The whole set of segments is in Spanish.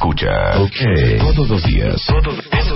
Escucha. Ok. Todos los días.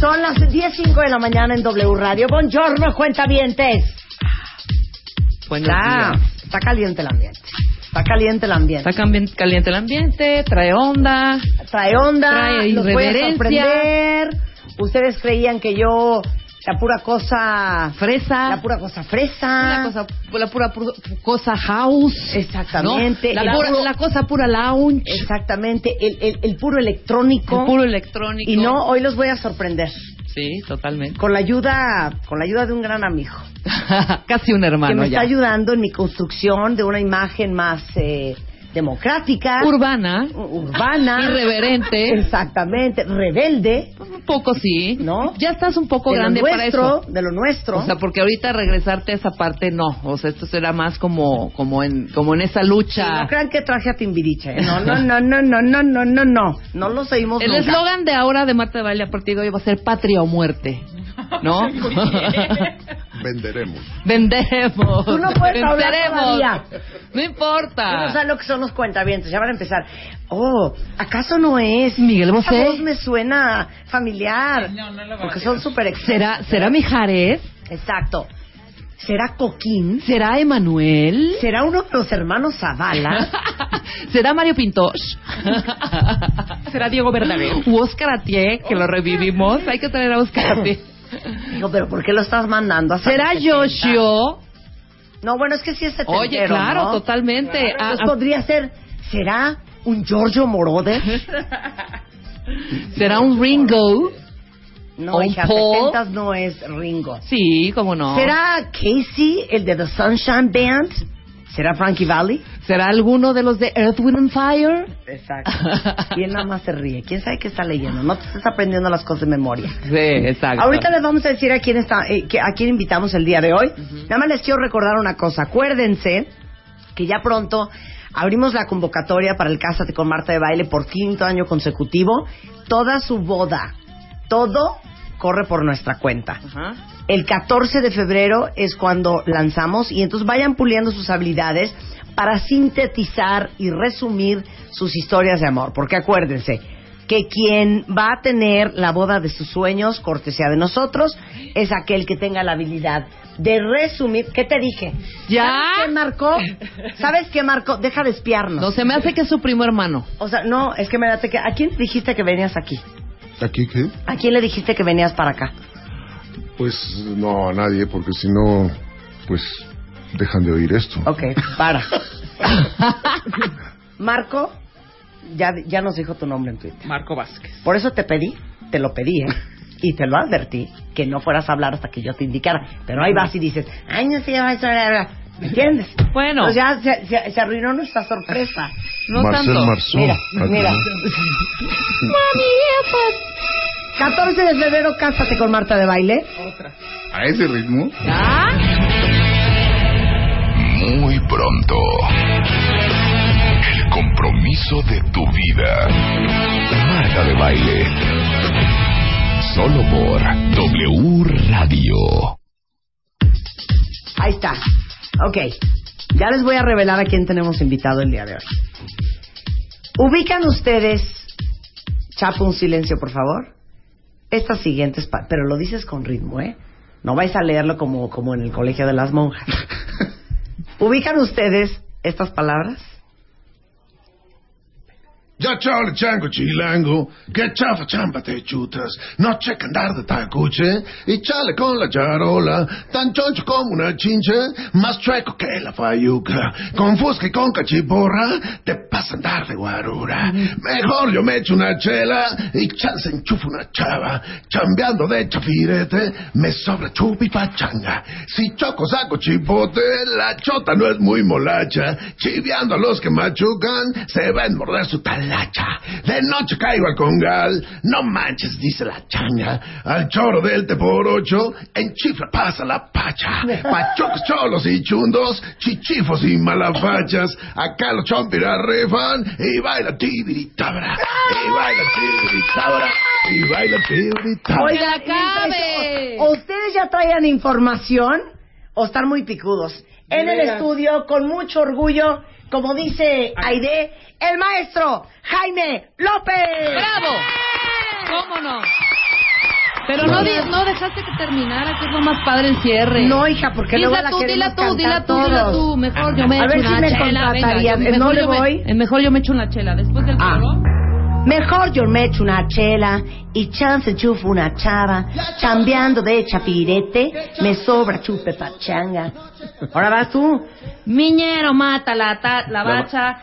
Son las 10.05 de la mañana en W Radio. Buongiorno, cuentavientes. Está, está caliente el ambiente. Está caliente el ambiente. Está caliente el ambiente, trae onda. Trae onda, Trae los voy a irreverencia. sorprender. Ustedes creían que yo, la pura cosa... Fresa. La pura cosa fresa. La cosa, la pura pu- cosa house. Exactamente. ¿no? La, pura- la cosa pura lounge. Exactamente. El, el, el puro electrónico. El puro electrónico. Y no, hoy los voy a sorprender. Sí, totalmente. Con la ayuda, con la ayuda de un gran amigo. Casi un que hermano me ya. está ayudando en mi construcción de una imagen más eh, democrática, Urbana. urbana, Irreverente. exactamente, rebelde, Un poco sí. ¿No? Ya estás un poco de lo grande para nuestro, eso. de lo nuestro. O sea, porque ahorita regresarte a esa parte no. O sea, esto será más como, como en, como en esa lucha. no crean que traje a Timbiriche. ¿eh? No, no, no, no, no, no, no, no, no. No lo seguimos El eslogan de ahora de Marta de Baile a partir de hoy va a ser patria o muerte. ¿No? Venderemos. Vendemos. Tú no puedes hablar todavía. No Tú importa. no sabes lo que son los cuentavientes. Ya van a empezar. Oh, ¿acaso no es? Miguel Esa Bosé. voz me suena familiar. Porque son súper ¿Será, ¿Será Mijares? Exacto. ¿Será Coquín? ¿Será Emanuel? ¿Será uno de los hermanos Zavala? ¿Será Mario Pintos? ¿Será Diego Verdaguer? ¿U Oscar Atié, que lo revivimos? Hay que traer a Oscar Atié. Digo, pero ¿por qué lo estás mandando a ¿Será Yoshio? No, bueno, es que sí es setentero, Oye, claro, ¿no? totalmente. Ah, Entonces ah, podría ser, ¿será un Giorgio Moroder? ¿Será un Ringo? No, ¿Un hija, Paul? no es Ringo. Sí, cómo no. ¿Será Casey, el de The Sunshine Band? ¿Será Frankie Valley? ¿Será alguno de los de Earth, Wind and Fire? Exacto. Y él nada más se ríe. ¿Quién sabe qué está leyendo? No te estás aprendiendo las cosas de memoria. Sí, exacto. Ahorita les vamos a decir a quién está, eh, a quién invitamos el día de hoy. Nada más les quiero recordar una cosa. Acuérdense que ya pronto abrimos la convocatoria para el Cásate con Marta de Baile por quinto año consecutivo. Toda su boda, todo corre por nuestra cuenta. El 14 de febrero es cuando lanzamos y entonces vayan puliendo sus habilidades para sintetizar y resumir sus historias de amor. Porque acuérdense que quien va a tener la boda de sus sueños, cortesía de nosotros, es aquel que tenga la habilidad de resumir. ¿Qué te dije? ¿Ya? ¿Sabes qué, Marco? ¿Sabes qué, Marco? Deja de espiarnos. No, se me hace que es su primo hermano. O sea, no, es que me date que... ¿A quién le dijiste que venías aquí? ¿Aquí qué? ¿A quién le dijiste que venías para acá? Pues no a nadie, porque si no, pues dejan de oír esto. Ok, para. Marco, ya, ya nos dijo tu nombre en Twitter. Marco Vázquez. Por eso te pedí, te lo pedí, ¿eh? Y te lo advertí, que no fueras a hablar hasta que yo te indicara. Pero ahí vas y dices, ay, no sé, ¿Me entiendes? Bueno. Pues ya se, se- se arruinó nuestra sorpresa. No Marcel tanto. Marceau. Mira, Ah, mira. Mami, pues. 14 de febrero, cásate con Marta de baile. ¿A ese ritmo? ¿Ya? Muy pronto. El compromiso de tu vida. Marta de baile. Solo por W Radio. Ahí está. Ok. Ya les voy a revelar a quién tenemos invitado el día de hoy. Ubican ustedes, Chapo, un silencio, por favor. Estas siguientes, pero lo dices con ritmo, ¿eh? No vais a leerlo como, como en el colegio de las monjas. ¿Ubican ustedes estas palabras? Ya chole chango chilango, que chafa champa te chutas, no checa andar de tacuche, y chale con la charola, tan choncho como una chinche, más chueco que la fayuca, con fusca y con cachiporra, te pasa a andar de guarura. Mejor yo me echo una chela, y chance enchufo una chava, chambeando de chafirete, me sobra chupi pachanga. Si choco saco chipote, la chota no es muy molacha, chiviando a los que machucan, se ven morder su talacha. De noche caigo al congal, no manches, dice la changa. Al choro del te por ocho, en chifla pasa la pacha. Pachucos, cholos y chundos, chichifos y malafachas. Acá los chompiras rifan y baila tibiritabra. Y baila tibiritabra. Y baila tibiritabra. Oiga, acabe. ¿o ¿ustedes ya traían información o están muy picudos? En el estudio, con mucho orgullo, como dice Aide, el maestro Jaime López. ¡Bravo! ¿Cómo no? Pero no, di- no dejaste que terminara, que es lo más padre el cierre. No, hija, porque luego Dila la tú, dila queremos tú, dila cantar tú, dila todos. tú. Mejor yo me A echo ver una si me chela. Venga, contratarían. yo- ¿En mejor dónde yo me- voy? eh, mejor yo me echo una chela. Después del Ah. Mejor yo me echo una chela y chance chufo una chava, chambeando de chapirete, me sobra chupe pachanga. Ahora vas tú. Miñero mata la, ta- la bacha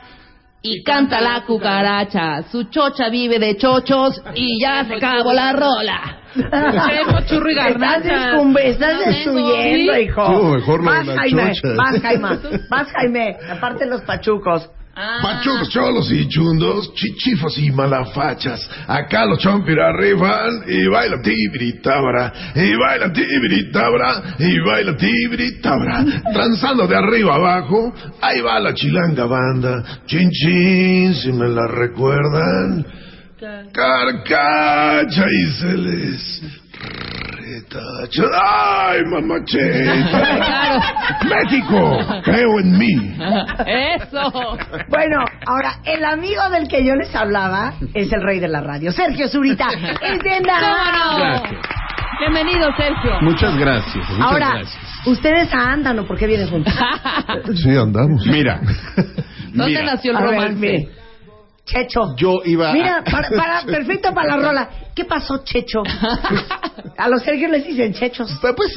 y canta la cucaracha. Su chocha vive de chochos y ya se acabó la rola. Churro y Estás, garnacha. estás destruyendo, hijo. No, mejor la Jaime, vas, Jaime, vas, Jaime, aparte los pachucos. Ah. Pachucos, cholos y chundos, chichifos y malafachas. Acá los chompiras rifan y baila tibiritabra, y baila tibiritabra, y baila tibiritabra. Transando de arriba abajo, ahí va la chilanga banda. Chin chin, si me la recuerdan. Carcacha y se les ¡Ay, mamachita! ¡México! Creo en mí. Eso. Bueno, ahora, el amigo del que yo les hablaba es el rey de la radio, Sergio Zurita. ¡Es de! Gracias. Bienvenido, Sergio. Muchas gracias. Muchas Ahora, gracias. ustedes andan o por qué vienen juntos. Sí, andamos. Mira. ¿Dónde mira, nació el ver, romance? Checho. Yo iba. a- Mira, para, para- perfecto para la rola. ¿Qué pasó, Checho? A los Sergio les dicen chechos. Pues, pues,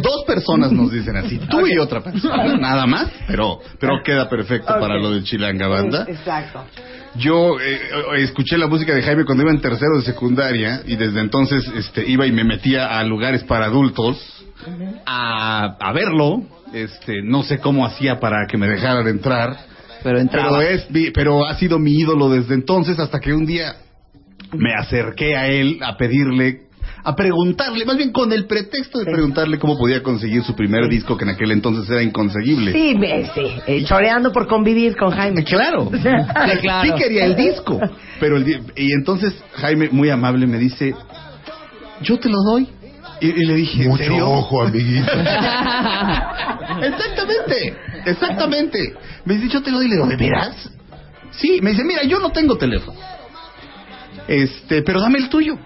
dos personas nos dicen así, tú y otra persona, nada más, pero pero queda perfecto para lo de Chilanga Banda. Exacto. Yo eh, eh, escuché la música de Jaime cuando iba en tercero de secundaria y desde entonces este, iba y me metía a lugares para adultos a, a verlo. Este, no sé cómo hacía para que me dejaran entrar, Pero pero es mi- pero ha sido mi ídolo desde entonces hasta que un día me acerqué a él a pedirle a preguntarle, más bien con el pretexto de preguntarle cómo podía conseguir su primer disco que en aquel entonces era inconseguible. Sí, me- sí. eh, choreando por convivir con Jaime. Claro. Sí, claro. Sí quería el disco. Pero el di- y entonces Jaime, muy amable, me dice, yo te lo doy. Y, y le dije, ¿en Mucho serio? ojo, amiguito. exactamente, exactamente. Me dice, yo te lo doy. Y le digo, ¿de veras? Sí, me dice, mira, yo no tengo teléfono. Este, pero dame el tuyo.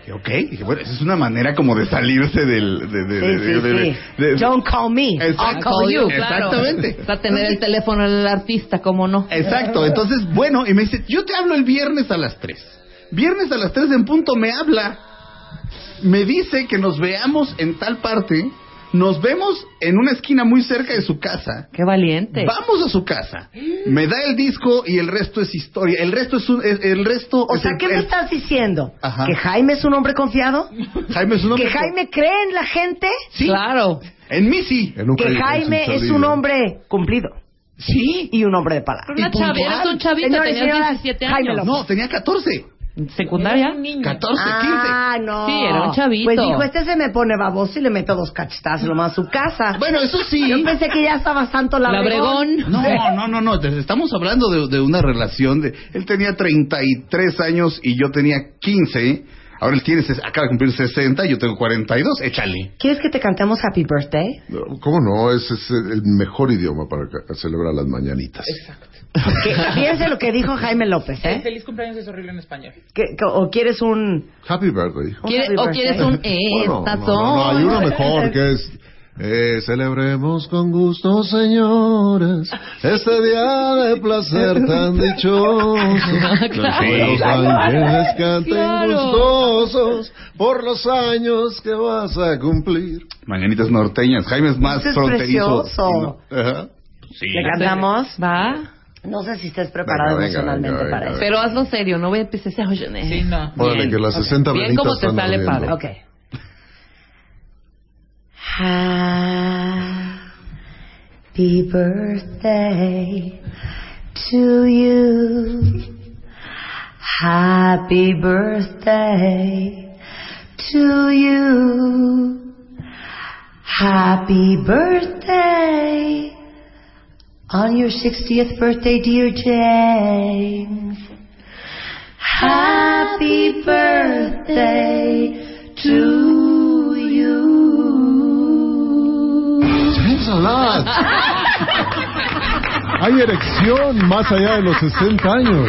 Dije, ok. Dije, bueno, esa es una manera como de salirse del... De, de- Sí, de- sí, de- de- sí. de- Don't call me. Exacto. I'll call you. Claro. Exactamente. Para tener el teléfono del artista, ¿cómo no? Exacto, entonces, bueno, y me dice, yo te hablo el viernes a las 3. Viernes a las 3 en punto me habla. Me dice que nos veamos en tal parte. Nos vemos en una esquina muy cerca de su casa. Qué valiente. Vamos a su casa. Me da el disco y el resto es historia. El resto es un, es- el resto O es sea, el- ¿qué me el- estás diciendo? Ajá. ¿Que Jaime es un hombre confiado? Jaime es un hombre ¿Que Jaime cree en la gente? Sí. Claro. En mí sí. En un Que Jaime es un hombre cumplido Sí. y un hombre de palabra. Una Y puntual. chava, eras un chavito, Señores, tenías señoras, 17 Jaime años. López. No, tenía 14. ¿Secundaria? 14, 15. Ah, no. Sí, era un chavito. Pues dijo, este se me pone baboso y le meto dos cachetazos nomás a su casa. Bueno, eso sí. Yo pensé que ya estaba santo la Labregón. No, no, no, no. Estamos hablando de, de una relación de. Él tenía 33 años y yo tenía 15. Ahora él tiene, acaba de cumplir 60 y yo tengo 42. Échale. ¿Quieres que te cantemos Happy Birthday? No, ¿Cómo no? Ese es el mejor idioma para celebrar las mañanitas. Que- fíjense lo que dijo Jaime López, ¿eh? Feliz cumpleaños es horrible en español. Que- ¿O quieres un...? Happy birthday. ¿Quiere- happy ¿O quieres un Bueno, estas no, no, no, hay uno mejor que es Eh, celebremos con gusto, señores, este día de placer tan dichoso. Que los ángeles canten Claro. gustosos por los años que vas a cumplir. Mañanitas norteñas. Jaime es más Eso es fronterizo. precioso. Ajá. Sí. ¿Le cantamos? Va. No sé si estés preparado Venga, venga, emocionalmente venga, para venga. eso. Pero hazlo serio, no voy a empezar a Sí, no. Órale, que las 60 Bien como te sale, padre. Ok. Happy birthday to you. Happy birthday to you. Happy birthday on your 60th birthday, dear James. Happy birthday to James Alat. Hay erección más allá de los 60 años.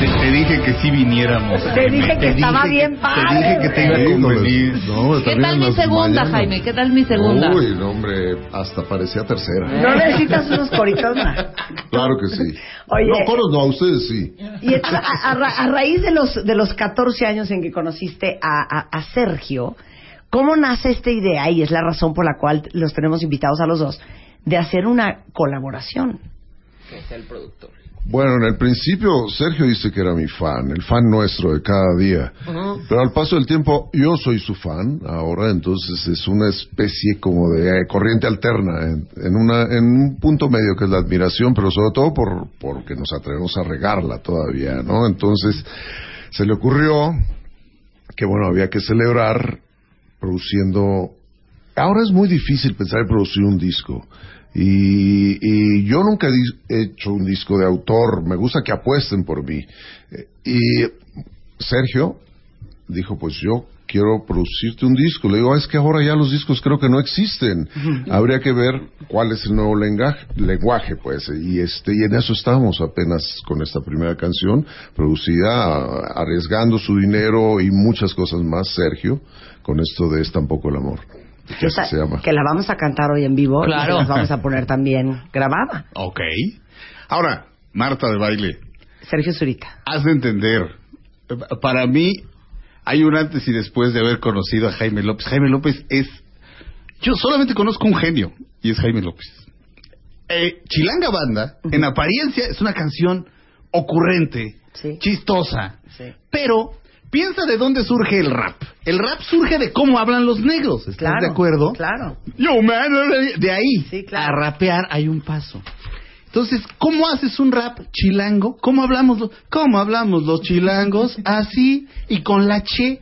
Te, te dije que sí viniéramos. Te dije que estaba bien Te padre, dije que te iba a convenir. no, ¿Qué tal mi segunda, mañanas. Jaime? ¿Qué tal mi segunda? Uy, no, hombre, hasta parecía tercera. No necesitas unos coritos más. Claro que sí. Oye. No, coros no, a ustedes sí. Y entonces, a, a ra- a raíz de los, de los 14 años en que conociste a, a- a Sergio, ¿cómo nace esta idea? Y es la razón por la cual los tenemos invitados a los dos, de hacer una colaboración. Bueno, en el principio Sergio dice que era mi fan, el fan nuestro de cada día. Pero al paso del tiempo yo soy su fan ahora, entonces es una especie como de eh, corriente alterna en, en una, en un punto medio que es la admiración, pero sobre todo por porque nos atrevemos a regarla todavía, ¿no? Entonces se le ocurrió que bueno había que celebrar produciendo. Ahora es muy difícil pensar en producir un disco. Y, y yo nunca he hecho un disco de autor, me gusta que apuesten por mí. Eh, Y Sergio dijo, pues yo quiero producirte un disco. Le digo, "Ah, es que ahora ya los discos creo que no existen. Habría que ver cuál es el nuevo lenguaje, lenguaje pues. Y este y en eso estamos apenas con esta primera canción, producida arriesgando su dinero y muchas cosas más, Sergio, con esto de Es tampoco el amor. Que Esta- se llama. que la vamos a cantar hoy en vivo Claro. y las vamos a poner también grabada. Ok. Ahora, Marta de baile, Sergio Zurita. has de entender. Para mí, hay un antes y después de haber conocido a Jaime López. Jaime López es. Yo solamente conozco un genio, y es Jaime López. Eh, Chilanga Banda, en apariencia, es una canción ocurrente, Sí. chistosa, Sí. pero piensa de dónde surge el rap. El rap surge de cómo hablan los negros, ¿estás Claro. de acuerdo? Claro. Yo, man, de ahí Sí, claro. a rapear hay un paso. Entonces, ¿cómo haces un rap chilango? ¿Cómo hablamos, lo- cómo hablamos los chilangos? Así y con la che.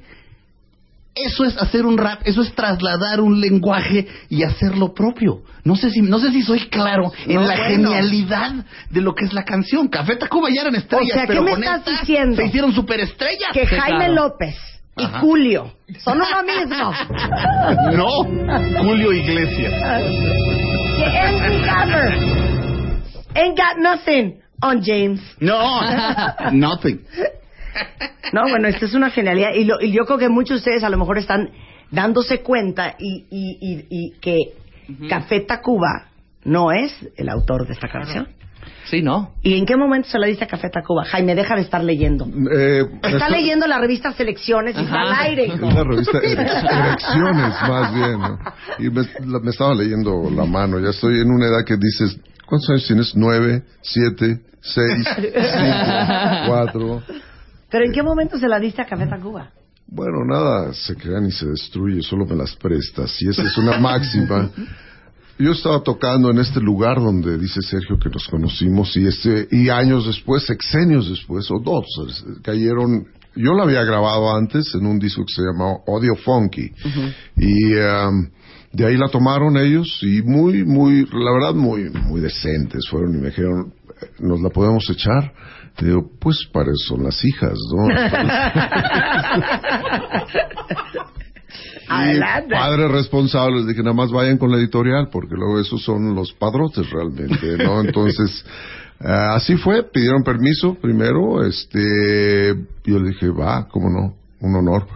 Eso es hacer un rap, eso es trasladar un lenguaje y hacerlo propio. No sé si, no sé si soy claro en No, la bueno. genialidad de lo que es la canción. Café Tacuba ya eran estrellas, O sea, ¿qué pero me con estás esta diciendo? se hicieron superestrellas. Que Jaime claro. López y Ajá. Julio son uno mismo. No, Julio Iglesias. que MC Hammer ain't got nothing on James. No, nothing. No, bueno, esta es una genialidad. Y, lo- y yo creo que muchos de ustedes a lo mejor están dándose cuenta y, y, y, y que Café Tacuba no es el autor de esta canción. Sí, ¿no? ¿Y en qué momento se la dice a Café Tacuba? Jaime, deja de estar leyendo. Eh, Está esto- leyendo la revista Selecciones y está al aire, la revista Erecciones, más bien. ¿no? Y me, la- me estaba leyendo la mano. Ya estoy en una edad que dices, ¿cuántos años tienes? Nueve, siete, seis, cinco, cuatro. Pero ¿en qué momento se la diste a Café Tacuba? Bueno, nada se crea ni se destruye, solo me las prestas. Y esa es una máxima. Yo estaba tocando en este lugar donde dice Sergio que nos conocimos y este y años después, sexenios después o dos, cayeron. Yo la había grabado antes en un disco que se llamaba Audio Funky y um, de ahí la tomaron ellos y muy, muy, la verdad muy, muy decentes fueron y me dijeron nos la podemos echar. Y digo, pues para eso son las hijas, ¿no? Adelante. Y padres responsables que nada más vayan con la editorial, porque luego esos son los padrotes realmente, ¿no? Entonces, ah, así fue, pidieron permiso primero, este, yo le dije, va, cómo no. un honor.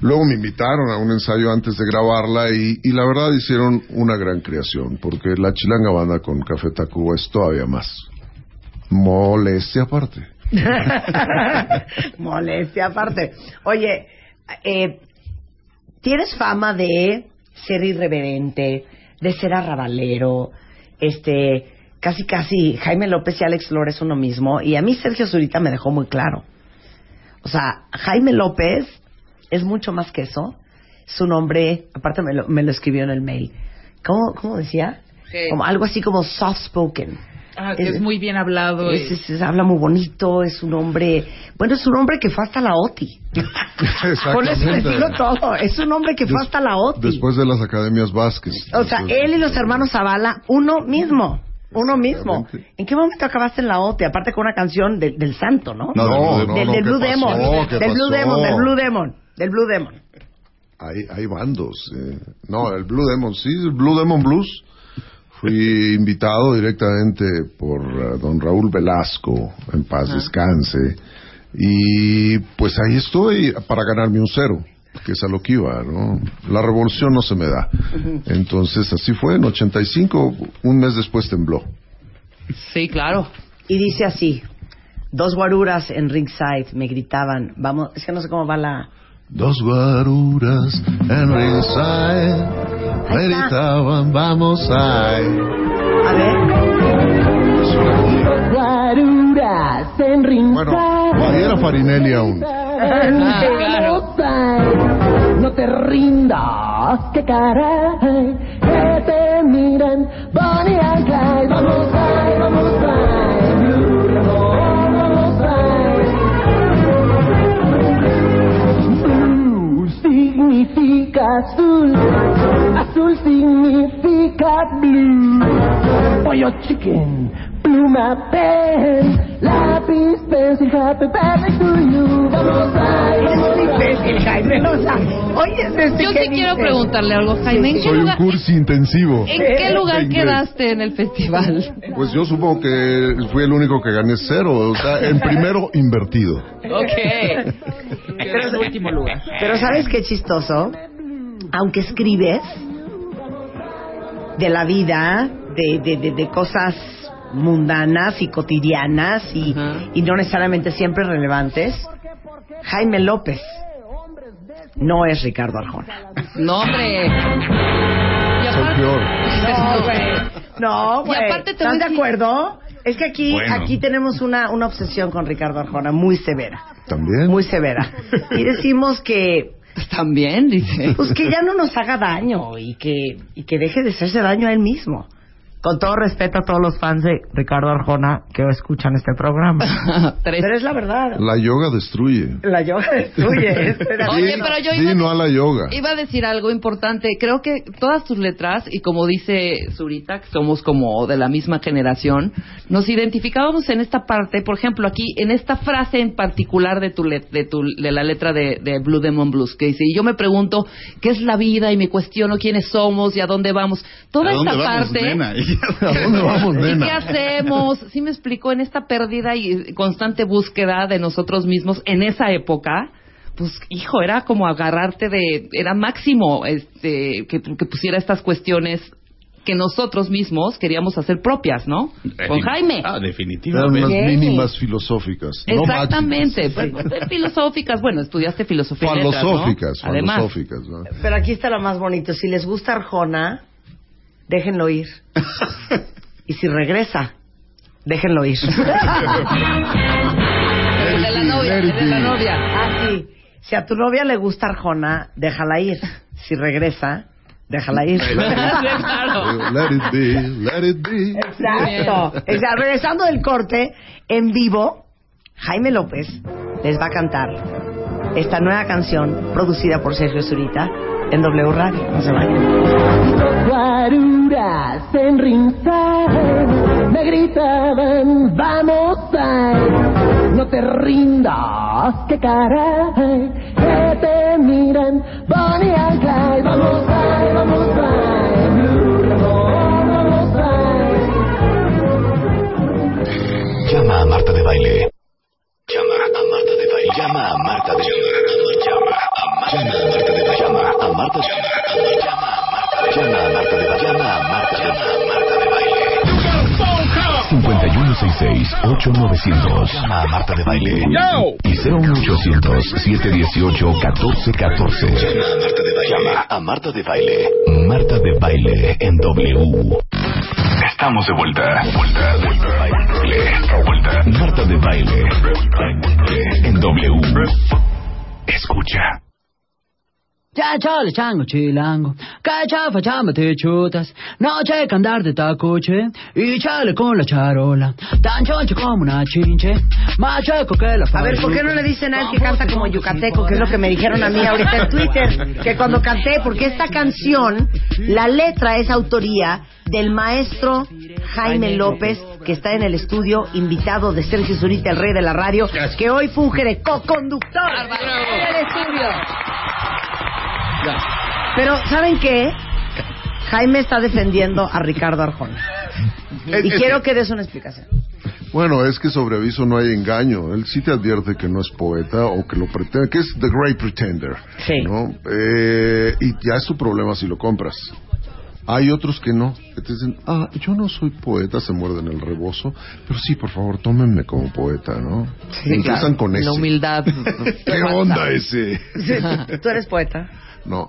Luego me invitaron a un ensayo antes de grabarla y, y la verdad hicieron una gran creación, porque la Chilanga Banda con Café Tacuba es todavía más. Molestia aparte. Molestia aparte. Oye, eh, tienes fama de ser irreverente, de ser arrabalero, este, casi casi Jaime López y Alex Flores uno mismo, y a mí Sergio Zurita me dejó muy claro. O sea, Jaime López es mucho más que eso. Su nombre, aparte me lo, me lo escribió en el mail. ¿Cómo, cómo decía? Como algo así como soft spoken. Ah, que es muy bien hablado. Es- es- es- habla muy bonito, es un hombre, bueno, es un hombre que fue hasta la OTI. Con eso les digo todo, es un hombre que fue Des- hasta la OTI. Después de las academias Vázquez. o sea, Después- él y los hermanos Zavala, uno mismo, uno mismo. ¿En qué momento acabaste en la OTI? Aparte con una canción de- del santo, ¿no? No, No, no, del del ¿qué Blue pasó? Demon, ¿Qué del Blue? Demon, del Blue Demon, del Blue Demon. Hay, hay bandos. eh. No, el Blue Demon, sí, el Blue Demon Blues. Fui invitado directamente por eh, don Raúl Velasco, en paz descanse. Y pues ahí estoy para ganarme un cero, que es a lo que iba, ¿no? La revolución no se me da. Entonces así fue, en 85, un mes después tembló. Sí, claro. Y dice así, dos guaruras en ringside me gritaban, vamos, es que no sé cómo va la... Dos guaruras en ringside Ahí gritaban, vamos a... A ver, Guaruras en ringside. Bueno, ahí era Farinelli aún. Ah, claro. No te rindas, que caray, que te miran, Bonnie and Clyde, vamos a, azul, azul significa blue, pollo chicken, pluma pen, lápiz pencil, happy birthday to you, vamos a. un imbécil, Jaime, o sea, oye, este Yo sí quiero dice- preguntarle algo, Jaime. ¿En qué Soy un lugar, curso intensivo. ¿en qué lugar Inglés. quedaste en el festival? Pues yo supongo que fui el único que gané cero, o sea, en primero invertido. Ok. Pero es el último lugar. Pero ¿sabes qué chistoso? Aunque escribes de la vida, de, de, de, de cosas mundanas y cotidianas y, y no necesariamente siempre relevantes, Jaime López no es Ricardo Arjona. No, hombre. Aparte- peor. No, güey. No, güey. Y aparte te voy ¿Estás de acuerdo? Es que aquí, Bueno. aquí tenemos una, una obsesión con Ricardo Arjona muy severa. También. Muy severa. Y decimos que También, dice. Pues que ya no nos haga daño y que, y que deje de hacerse daño a él mismo. Con todo respeto a todos los fans de Ricardo Arjona que escuchan este programa. Pero es la verdad. La yoga destruye. La yoga destruye. Oye, pero yo iba, no a la yoga. iba a decir algo importante. Creo que todas tus letras, y como dice Zurita, que somos como de la misma generación, nos identificábamos en esta parte, por ejemplo, aquí, en esta frase en particular de tu, let- de, tu de la letra de, de Blue Demon Blues, que dice, y yo me pregunto, ¿qué es la vida? Y me cuestiono quiénes somos y a dónde vamos. Toda ¿A esta dónde vamos, parte... nena? ¿A dónde vamos, ¿Y qué nena? hacemos? Sí me explicó, en esta pérdida y constante búsqueda de nosotros mismos en esa época, pues hijo, era como agarrarte de, era máximo este que, que pusiera estas cuestiones que nosotros mismos queríamos hacer propias, ¿no? Con Jaime. Ah, definitivamente. Bien. mínimas filosóficas. no Exactamente, máximas. Pues, filosóficas, bueno, estudiaste filosofía falosóficas. ¿no? Pero aquí está lo más bonito. Si les gusta Arjona, déjenlo ir. Y si regresa, déjenlo ir. de la novia, de la novia. Ah, sí. Si a tu novia le gusta Arjona, déjala ir. Si regresa, déjala ir. Let it be, let it be. Exacto. Exacto. Regresando del corte, en vivo, Jaime López les va a cantar esta nueva canción producida por Sergio Zurita en W Radio. No se vayan. Guaruras en me gritaban, vamos a, no te rindas, que caray, que te miran, Bonnie and Clyde, vamos a, vamos a, vamos a. Llama a Marta de Baile. Llama a Marta de Baile. Llama a Marta de Baile. Llama a Marta de Baile. Llama a Marta. Llama a Marta de Baile. Llama a Marta de Baile. Llama a Marta de Baile. 5166-8900. Llama a Marta de Baile. Y 01800-718-1414. Llama a Marta de Baile. Llama a Marta de Baile. Marta de Baile en W. Estamos de vuelta. Vuelta, vuelta, vuelta. vuelta. Marta de Baile. En W. Escucha. Ya chale chango chilango, que chafa chamba te chutas, no checa andar de y chale con la charola, tan choncho como una chinche, más chueco que la A ver, ¿por qué no le dicen a él que canta como yucateco? Que es lo que me dijeron a mí ahorita en Twitter. Que cuando canté, porque esta canción, la letra es autoría del maestro Jaime López, que está en el estudio, invitado de Sergio Zurita, el rey de la radio, que hoy funge de co-conductor. En el estudio. Pero, ¿saben qué? Jaime está defendiendo a Ricardo Arjona. Y quiero que des una explicación. Bueno, es que sobre aviso no hay engaño. Él sí te advierte que no es poeta o que lo pretende, que es The Great Pretender. Sí. ¿no? Eh, y ya es tu problema si lo compras. Hay otros que no, que te dicen, ah, yo no soy poeta, se muerden el rebozo, pero sí, por favor, tómenme como poeta, ¿no? Sí, empiezan claro. con ese. La humildad. ¿Qué onda ese? Tú eres poeta. No,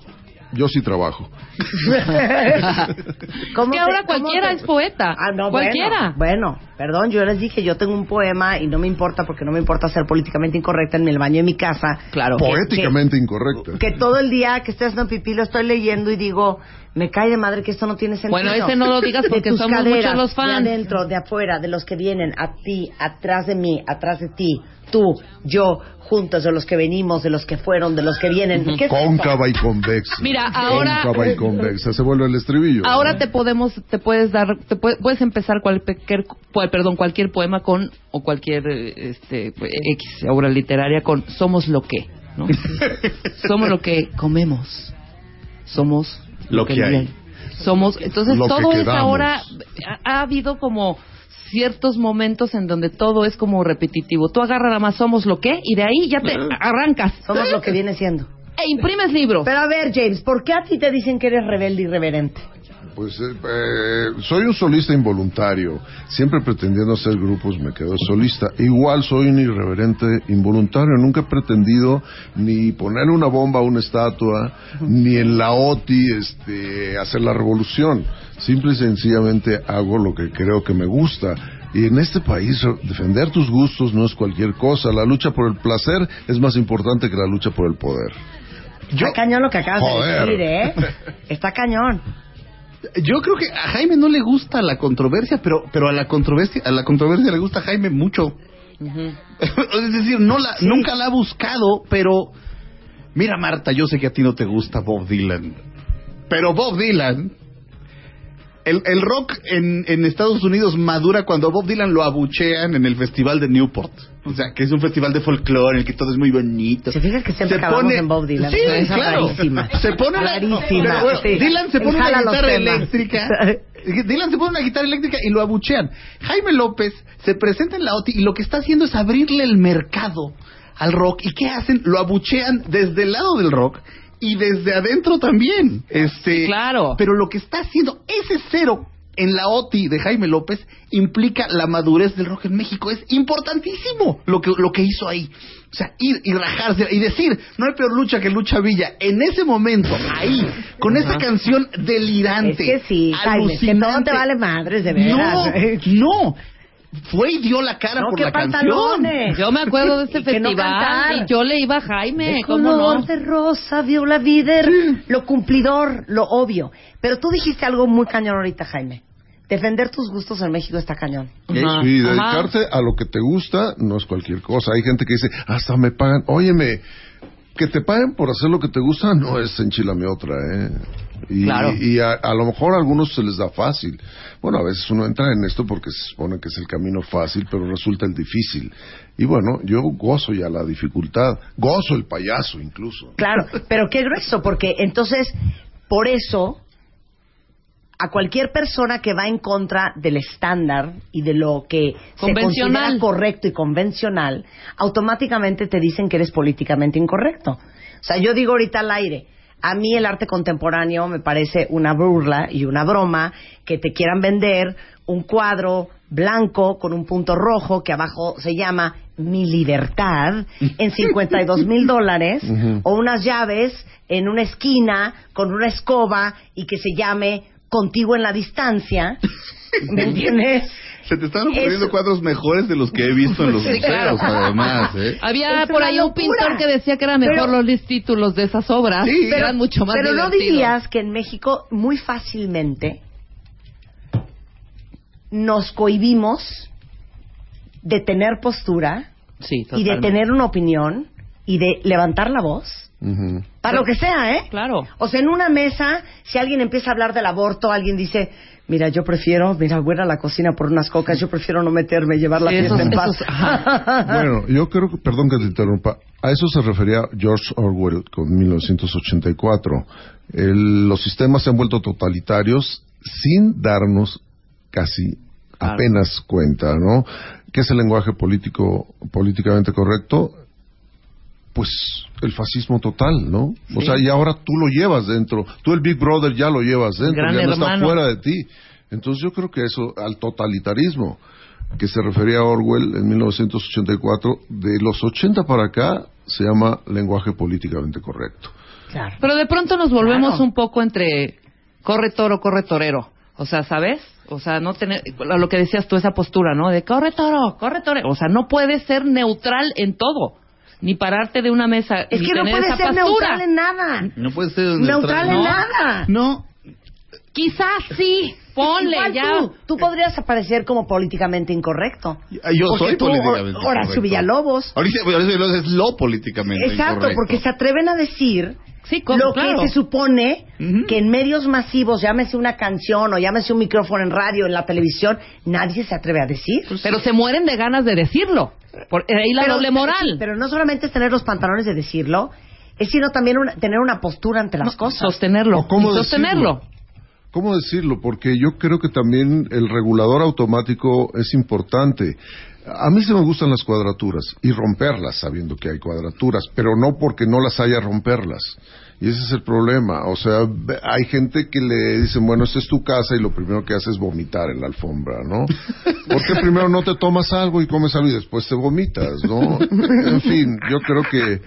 yo sí trabajo. ¿Cómo que te- ahora cómo cualquiera te- es poeta. Ah, no, cualquiera. Bueno, bueno, perdón, yo les dije, yo tengo un poema y no me importa porque no me importa ser políticamente incorrecta en el baño de mi casa. Claro. Poéticamente incorrecta. Que todo el día que estoy haciendo pipí lo estoy leyendo y digo, me cae de madre que esto no tiene sentido. Bueno, ese no lo digas De porque somos caderas, muchos los fans. De adentro, de afuera, de los que vienen, a ti, atrás de mí, atrás de ti, tú, yo, juntos, de los que venimos, de los que fueron, de los que vienen. ¿Qué es? Cóncava y convexa. Mira, ahora- Cóncava y convexa. Se vuelve el estribillo. Ahora ¿no? te podemos, te puedes dar, te puede- puedes empezar cualquier, perdón, cualquier poema con o cualquier eh, este X obra literaria con somos lo que, ¿no? somos lo que comemos, somos lo, Lo que hay. somos. Entonces Lo que todo es ahora ha, ha habido como ciertos momentos en donde todo es como repetitivo. Tú agarras nada más somos lo que y de ahí ya te arrancas Somos lo que viene siendo. e imprimes libros. Pero a ver, James, ¿por qué a ti te dicen que eres rebelde y irreverente? Pues eh, eh, soy un solista involuntario. Siempre pretendiendo hacer grupos me quedo solista. Igual soy un irreverente involuntario. Nunca he pretendido ni ponerle una bomba a una estatua, ni en la OTI este, hacer la revolución. Simple y sencillamente hago lo que creo que me gusta. Y en este país defender tus gustos no es cualquier cosa. La lucha por el placer es más importante que la lucha por el poder. Está cañón lo que acabas Joder. de decir, ¿eh? Está cañón. Yo creo que a Jaime no le gusta la controversia, pero pero a la controversia a la controversia le gusta a Jaime mucho. es decir, no la nunca la ha buscado, pero mira Marta, yo sé que a ti no te gusta Bob Dylan, pero Bob Dylan el, el rock en, en Estados Unidos madura cuando Bob Dylan lo abuchean en el festival de Newport. O sea, que es un festival de folclore en el que todo es muy bonito. ¿Se fijas que siempre acabamos en Bob Dylan? Sí, Es claro. rarísima. Se pone una, Rarísima, pero bueno, sí. Dylan se pone una guitarra eléctrica. Dylan se pone una guitarra eléctrica y lo abuchean. Jaime López se presenta en la OTI y lo que está haciendo es abrirle el mercado al rock. ¿Y qué hacen? Lo abuchean desde el lado del rock y desde adentro también. Este, claro. Pero lo que está haciendo ese cero en la OTI de Jaime López implica la madurez del rock en México. Es importantísimo lo que, lo que hizo ahí. O sea, ir y rajarse y decir, no hay peor lucha que lucha Villa. En ese momento, ahí, con esa canción delirante. Es que sí, Jaime, es que alucinante. te vale madres, de veras. No, no. Fue y dio la cara No, por la canción. pantalones. Yo me acuerdo de este no festival y yo le iba a Jaime, De ¿cómo color no? de rosa vio la vida, lo cumplidor, lo obvio. Pero tú dijiste algo muy cañón ahorita, Jaime. Defender tus gustos en México está cañón. Sí, ajá. dedicarte a lo que te gusta no es cualquier cosa. Hay gente que dice, hasta me pagan. Óyeme, que te paguen por hacer lo que te gusta no es enchilame otra, ¿eh? Y, Claro. y a, a lo mejor a algunos se les da fácil. Bueno, a veces uno entra en esto porque se supone que es el camino fácil, pero resulta el difícil. Y bueno, yo gozo ya la dificultad. Gozo el payaso incluso. Claro, pero qué grueso, porque entonces, por eso, a cualquier persona que va en contra del estándar y de lo que se considera correcto y convencional, automáticamente te dicen que eres políticamente incorrecto. O sea, yo digo ahorita al aire, a mí el arte contemporáneo me parece una burla y una broma que te quieran vender un cuadro blanco con un punto rojo que abajo se llama Mi Libertad en 52 mil dólares o unas llaves en una esquina con una escoba y que se llame Contigo en la distancia. ¿Me entiendes? Se te están ocurriendo Eso- cuadros mejores de los que he visto en los Sí, claro. además, ¿eh? Había Es por ahí un pintor que decía que eran mejor Pero- los títulos de esas obras. Sí. que eran mucho más Pero no dirías que en México muy fácilmente nos cohibimos de tener postura Sí, y de tener una opinión y de levantar la voz Para lo que sea, ¿eh? Claro. O sea, en una mesa, si alguien empieza a hablar del aborto, alguien dice, mira, yo prefiero, mira, voy a la cocina por unas cocas, yo prefiero no meterme, llevar la Sí, fiesta esos- en paz. Bueno, yo creo que, perdón que te interrumpa, a eso se refería George Orwell con 1984. El- los sistemas se han vuelto totalitarios sin darnos casi Claro. apenas cuenta, ¿no? ¿Qué es el lenguaje político políticamente correcto? Pues el fascismo total, ¿no? O sea, y ahora tú lo llevas dentro, tú el Big Brother ya lo llevas dentro, Gran ya no está fuera de ti. Entonces yo creo que eso, al totalitarismo que se refería a Orwell en 1984, de los 80 para acá se llama lenguaje políticamente correcto. Claro. Pero de pronto nos volvemos Claro. un poco entre corre toro, corre torero. O sea, ¿sabes? O sea, no tener lo que decías tú esa postura, ¿no? De corre toro, corre torero. O sea, no puedes ser neutral en todo, ni pararte de una mesa Es que no puede ser postura. neutral en nada. No puede ser Neutral en ¿no? nada. No. Quizás sí, ponle Igual ya. Tú, tú podrías aparecer como políticamente incorrecto. Ah, Yo Porque soy tú, políticamente Horacio incorrecto. Villalobos. Ahorita Horacio Villalobos es lo políticamente Exacto, incorrecto. porque se atreven a decir Sí, como- lo claro. que se supone que en medios masivos, llámese una canción o llámese un micrófono en radio, en la televisión, nadie se atreve a decir. Pero se mueren de ganas de decirlo. Por ahí la doble moral. Pero no solamente es tener los pantalones de decirlo, es sino también una- tener una postura ante las cosas. Sostenerlo. ¿O cómo y sostenerlo. ¿Cómo decirlo? Porque yo creo que también el regulador automático es importante. A mí se me gustan las cuadraturas y romperlas sabiendo que hay cuadraturas, pero no porque no las haya romperlas. Y ese es el problema. O sea, hay gente que le dicen, bueno, esta es tu casa y lo primero que hace es vomitar en la alfombra, ¿no? Porque primero no te tomas algo y comes algo y después te vomitas, ¿no? En fin, yo creo que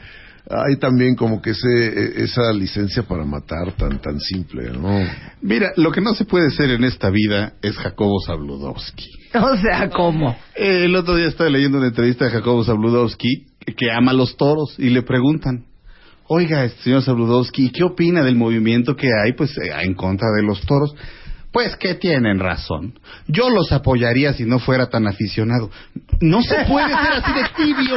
hay también como que ese, esa licencia para matar tan, tan simple, ¿no? Mira, lo que no se puede ser en esta vida es Jacobo Zabludowski. O sea, ¿cómo? Eh, El otro día estaba leyendo una entrevista de Jacobo Zabludowski que ama los toros y le preguntan, oiga, este señor Zabludowski, ¿qué opina del movimiento que hay pues eh, en contra de los toros? Pues que tienen razón. Yo los apoyaría si no fuera tan aficionado. No se puede ser así de tibio.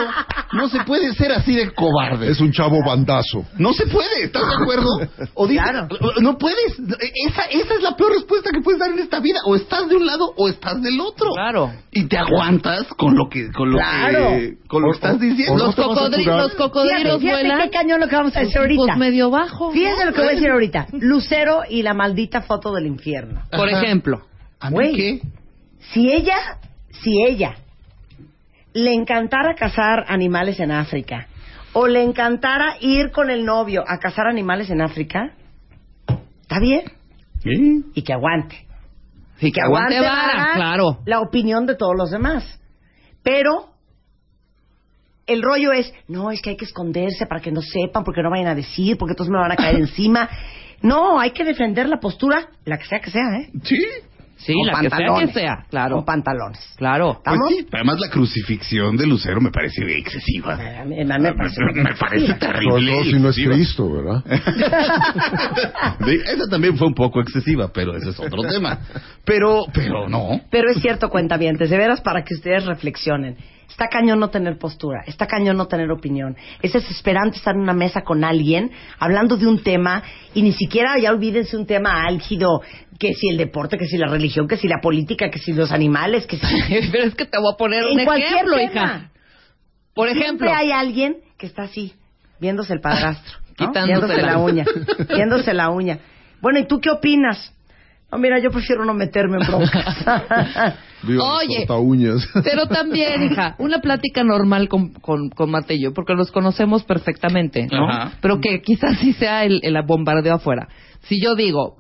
No se puede ser así de cobarde. Es un chavo bandazo. No se puede, ¿estás de acuerdo? O dices, Claro. no puedes. Esa, esa es la peor respuesta que puedes dar en esta vida. O estás de un lado o estás del otro. Claro. Y te aguantas con lo que, con lo Claro. que, con lo que estás diciendo. no Los, los cocodrilos Fíjate, fíjate vuelan. qué cañón lo que vamos a decir ahorita. Pues medio bajo. Fíjense lo que voy a decir ahorita. Lucero y la maldita foto del infierno. Por Ajá. ejemplo. ¿A mí qué? Si ella, si ella le encantara cazar animales en África o le encantara ir con el novio a cazar animales en África, está bien y que aguante. Sí, que aguante vara claro. la opinión de todos los demás. Pero el rollo es, no, es que hay que esconderse para que no sepan, porque no vayan a decir, porque entonces me van a caer encima. No, hay que defender la postura, la que sea que sea, ¿eh? Sí. Sí, Con la que sea que pantalones. sea, claro. Con pantalones. Claro. Pues ¿Estamos? sí, además la crucifixión de Lucero me parece excesiva. A mí- a mí me parece- Me parece Sobre terrible. todo y si no es. Cristo, ¿verdad? Esa también fue un poco excesiva, pero ese es otro tema. Pero, pero no. Pero es cierto, cuentavientes, de veras para que ustedes reflexionen. Está cañón no tener postura, está cañón no tener opinión. Es desesperante estar en una mesa con alguien hablando de un tema y ni siquiera ya olvídense un tema álgido, que si el deporte, que si la religión, que si la política, que si los animales, que si... Pero es que te voy a poner un en cualquier ejemplo, tema. hija. Por ejemplo, Siempre hay alguien que está así, viéndose el padrastro, ¿no? Quitándose viéndose la- uña, viéndose la uña. Bueno, ¿y tú qué opinas? No, mira, yo prefiero no meterme en broncas. Oye. uñas. Pero también, hija, una plática normal con, con, con Marta y yo, porque los conocemos perfectamente, ¿no? Ajá. Pero que quizás sí sea el, el bombardeo afuera. Si yo digo,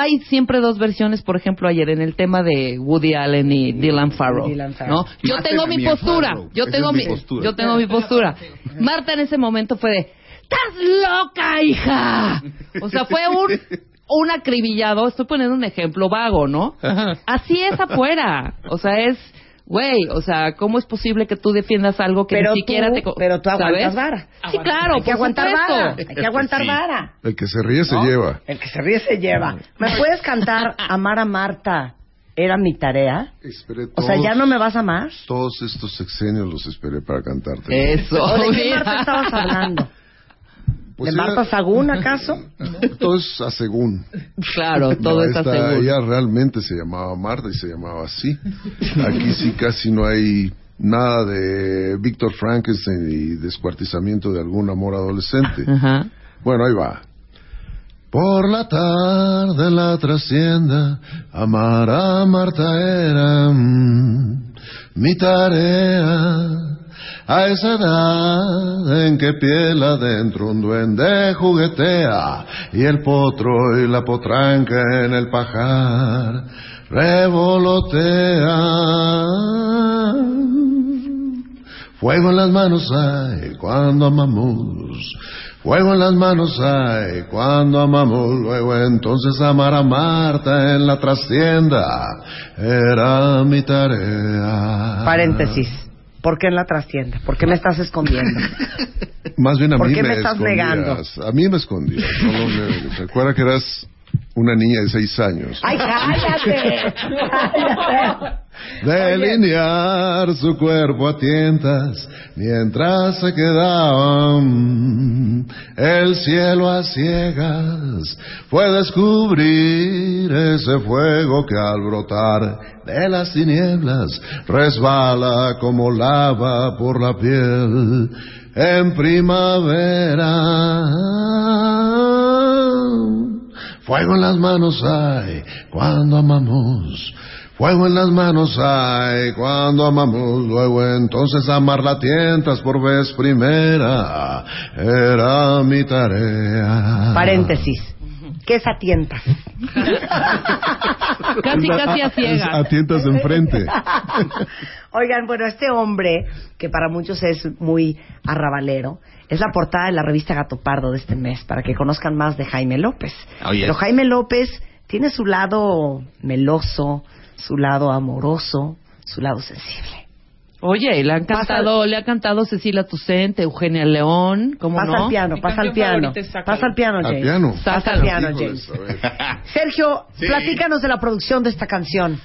hay siempre dos versiones, por ejemplo, ayer en el tema de Woody Allen y Dylan Farrow, Dylan Farrow. ¿no? Yo tengo mi postura, Farrow. yo tengo es mi, postura. yo tengo mi postura. Marta en ese momento fue de, ¡estás loca, hija! O sea, fue un un acribillado, estoy poniendo un ejemplo vago, ¿no? Así es afuera. O sea, es, güey, o sea, ¿cómo es posible que tú defiendas algo que pero ni siquiera tú, te... pero tú aguantas ¿sabes? vara. Sí, claro, Hay que aguantar supuesto. vara. Hay que aguantar Sí. vara. El que se ríe se ¿no? lleva. El que se ríe se lleva. ¿Me puedes cantar Amar a Marta? Era mi tarea. Esperé O sea, todos- ¿ya no me vas a amar? Todos estos sexenios los esperé para cantarte. Eso, ¿O de qué. Marta estabas hablando? Pues ¿De Marta Sagún, acaso? Todo es a según. Claro, todo No, esta- seguro. Ella realmente se llamaba Marta y se llamaba así. Aquí sí casi no hay nada de Víctor Frankenstein y descuartizamiento de algún amor adolescente. Ajá. Bueno, ahí va. Por la tarde en la trascienda, amar a Marta era mm, mi tarea. A esa edad en que piel adentro un duende juguetea y el potro y la potranca en el pajar revolotean. Fuego en las manos hay cuando amamos. Fuego en las manos hay cuando amamos. Luego entonces amar a Marta en la trastienda era mi tarea. Paréntesis. ¿Por qué en la trastienda? ¿Por qué me estás escondiendo? Más bien a ¿Por mí qué me, me estás escondías. negando? A mí me escondías. No lo niegues. Recuerda que eras una niña de seis años. ¡Ay, cállate! Delinear su cuerpo a tientas mientras se quedaban el cielo a ciegas fue descubrir ese fuego que al brotar de las tinieblas resbala como lava por la piel en primavera. Fuego en las manos hay cuando amamos. Fuego en las manos hay cuando amamos. Luego entonces amarla a tientas por vez primera. Era mi tarea. Paréntesis. ¿Qué es a tientas? Casi, casi a ciegas. A tientas de enfrente. Oigan, bueno, este hombre, que para muchos es muy arrabalero, es la portada de la revista Gato Pardo de este mes, para que conozcan más de Jaime López. Oh, yes. Pero Jaime López tiene su lado meloso, su lado amoroso, su lado sensible. Oye, le han cantado, le ha cantado Cecilia Tucente, Eugenia León, ¿cómo Pasa no? al piano, pasa al piano. Pasa al piano, Al James. piano. Pasa al piano, James. Sergio, Sí. platícanos de la producción de esta canción.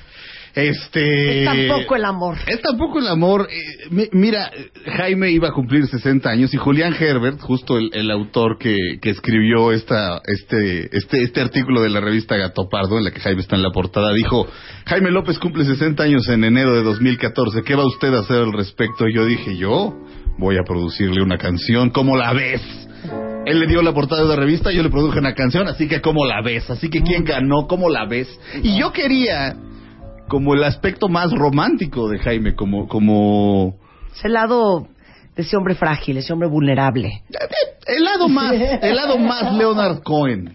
Este. Es tampoco el amor. Es tampoco el amor. Eh, mi- mira, Jaime iba a cumplir 60 años y Julián Herbert, justo el, el autor que, que escribió esta, este, este, este artículo de la revista Gato Pardo, en la que Jaime está en la portada, dijo, Jaime López cumple 60 años en enero de 2014, ¿qué va usted a hacer al respecto? Y yo dije, yo voy a producirle una canción, ¿cómo la ves? Él le dio la portada de la revista, yo le produje una canción, así que ¿cómo la ves? Así que ¿quién ganó? ¿Cómo la ves? Y yo quería como el aspecto más romántico de Jaime, como, como Es el lado de ese hombre frágil, ese hombre vulnerable. el lado más, el lado más Leonard Cohen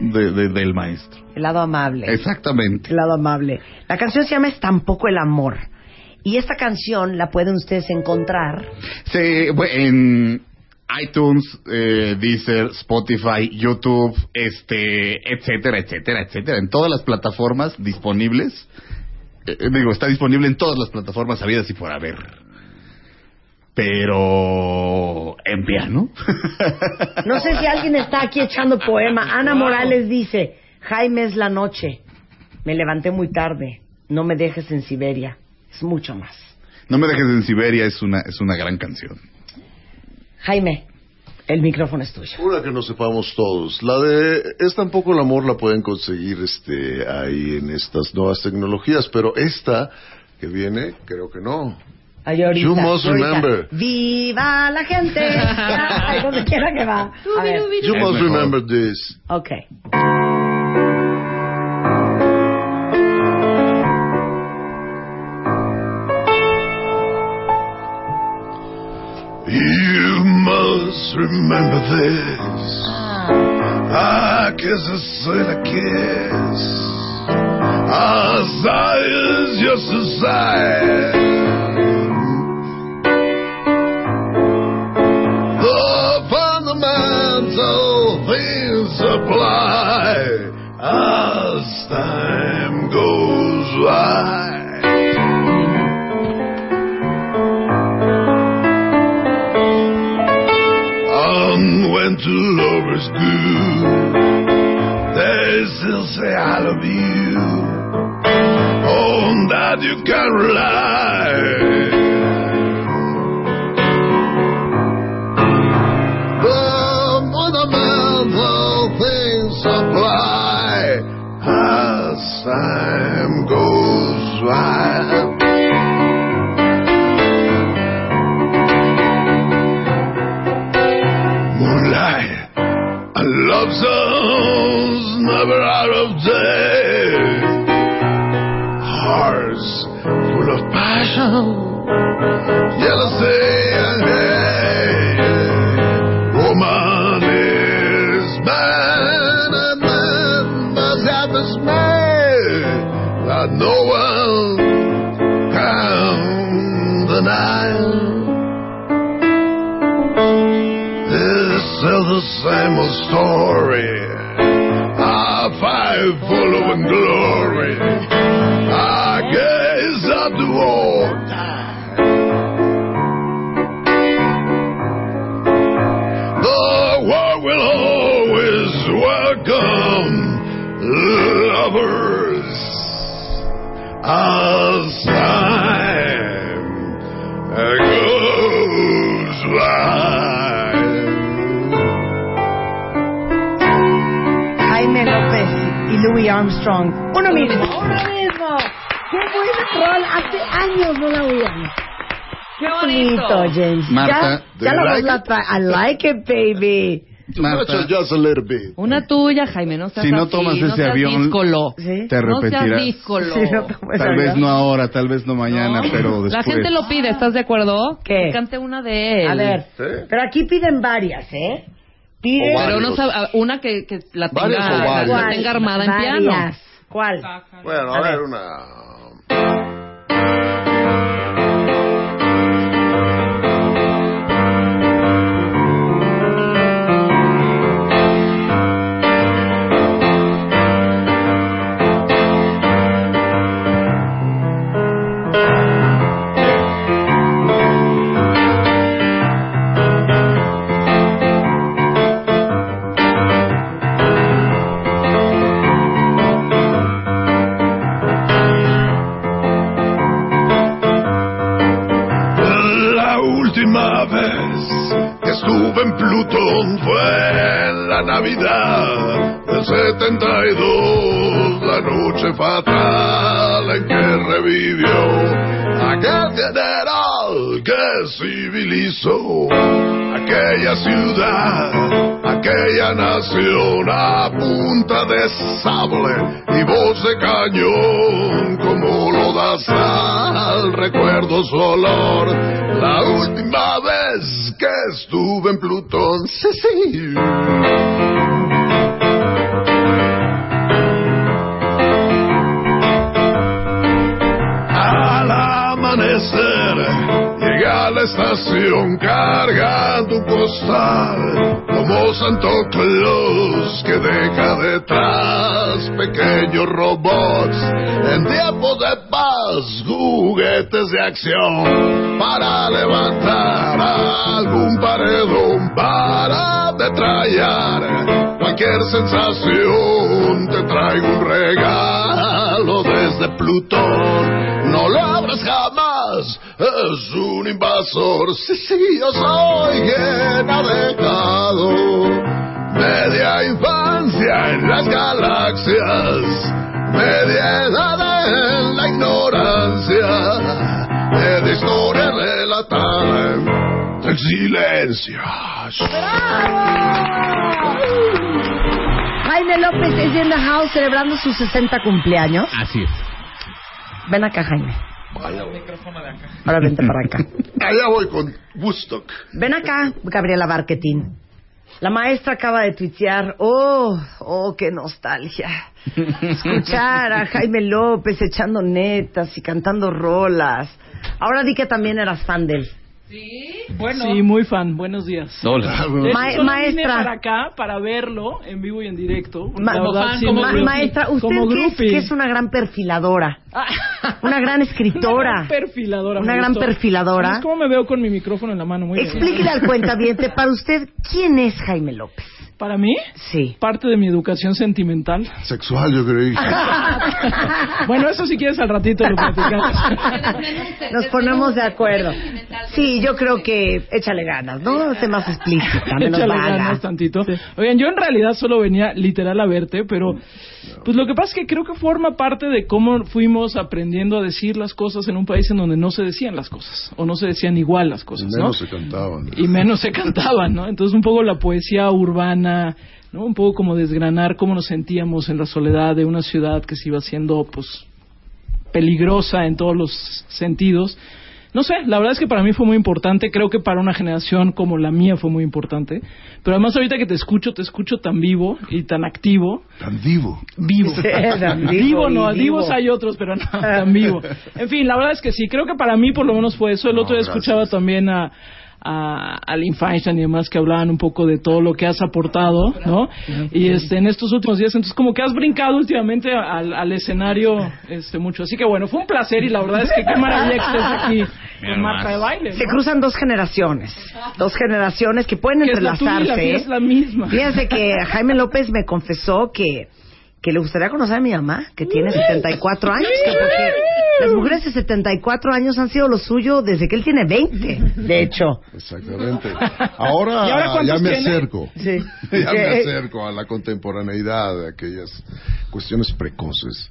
de- de- del maestro. El lado amable. Exactamente. El lado amable. La canción se llama Es tampoco el amor. Y esta canción la pueden ustedes encontrar. Se, en iTunes, eh, Deezer, Spotify, YouTube, este, etcétera, etcétera, etcétera, en todas las plataformas disponibles. Eh, digo, está disponible en todas las plataformas habidas y por haber. Pero en piano. No sé si alguien está aquí echando poema. Ana Morales dice, Jaime es la noche. Me levanté muy tarde. No me dejes en Siberia. Es mucho más. No me dejes en Siberia es una es una gran canción. Jaime, el micrófono es tuyo. Una que no sepamos todos. La de Es tampoco el amor la pueden conseguir este ahí en estas nuevas tecnologías, pero esta que viene, creo que no. Ay, ahorita, You must ahorita. remember. ¡Viva la gente! Ay, donde quiera que va. A ver. You must remember this. Ok. Just remember this. I guess I said a kiss. A sigh is just a sigh. The fundamental things apply as time goes by. Lovers good, they still say I love you. Oh, On that you can rely. No. Qué bonito. James. Marta, ya, la like. I like it, baby. Marta, Just a little bit. Una tuya, Jaime, no seas Si no así, tomas no ese seas avión, díscolo. ¿Sí? te No seas. Sí, no Tal vez no ahora, tal vez no mañana, ¿No? pero después. La gente lo pide, ¿estás de acuerdo? ¿Qué? Que cante una de él. A ver. Sí. Pero aquí piden varias, ¿eh? Piden Pero no una que, que la tenga, armada en piano. Varias. ¿Cuál? Bueno, A a ver, ver. una. La Navidad del 72, la noche fatal que revivió. Aquel general que civilizó aquella ciudad, aquella nación a punta de sable y voz de cañón como lo da sal, recuerdo su olor, la última vez que estuve en Plutón, sí, sí. Estación cargando un postal como Santo Claus que deja detrás pequeños robots en tiempo de paz, juguetes de acción para levantar algún paredón para detrayar cualquier sensación. Te traigo un regalo desde Plutón, no lo abras jamás, es un invasor. Sí, sí, yo soy quien ha dejado media infancia en las galaxias, media edad en la ignorancia, media historia relatada en silencio. Jaime López es in the house celebrando sus 60 cumpleaños. Así es. Ven acá, Jaime. Ahora vente para acá. Allá voy con Woodstock. Ven acá, Gabriela Barquetín. La maestra acaba de tuitear, oh, oh, qué nostalgia. Escuchar a Jaime López echando netas y cantando rolas. Ahora di que también eras fan de él. Bueno. Sí, muy fan. Buenos días. Hola. Hecho, Ma- solo maestra. vine para acá para verlo en vivo y en directo. Ma- sí, Ma- maestra, usted como que es, que es una gran perfiladora, una gran Una escritora, gran perfiladora. Una gran gustó. perfiladora. ¿Sabes cómo me veo con mi micrófono en la mano? Muy bien. explíquele al cuentaviente, para usted, ¿quién es Jaime López? Para mí, Sí. parte de mi educación sentimental. Sexual, yo creí. Bueno, eso si quieres al ratito lo platicamos. Nos ponemos de acuerdo. Sí, yo creo que échale ganas, ¿no? Sé más explícita, menos Échale vaga. ganas tantito. Oigan, yo en realidad solo venía literal a verte, pero pues lo que pasa es que creo que forma parte de cómo fuimos aprendiendo a decir las cosas en un país en donde no se decían las cosas, o no se decían igual las cosas, ¿no? Menos se cantaban. y menos se cantaban, ¿no? Entonces un poco la poesía urbana, ¿no? Un poco como desgranar cómo nos sentíamos en la soledad de una ciudad que se iba haciendo, pues, peligrosa en todos los sentidos. No sé, la verdad es que para mí fue muy importante, creo que para una generación como la mía fue muy importante, pero además ahorita que te escucho, te escucho tan vivo y tan activo, Tan vivo. vivo. Sí, tan vivo vivo no, vivo. vivos hay otros, pero no tan vivo. En fin, la verdad es que sí, creo que para mí por lo menos fue eso. El No, otro día gracias. escuchaba también a a, a Lynn Feinstein y demás que hablaban un poco de todo lo que has aportado, ¿no? Y este en estos últimos días, entonces como que has brincado últimamente al, al escenario este mucho. Así que bueno, fue un placer y la verdad es que qué maravilla que estés aquí con. Marta de baile. Se cruzan dos generaciones, dos generaciones que pueden Que es la entrelazarse. es la misma. Fíjense que Jaime López me confesó que, que le gustaría conocer a mi mamá, que tiene 74 años, que porque las mujeres de 74 años han sido lo suyo desde que él tiene 20, de hecho. Exactamente. Ahora, ¿Y ahora ya me tiene? acerco. Sí. Ya me Eh, acerco a la contemporaneidad de aquellas cuestiones precoces.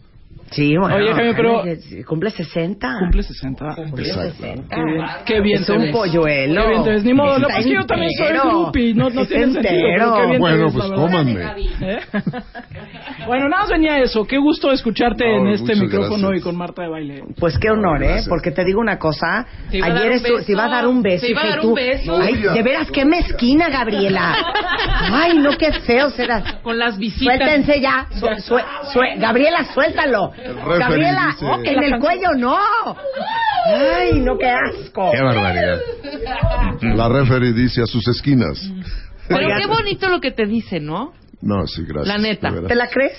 Sí, bueno. Oye, Jaime, pero- cumple 60. Cumple 60. Cumple Exacto. 60. Qué bien, qué bien Es te un ves. polluelo. Qué bien te ves. Ni modo, no, pues que yo también soy groupie. No, no tiene sentido. qué bien Bueno, pues cómanme. ¿Eh? bueno, nada más venía eso. Qué gusto escucharte No, en este micrófono gracias. y con Marta de baile. Pues qué honor, ¿eh? Porque te digo una cosa. Ayer te iba a dar un beso. Te iba a y dar tú- un beso. Ay, de veras, qué mezquina, Gabriela. Ay, no, qué feo serás. Con las visitas. Suéltense ya. Su- sue- sue- Gabriela, suéltalo. Gabriela, dice- en el cuello no. Ay, no, qué asco. Qué barbaridad. La referee dice a sus esquinas. Pero qué bonito lo que te dice, ¿no? No, sí, gracias. La neta. ¿Te la crees?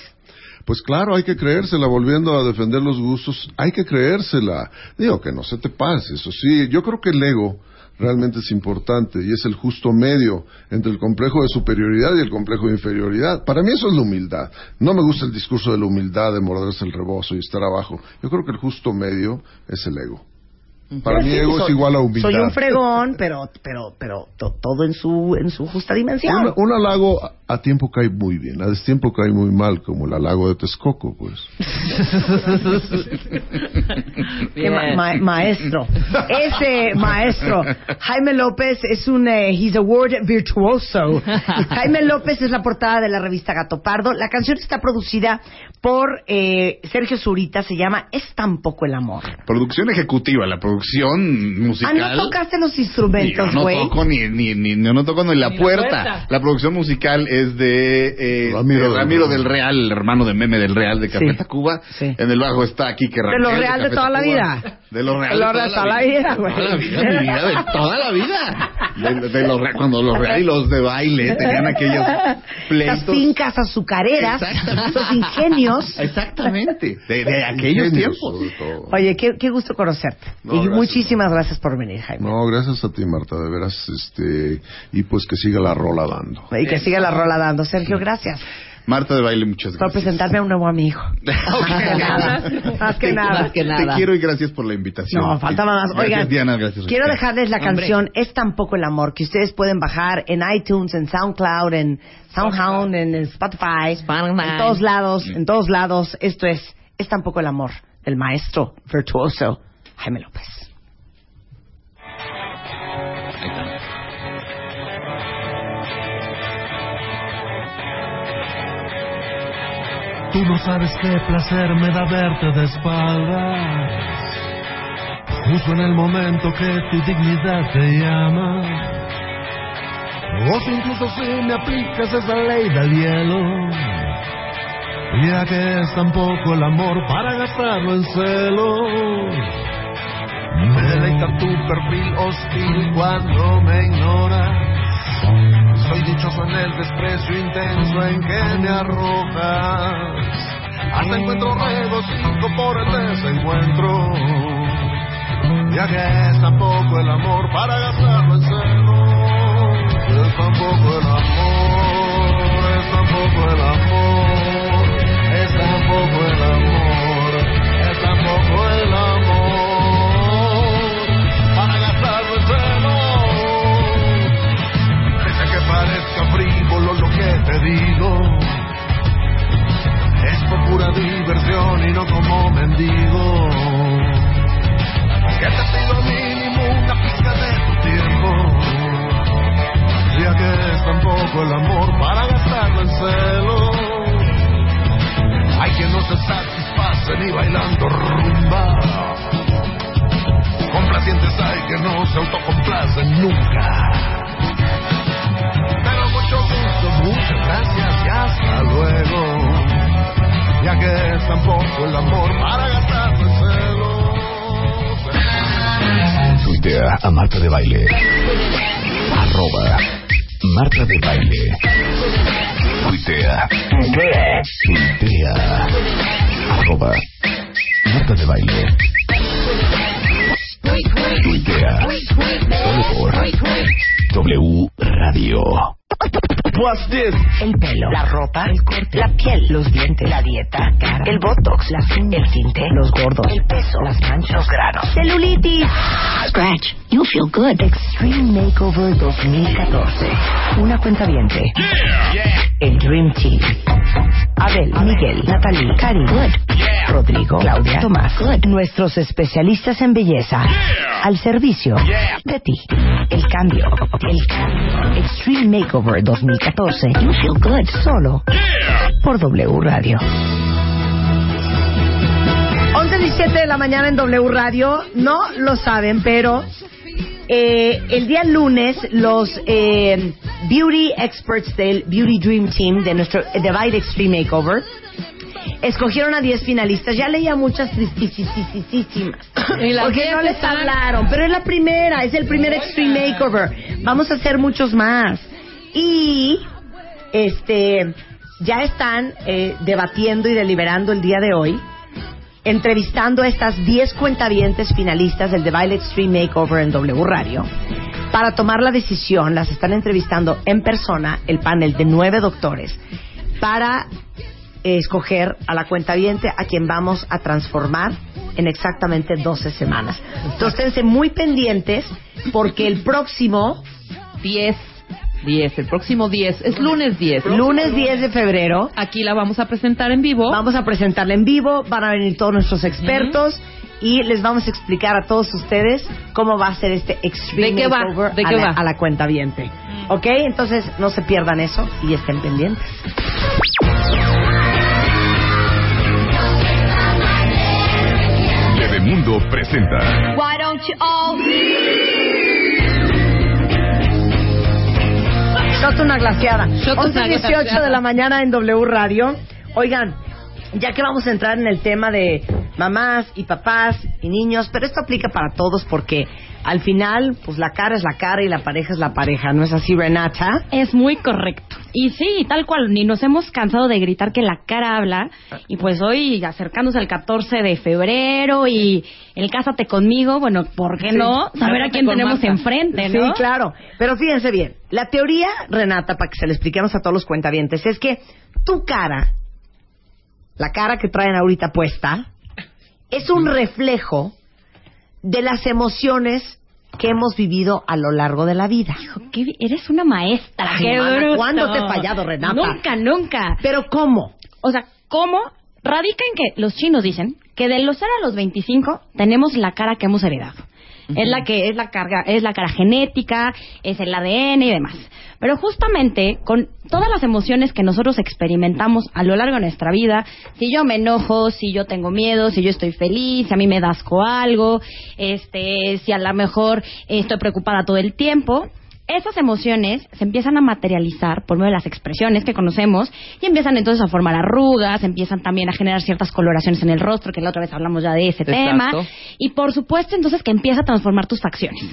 Pues claro, hay que creérsela, volviendo a defender los gustos, hay que creérsela. Digo que no se te pase, eso sí. Yo creo que el ego realmente es importante y es el justo medio entre el complejo de superioridad y el complejo de inferioridad. Para mí eso es la humildad. No me gusta el discurso de la humildad, de morderse el rebozo y estar abajo. Yo creo que el justo medio es el ego. Para mí Sí, ego es igual a humildad. Soy un fregón, pero, pero, pero to- todo en su, en su justa dimensión. Un, un halago a, tiempo cae muy bien, a destiempo cae muy mal, como el halago de Texcoco, pues. Qué ma- ma- maestro. Ese maestro. Jaime López es un, eh, he's a word virtuoso. Jaime López es la portada de la revista Gato Pardo. La canción está producida por eh, Sergio Zurita, se llama Es tan poco el amor. Producción ejecutiva, la producción Ah, musical. no tocaste los instrumentos, no güey. toco ni, ni, ni, no, no toco ni la, Ni la puerta. puerta. La producción musical es de eh, Ramiro de del Ramiro Real. del Real, el hermano de Meme del Real de Café Sí. Tacuba. Sí. En el bajo está Kike De Rangel. lo real de toda la vida. De lo real De lo de toda la vida, güey. Toda la vida, mi vida, de toda la vida. De, de lo real, cuando los real y los de baile tenían aquellos pleitos. fincas azucareras, esos ingenios. Exactamente. De, de aquellos Ingenios, tiempos. Oye, qué, qué gusto conocerte. No, y gracias. muchísimas gracias por venir, Jaime. No, gracias a ti, Marta, de veras, este, y pues que siga la rola dando. Y que siga la rola dando. Sergio, gracias Marta de baile, muchas por gracias. presentarme a un nuevo amigo. Más que nada. Más que nada. Más que nada. Te quiero y gracias por la invitación. No, faltaba más. Gracias, Oigan, Diana, gracias. quiero dejarles la Hombre. canción Es tan poco el amor que ustedes pueden bajar en iTunes, en SoundCloud, en SoundHound, en Spotify, Spotify. en todos lados, en todos lados. Esto es Es tan poco el amor del maestro virtuoso Jaime López. Tú no sabes qué placer me da verte de espaldas. justo en el momento que tu dignidad te llama. O si incluso si me aplicas esa ley del hielo, ya que es tan poco el amor para gastarlo en celos. Me deleita tu perfil hostil cuando me ignoras. Soy dichoso en el desprecio intenso en que me arrojas. Hasta encuentro regocijo por el desencuentro. Ya que es tan poco el amor para gastarlo en celos. Es tan poco el amor, es tan poco el amor, digo, es por pura diversión y no como mendigo. Que te pido mínimo una pizca de tu tiempo, ya que es tan poco el amor para gastarlo en celos. Hay quien no se satisface ni bailando rumba. Complacientes hay que no se autocomplacen nunca. Que es tan poco el amor para en celos. Tuitea Marta de Baile. Arroba Marta de Baile. Tuitea. Arroba Marta de Baile. Tuitea. Solo por W Radio. What's this? El pelo, la ropa, el corte, la piel, los dientes, la dieta, la cara, el botox, las uñas, el tinte, los gordos, el peso, las manchas, los granos, celulitis. Scratch, you feel good. Extreme Makeover 2014. Una cuenta viente. El Dream Team. Abel, Miguel, Natalie, Cari, Rodrigo, Claudia, Tomás, nuestros especialistas en belleza, al servicio de ti. El cambio, el cambio. Extreme Makeover 2014. You feel good. Solo por W Radio. 11.17 de la mañana en W Radio. No lo saben, pero eh, el día lunes los eh, Beauty Experts del Beauty Dream Team de nuestro Divide Extreme Makeover escogieron a 10 finalistas. Ya leía muchas Porque no les hablaron. Pero es la primera, es el primer Extreme Makeover. Vamos a hacer muchos más. Y este ya están eh, debatiendo y deliberando el día de hoy, entrevistando a estas 10 cuentavientes finalistas del The Violet Extreme Makeover en W Radio. Para tomar la decisión, las están entrevistando en persona el panel de nueve doctores para eh, escoger a la cuentaviente a quien vamos a transformar en exactamente 12 semanas. Entonces, esténse muy pendientes porque el próximo 10. 10, el próximo 10. Es lunes 10. Lunes 10 de febrero. Aquí la vamos a presentar en vivo. Vamos a presentarla en vivo, van a venir todos nuestros expertos y les vamos a explicar a todos ustedes cómo va a ser este Extreme ¿De qué va? Makeover ¿De a, qué la, va? a la cuenta viente. ¿Ok? Entonces no se pierdan eso y estén pendientes. Bebemundo presenta Why don't you all Shot una glaciada. Shot una 11.18 glaciada. de la mañana en W Radio. Oigan, ya que vamos a entrar en el tema de mamás y papás y niños, pero esto aplica para todos porque al final, pues la cara es la cara y la pareja es la pareja, ¿no es así, Renata? Es muy correcto. Y sí, tal cual, ni nos hemos cansado de gritar que la cara habla. Y pues hoy, acercándose al 14 de febrero y el Cásate conmigo, bueno, ¿por qué Sí. no? Saber a quién tenemos Marta. enfrente, ¿no? Sí, claro. Pero fíjense bien, la teoría, Renata, para que se le expliquemos a todos los cuentavientes, es que tu cara, la cara que traen ahorita puesta, es un reflejo de las emociones que hemos vivido a lo largo de la vida. ¿Qué- eres una maestra. Ay, qué mana, bruto. ¿cuándo te he fallado, Renata? Nunca, nunca. Pero ¿cómo? O sea, ¿cómo? Radica en que los chinos dicen que de los 0 a los 25 tenemos la cara que hemos heredado. Es la que es la carga, es la cara genética, es el ADN y demás. Pero justamente con todas las emociones que nosotros experimentamos a lo largo de nuestra vida, si yo me enojo, si yo tengo miedo, si yo estoy feliz, si a mí me da asco algo, este, si a lo mejor estoy preocupada todo el tiempo, esas emociones se empiezan a materializar por medio de las expresiones que conocemos y empiezan entonces a formar arrugas, empiezan también a generar ciertas coloraciones en el rostro, que la otra vez hablamos ya de ese Exacto. tema, y por supuesto entonces que empieza a transformar tus facciones.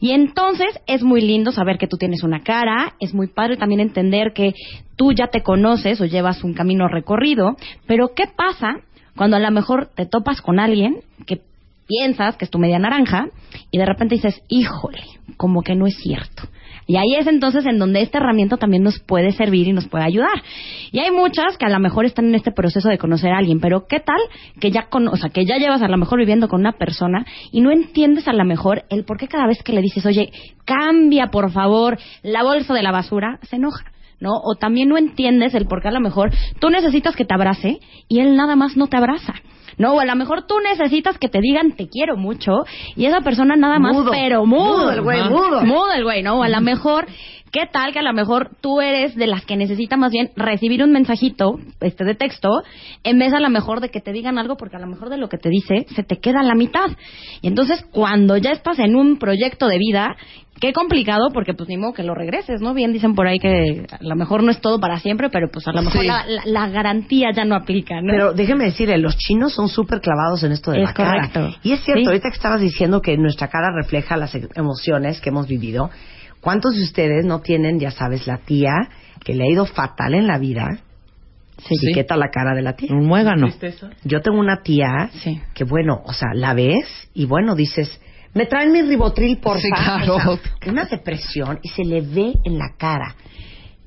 Y entonces es muy lindo saber que tú tienes una cara, es muy padre también entender que tú ya te conoces o llevas un camino recorrido, pero ¿qué pasa cuando a lo mejor te topas con alguien que piensas que es tu media naranja y de repente dices, híjole, como que no es cierto. Y ahí es entonces en donde esta herramienta también nos puede servir y nos puede ayudar. Y hay muchas que a lo mejor están en este proceso de conocer a alguien, pero ¿qué tal que ya cono- o sea, que ya llevas a lo mejor viviendo con una persona y no entiendes a lo mejor el por qué cada vez que le dices, oye, cambia por favor la bolsa de la basura, se enoja? ¿no? O también no entiendes el por qué a lo mejor tú necesitas que te abrace y él nada más no te abraza. No, o a lo mejor tú necesitas que te digan te quiero mucho y esa persona nada más, Mudo. pero mudo. Mudo el güey, mudo. Mudo el güey, ¿no? O a lo mejor, ¿qué tal que a lo mejor tú eres de las que necesita más bien recibir un mensajito este de texto en vez a lo mejor de que te digan algo porque a lo mejor de lo que te dice se te queda la mitad. Y entonces cuando ya estás en un proyecto de vida, qué complicado porque pues ni modo que lo regreses, ¿no? Bien dicen por ahí que a lo mejor no es todo para siempre, pero pues a lo mejor Sí. la, la- la garantía ya no aplica, ¿no? Pero déjeme decirle, los chinos son súper clavados en esto de Es la cara. correcto. Y es cierto, Sí. ahorita que estabas diciendo que nuestra cara refleja las emociones que hemos vivido, ¿cuántos de ustedes no tienen, ya sabes, la tía que le ha ido fatal en la vida? Sí. ¿Y qué tal la cara de la tía? Un muégano. Yo tengo una tía que, bueno, o sea, la ves y, bueno, dices, me traen mi ribotril, por Sí, favor. claro. una depresión y se le ve en la cara.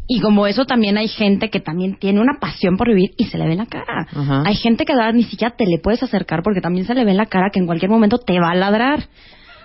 Y como eso también hay gente que también tiene una pasión por vivir y se le ve en la cara. Ajá. Hay gente que ni siquiera te le puedes acercar porque también se le ve en la cara que en cualquier momento te va a ladrar.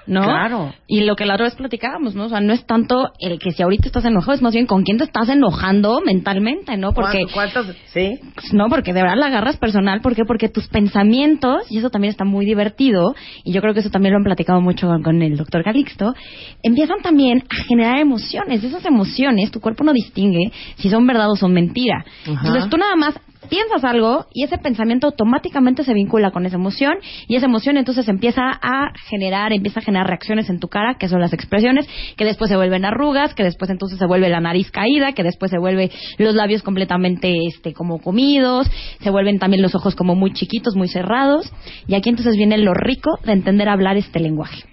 ¿No? Claro. Y lo que la otra vez platicábamos, ¿no? O sea, no es tanto el que si ahorita estás enojado, es más bien con quién te estás enojando mentalmente, ¿no? Porque ¿Cuántos? Sí. no, porque de verdad la agarras personal. ¿Por qué? Porque tus pensamientos, y eso también está muy divertido, y yo creo que eso también lo han platicado mucho con, el doctor Calixto, empiezan también a generar emociones. Esas emociones, tu cuerpo no distingue si son verdad o son mentira. Ajá. Entonces tú nada más piensas algo y ese pensamiento automáticamente se vincula con esa emoción y esa emoción entonces empieza a generar, empieza a generar reacciones en tu cara, que son las expresiones, que después se vuelven arrugas, que después entonces se vuelve la nariz caída, que después se vuelve los labios completamente este como comidos, se vuelven también los ojos como muy chiquitos, muy cerrados y aquí entonces viene lo rico de entender hablar este lenguaje.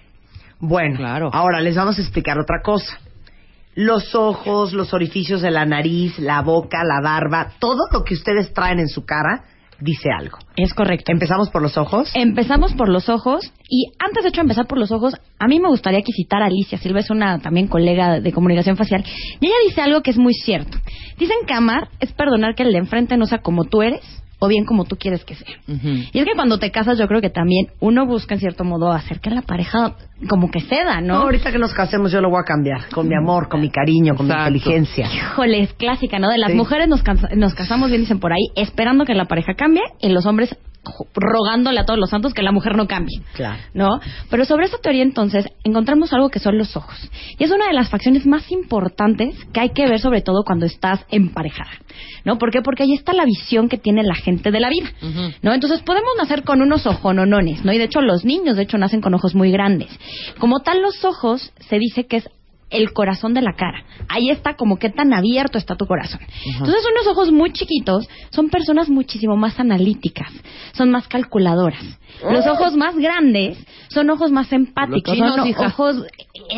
Bueno, ahora les vamos a explicar otra cosa. Los ojos, los orificios de la nariz, la boca, la barba, todo lo que ustedes traen en su cara dice algo. Es correcto. ¿Empezamos por los ojos? Empezamos por los ojos y antes de hecho empezar por los ojos, a mí me gustaría que citara a Alicia Silva, es una también colega de comunicación facial, y ella dice algo que es muy cierto. Dicen que amar es perdonar que el de enfrente no sea como tú eres o bien como tú quieres que sea. Y es que cuando te casas yo creo que también uno busca en cierto modo hacer que la pareja como que ceda, ¿no? No, ahorita que nos casemos yo lo voy a cambiar. Con mi amor, con mi cariño, con Exacto. mi inteligencia. Híjole, es clásica, ¿no? De las Sí. mujeres nos, nos casamos, bien dicen por ahí, esperando que la pareja cambie y los hombres rogándole a todos los santos que la mujer no cambie. Claro. ¿no? Pero sobre esa teoría entonces encontramos algo que son los ojos. Y es una de las facciones más importantes que hay que ver sobre todo cuando estás emparejada, ¿no? ¿Por qué? Porque ahí está la visión que tiene la gente de la vida, ¿no? Entonces podemos nacer con unos ojononones, ¿no? Y de hecho los niños de hecho nacen con ojos muy grandes. Como tal los ojos se dice que es el corazón de la cara. Ahí está como qué tan abierto está tu corazón. Entonces unos ojos muy chiquitos son personas muchísimo más analíticas, son más calculadoras. Los ojos más grandes son ojos más empáticos, son hija. ojos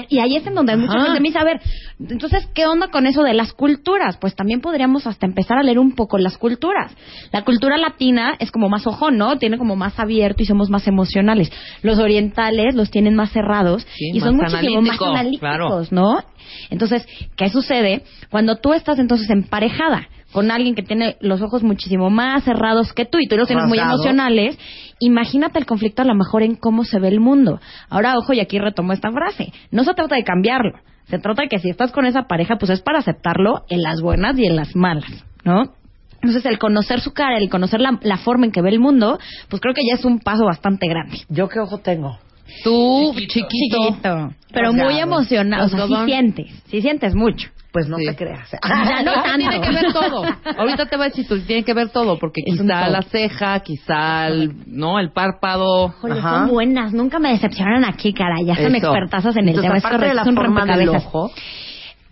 y ahí es en donde mucha gente me dice, a ver, entonces, ¿qué onda con eso de las culturas? Pues también podríamos hasta empezar a leer un poco las culturas. La cultura latina es como más ojón, ¿no? Tiene como más abierto y somos más emocionales. Los orientales los tienen más cerrados Sí, y son muchísimo más analítico, analíticos, claro. ¿no? Entonces, ¿qué sucede cuando tú estás entonces emparejada con alguien que tiene los ojos muchísimo más cerrados que tú y tú los tienes muy emocionales? Imagínate el conflicto a lo mejor en cómo se ve el mundo. Ahora, ojo, y aquí retomo esta frase. No se trata de cambiarlo. Se trata de que si estás con esa pareja, pues es para aceptarlo en las buenas y en las malas, ¿no? Entonces, el conocer su cara, el conocer la, la forma en que ve el mundo, pues creo que ya es un paso bastante grande. ¿Yo qué ojo tengo? Tú, chiquito. Chiquito. Pero muy emocionado. O sea, sí sientes. Sí sientes mucho. Pues no Sí. te creas. Ya no tanto. Tiene que ver todo. Ahorita te voy a decir, tú, tiene que ver todo, porque Es quizá la ceja, quizá el, no, el párpado. Son buenas. Nunca me decepcionan aquí, caray. Ya son Eso. expertazas en el Entonces, tema. Es de la forma del ojo,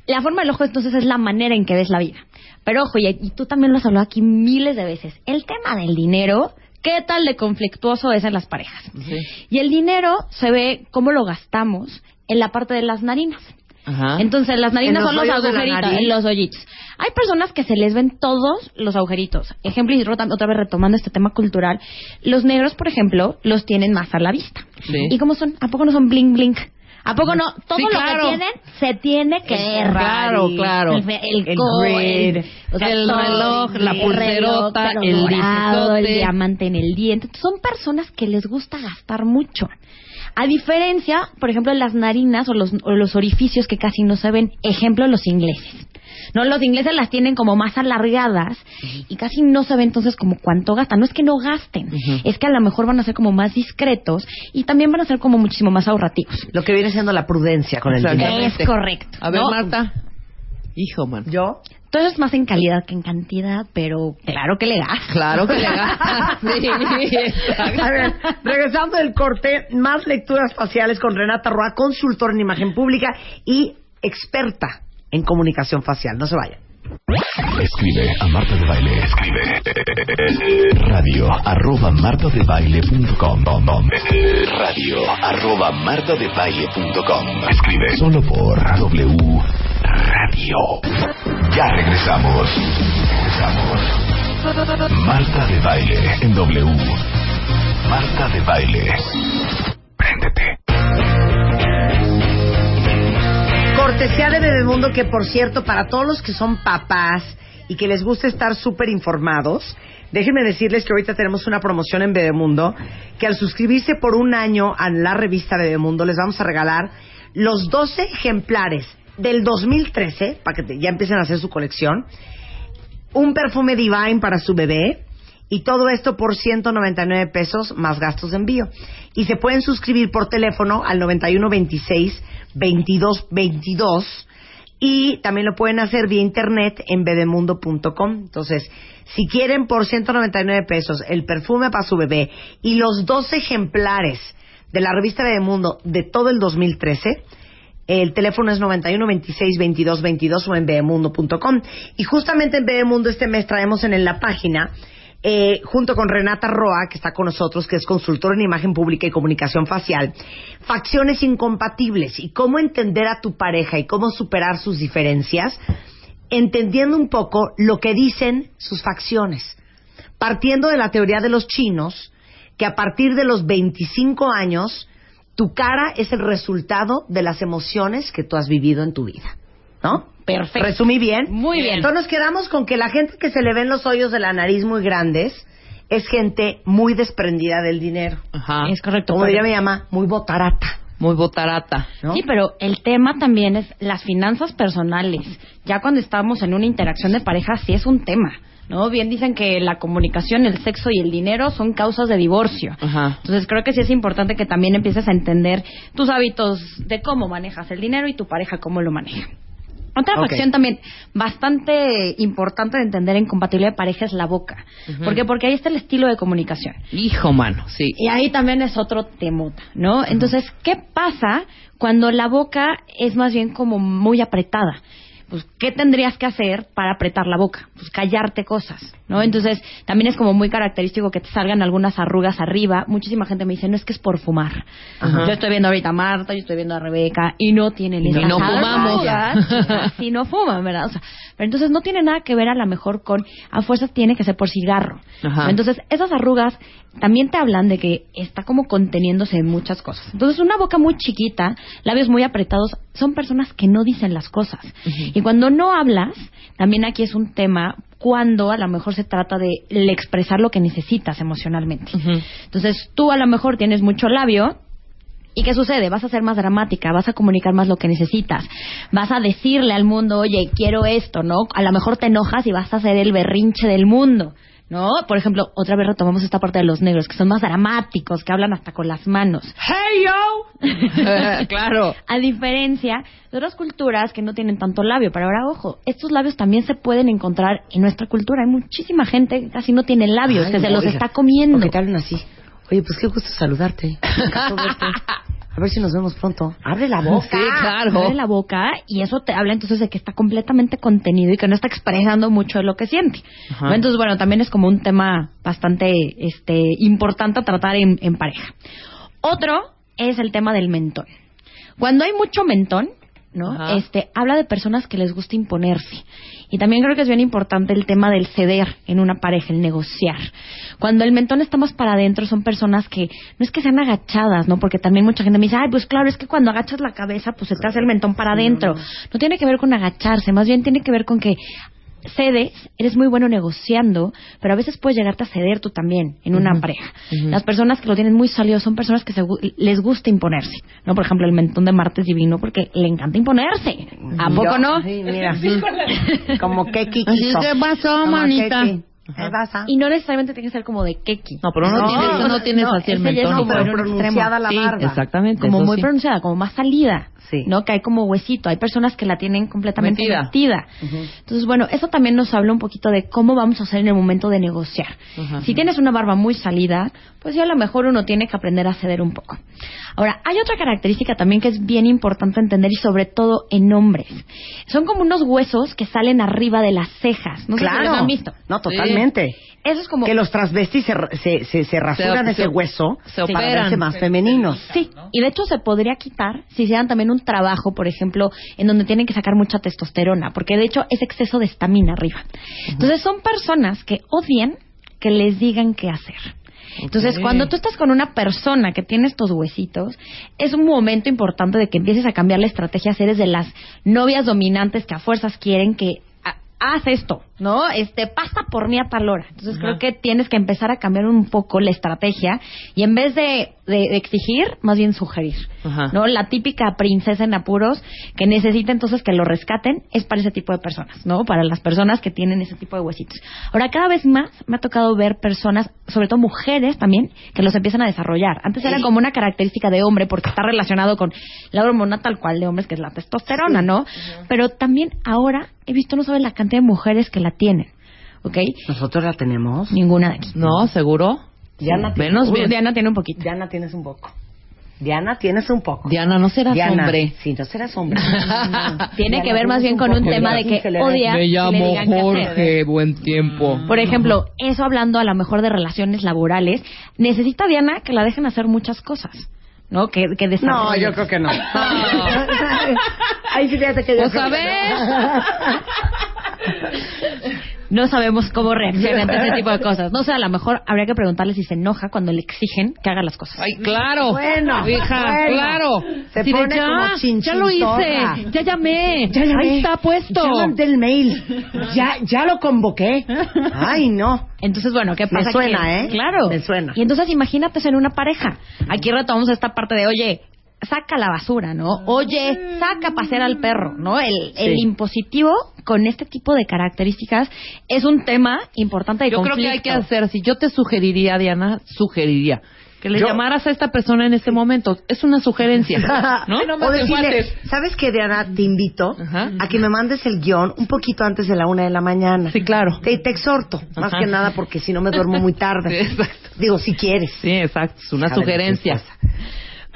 La forma del ojo, entonces, es la manera en que ves la vida. Pero ojo, y, y tú también lo has hablado aquí miles de veces. El tema del dinero, ¿qué tal de conflictuoso es en las parejas? Sí. Y el dinero se ve cómo lo gastamos en la parte de las narinas. Ajá. Entonces, las narinas ¿En los son los agujeritos, nariz? en los hoyitos. Hay personas que se les ven todos los agujeritos. Ejemplo, y otra vez retomando este tema cultural, los negros, por ejemplo, los tienen más a la vista. Sí. ¿Y cómo son? ¿A poco no son bling bling? ¿A poco no? Todo Sí, lo claro. que tienen se tiene que ver. Claro, claro. El, el, El co- grid, o sea, el todo, reloj, la el pulserota, reloj, el dorado, el diamante en el diente. Son personas que les gusta gastar mucho. A diferencia, por ejemplo, de las narinas o los, o los orificios que casi no se ven. Ejemplo, los ingleses. No, los ingleses las tienen como más alargadas y casi no se ve entonces como cuánto gastan. No es que no gasten, es que a lo mejor van a ser como más discretos y también van a ser como muchísimo más ahorrativos. lo que viene siendo la prudencia con el dinero. Es correcto. A ver, ¿no? Marta. Hijo, man. ¿Yo? Todo es más en calidad que en cantidad, pero claro que le gastas. Claro que le. Sí, exacto. A ver, regresando del corte, más lecturas faciales con Renata Roa, consultora en imagen pública y experta en comunicación facial. No se vayan. Escribe a Marta de Baile. Escribe. Radio arroba martadebaile.com. Radio arroba martadebaile.com. Escribe solo por W Radio. Ya regresamos. Regresamos. Marta de Baile en W. Marta de Baile. Préndete. Cortesía de Bebemundo, que por cierto, para todos los que son papás y que les gusta estar súper informados, déjenme decirles que ahorita tenemos una promoción en Bebemundo, que al suscribirse por un año a la revista Bebemundo, les vamos a regalar los 12 ejemplares del 2013, para que ya empiecen a hacer su colección, un perfume Divine para su bebé y todo esto por 199 pesos más gastos de envío. Y se pueden suscribir por teléfono al 9126 2222 y también lo pueden hacer vía internet en bebemundo.com. Entonces, si quieren por 199 pesos el perfume para su bebé y los dos ejemplares de la revista Bebemundo de todo el 2013, el teléfono es 91 26 22 22 o en bebemundo.com. Y justamente en Bebemundo este mes traemos en la página, eh, junto con Renata Roa, que está con nosotros, que es consultora en imagen pública y comunicación facial, facciones incompatibles y cómo entender a tu pareja y cómo superar sus diferencias, entendiendo un poco lo que dicen sus facciones. Partiendo de la teoría de los chinos, que a partir de los 25 años, tu cara es el resultado de las emociones que tú has vivido en tu vida. ¿No? Perfecto. ¿Resumí bien? Muy bien. Entonces nos quedamos con que la gente que se le ven los hoyos de la nariz muy grandes es gente muy desprendida del dinero. Ajá. Es correcto. Como pero- diría mi mamá, muy botarata. Muy botarata. ¿no? Sí, pero el tema también es las finanzas personales. Ya cuando estamos en una interacción de pareja, sí es un tema. ¿No? Bien dicen que la comunicación, el sexo y el dinero son causas de divorcio. Ajá. Entonces creo que sí es importante que también empieces a entender tus hábitos de cómo manejas el dinero y tu pareja cómo lo maneja. Otra facción también bastante importante de entender en compatibilidad de pareja es la boca. ¿Por qué? Porque ahí está el estilo de comunicación. Hijo, mano, sí. Y ahí también es otro temota, ¿no? Entonces, ¿qué pasa cuando la boca es más bien como muy apretada? Pues, ¿qué tendrías que hacer para apretar la boca? Pues callarte cosas, ¿no? Entonces, también es como muy característico que te salgan algunas arrugas arriba. Muchísima gente me dice, no es que es por fumar. Ajá. Yo estoy viendo ahorita a Marta, yo estoy viendo a Rebeca, y no tienen Y no fumamos. Si no fuman, ¿verdad? O sea, pero entonces no tiene nada que ver a lo mejor con, a fuerzas tiene que ser por cigarro. Ajá. Entonces, esas arrugas también te hablan de que está como conteniéndose en muchas cosas. Entonces, una boca muy chiquita, labios muy apretados, son personas que no dicen las cosas. Y cuando no hablas, también aquí es un tema cuando a lo mejor se trata de expresar lo que necesitas emocionalmente. Entonces, tú a lo mejor tienes mucho labio, ¿Y qué sucede? Vas a ser más dramática, vas a comunicar más lo que necesitas, vas a decirle al mundo, oye, quiero esto, ¿no? A lo mejor te enojas y vas a hacer el berrinche del mundo. ¿No? Por ejemplo, otra vez retomamos esta parte de los negros, que son más dramáticos, que hablan hasta con las manos. ¡Hey, yo! claro. A diferencia de otras culturas que no tienen tanto labio. Pero ahora, ojo, estos labios también se pueden encontrar en nuestra cultura. Hay muchísima gente que casi no tiene labios, Ay, que se los oiga. está comiendo. ¿O qué tal así? Oye, pues qué gusto saludarte. A ver si nos vemos pronto. Abre la boca. Sí, claro. Abre la boca y eso te habla entonces de que está completamente contenido y que no está expresando mucho de lo que siente. Entonces, bueno, también es como un tema bastante este, importante a tratar en, en pareja. Otro es el tema del mentón. Cuando hay mucho mentón, ¿no? Ajá. Este, habla de personas que les gusta imponerse. Y también creo que es bien importante el tema del ceder en una pareja, el negociar. Cuando el mentón está más para adentro, son personas que no es que sean agachadas, ¿no? Porque también mucha gente me dice, ay, pues claro, es que cuando agachas la cabeza, pues se te hace el mentón para adentro. No tiene que ver con agacharse, más bien tiene que ver con que cedes, eres muy bueno negociando, pero a veces puedes llegarte a ceder tú también en una Ujú. pareja. Las personas que lo tienen muy sólido son personas que se les gusta imponerse, ¿no? Por ejemplo, el mentón de Marte es divino porque le encanta imponerse. ¿A poco Yo- no? Sí, mira. Como que ¿qué pasó, Como manita? Keki. ¿Qué pasa? Y no necesariamente tiene que ser como de keki. No, pero no, tienes, no tienes así el mentón. como pero pronunciada la Sí, barba. Exactamente. como muy sí. pronunciada, como más salida. Sí. ¿No? Que hay como huesito. Hay personas que la tienen completamente Metida. metida. Entonces, bueno, eso también nos habla un poquito de cómo vamos a hacer en el momento de negociar. Si tienes una barba muy salida, pues ya a lo mejor uno tiene que aprender a ceder un poco. Ahora, hay otra característica también que es bien importante entender y sobre todo en hombres. Son como unos huesos que salen arriba de las cejas. No sé si Claro. los han visto. No, totalmente. Eso es como... Que los transvestis se, se, se, se rasuran Se- ese se- hueso se para verse más femeninos. Sí, y de hecho se podría quitar si hicieran también un trabajo, por ejemplo, en donde tienen que sacar mucha testosterona, porque de hecho es exceso de estamina arriba. Entonces son personas que odian que les digan qué hacer. Entonces, cuando tú estás con una persona que tiene estos huesitos, es un momento importante de que empieces a cambiar la estrategia. Eres de las novias dominantes que a fuerzas quieren que ha- haz esto, ¿no? Este, pasa por mí a tal hora. Entonces, creo que tienes que empezar a cambiar un poco la estrategia y en vez de, de- de exigir, más bien sugerir. Ajá. ¿no? La típica princesa en apuros que necesita entonces que lo rescaten es para ese tipo de personas, ¿no? Para las personas que tienen ese tipo de huesitos. Ahora, cada vez más me ha tocado ver personas, sobre todo mujeres también, que los empiezan a desarrollar. Antes era como una característica de hombre porque está relacionado con la hormona tal cual de hombres, que es la testosterona, ¿no? Pero también ahora he visto, no saben la cantidad de mujeres que la tienen, ¿ok? Nosotros la tenemos. Ninguna de aquí. No, seguro. Diana tiene- Menos bien. Diana tiene un poquito. Diana tienes un poco. Diana tienes un poco. Diana, no serás Diana, hombre. Sí, no serás hombre. Tiene Diana, que ver más bien con un poco. tema de Sí, que odia Me que le llamo hacer. Jorge, buen tiempo. Por ejemplo, eso hablando a lo mejor de relaciones laborales, necesita Diana que la dejen hacer muchas cosas, ¿no? Que, que No, yo creo que no. Ahí sí que yo Pues creo a que ver. No sabemos cómo reacciona ante ese tipo de cosas. No sé, a lo mejor habría que preguntarle si se enoja cuando le exigen que haga las cosas. Ay, claro. Bueno, hija, bueno. claro. Se Así de, pone ya, como ya lo hice, ya llamé, Ya llamé. ahí está puesto. Ya mandé el mail. Ya, ya lo convoqué. Ay, no. Entonces, bueno, ¿qué Me pasa? suena, Que- ¿eh? Claro. Me suena. Y entonces imagínate ser una pareja. Aquí retomamos esta parte de, oye, saca la basura, ¿no? Oye, saca a pasear al perro, ¿no? El, el Sí. impositivo con este tipo de características es un tema importante de Yo creo que hay que hacer, si yo te sugeriría, Diana, sugeriría que le Yo- llamaras a esta persona en este momento. Es una sugerencia, ¿no? o decirle, ¿sabes qué, Diana? Te invito Ajá. a que me mandes el guion un poquito antes de la una de la mañana. Sí, claro. Te, te exhorto, más que nada porque si no me duermo muy Sí, tarde. exacto. Digo, si quieres. Sí, exacto, es una sugerencia.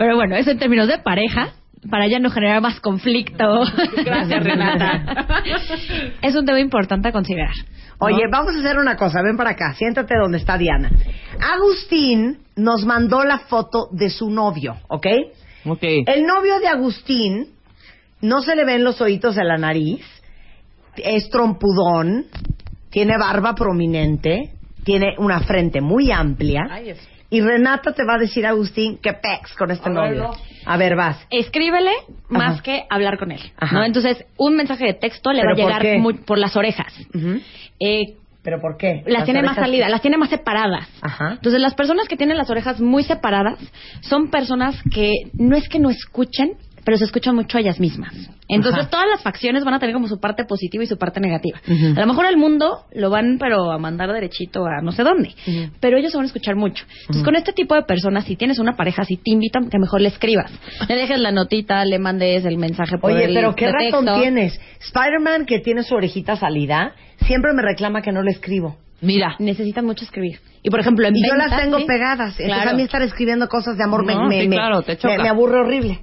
Pero bueno, eso en términos de pareja, para ya no generar más conflicto. Gracias, Renata. es un tema importante a considerar. ¿no? Oye, vamos a hacer una cosa, ven para acá, siéntate donde está Diana. Agustín nos mandó la foto de su novio, ¿ok? Ok. El novio de Agustín no se le ven los oídos de la nariz, es trompudón, tiene barba prominente, tiene una frente muy amplia. Y Renata te va a decir, Agustín, que pex con este novio. A ver, vas. Escríbele más Ajá. que hablar con él. Ajá. ¿no? Entonces, un mensaje de texto le va a ¿Pero por llegar muy- por las orejas. Ujú. Eh, ¿Pero por qué? las tiene más salidas, las tiene más separadas. Ajá. Entonces, las personas que tienen las orejas muy separadas son personas que no es que no escuchen, pero se escuchan mucho a ellas mismas. Entonces Ajá. todas las facciones van a tener como su parte positiva y su parte negativa. A lo mejor el mundo lo van pero a mandar derechito a no sé dónde, pero ellos se van a escuchar mucho. Entonces con este tipo de personas, si tienes una pareja, si te invitan, que mejor le escribas. Le dejes la notita, le mandes el mensaje por Oye, el pero qué razón tienes. Spider-Man, que tiene su orejita salida, siempre me reclama que no le escribo. Mira. Necesitan mucho escribir. Y por ejemplo, en Y yo ventas, las tengo sí. pegadas. Entonces Claro. a mí estar escribiendo cosas de amor me, No, me, sí, me- claro, te me- choca. me aburre horrible.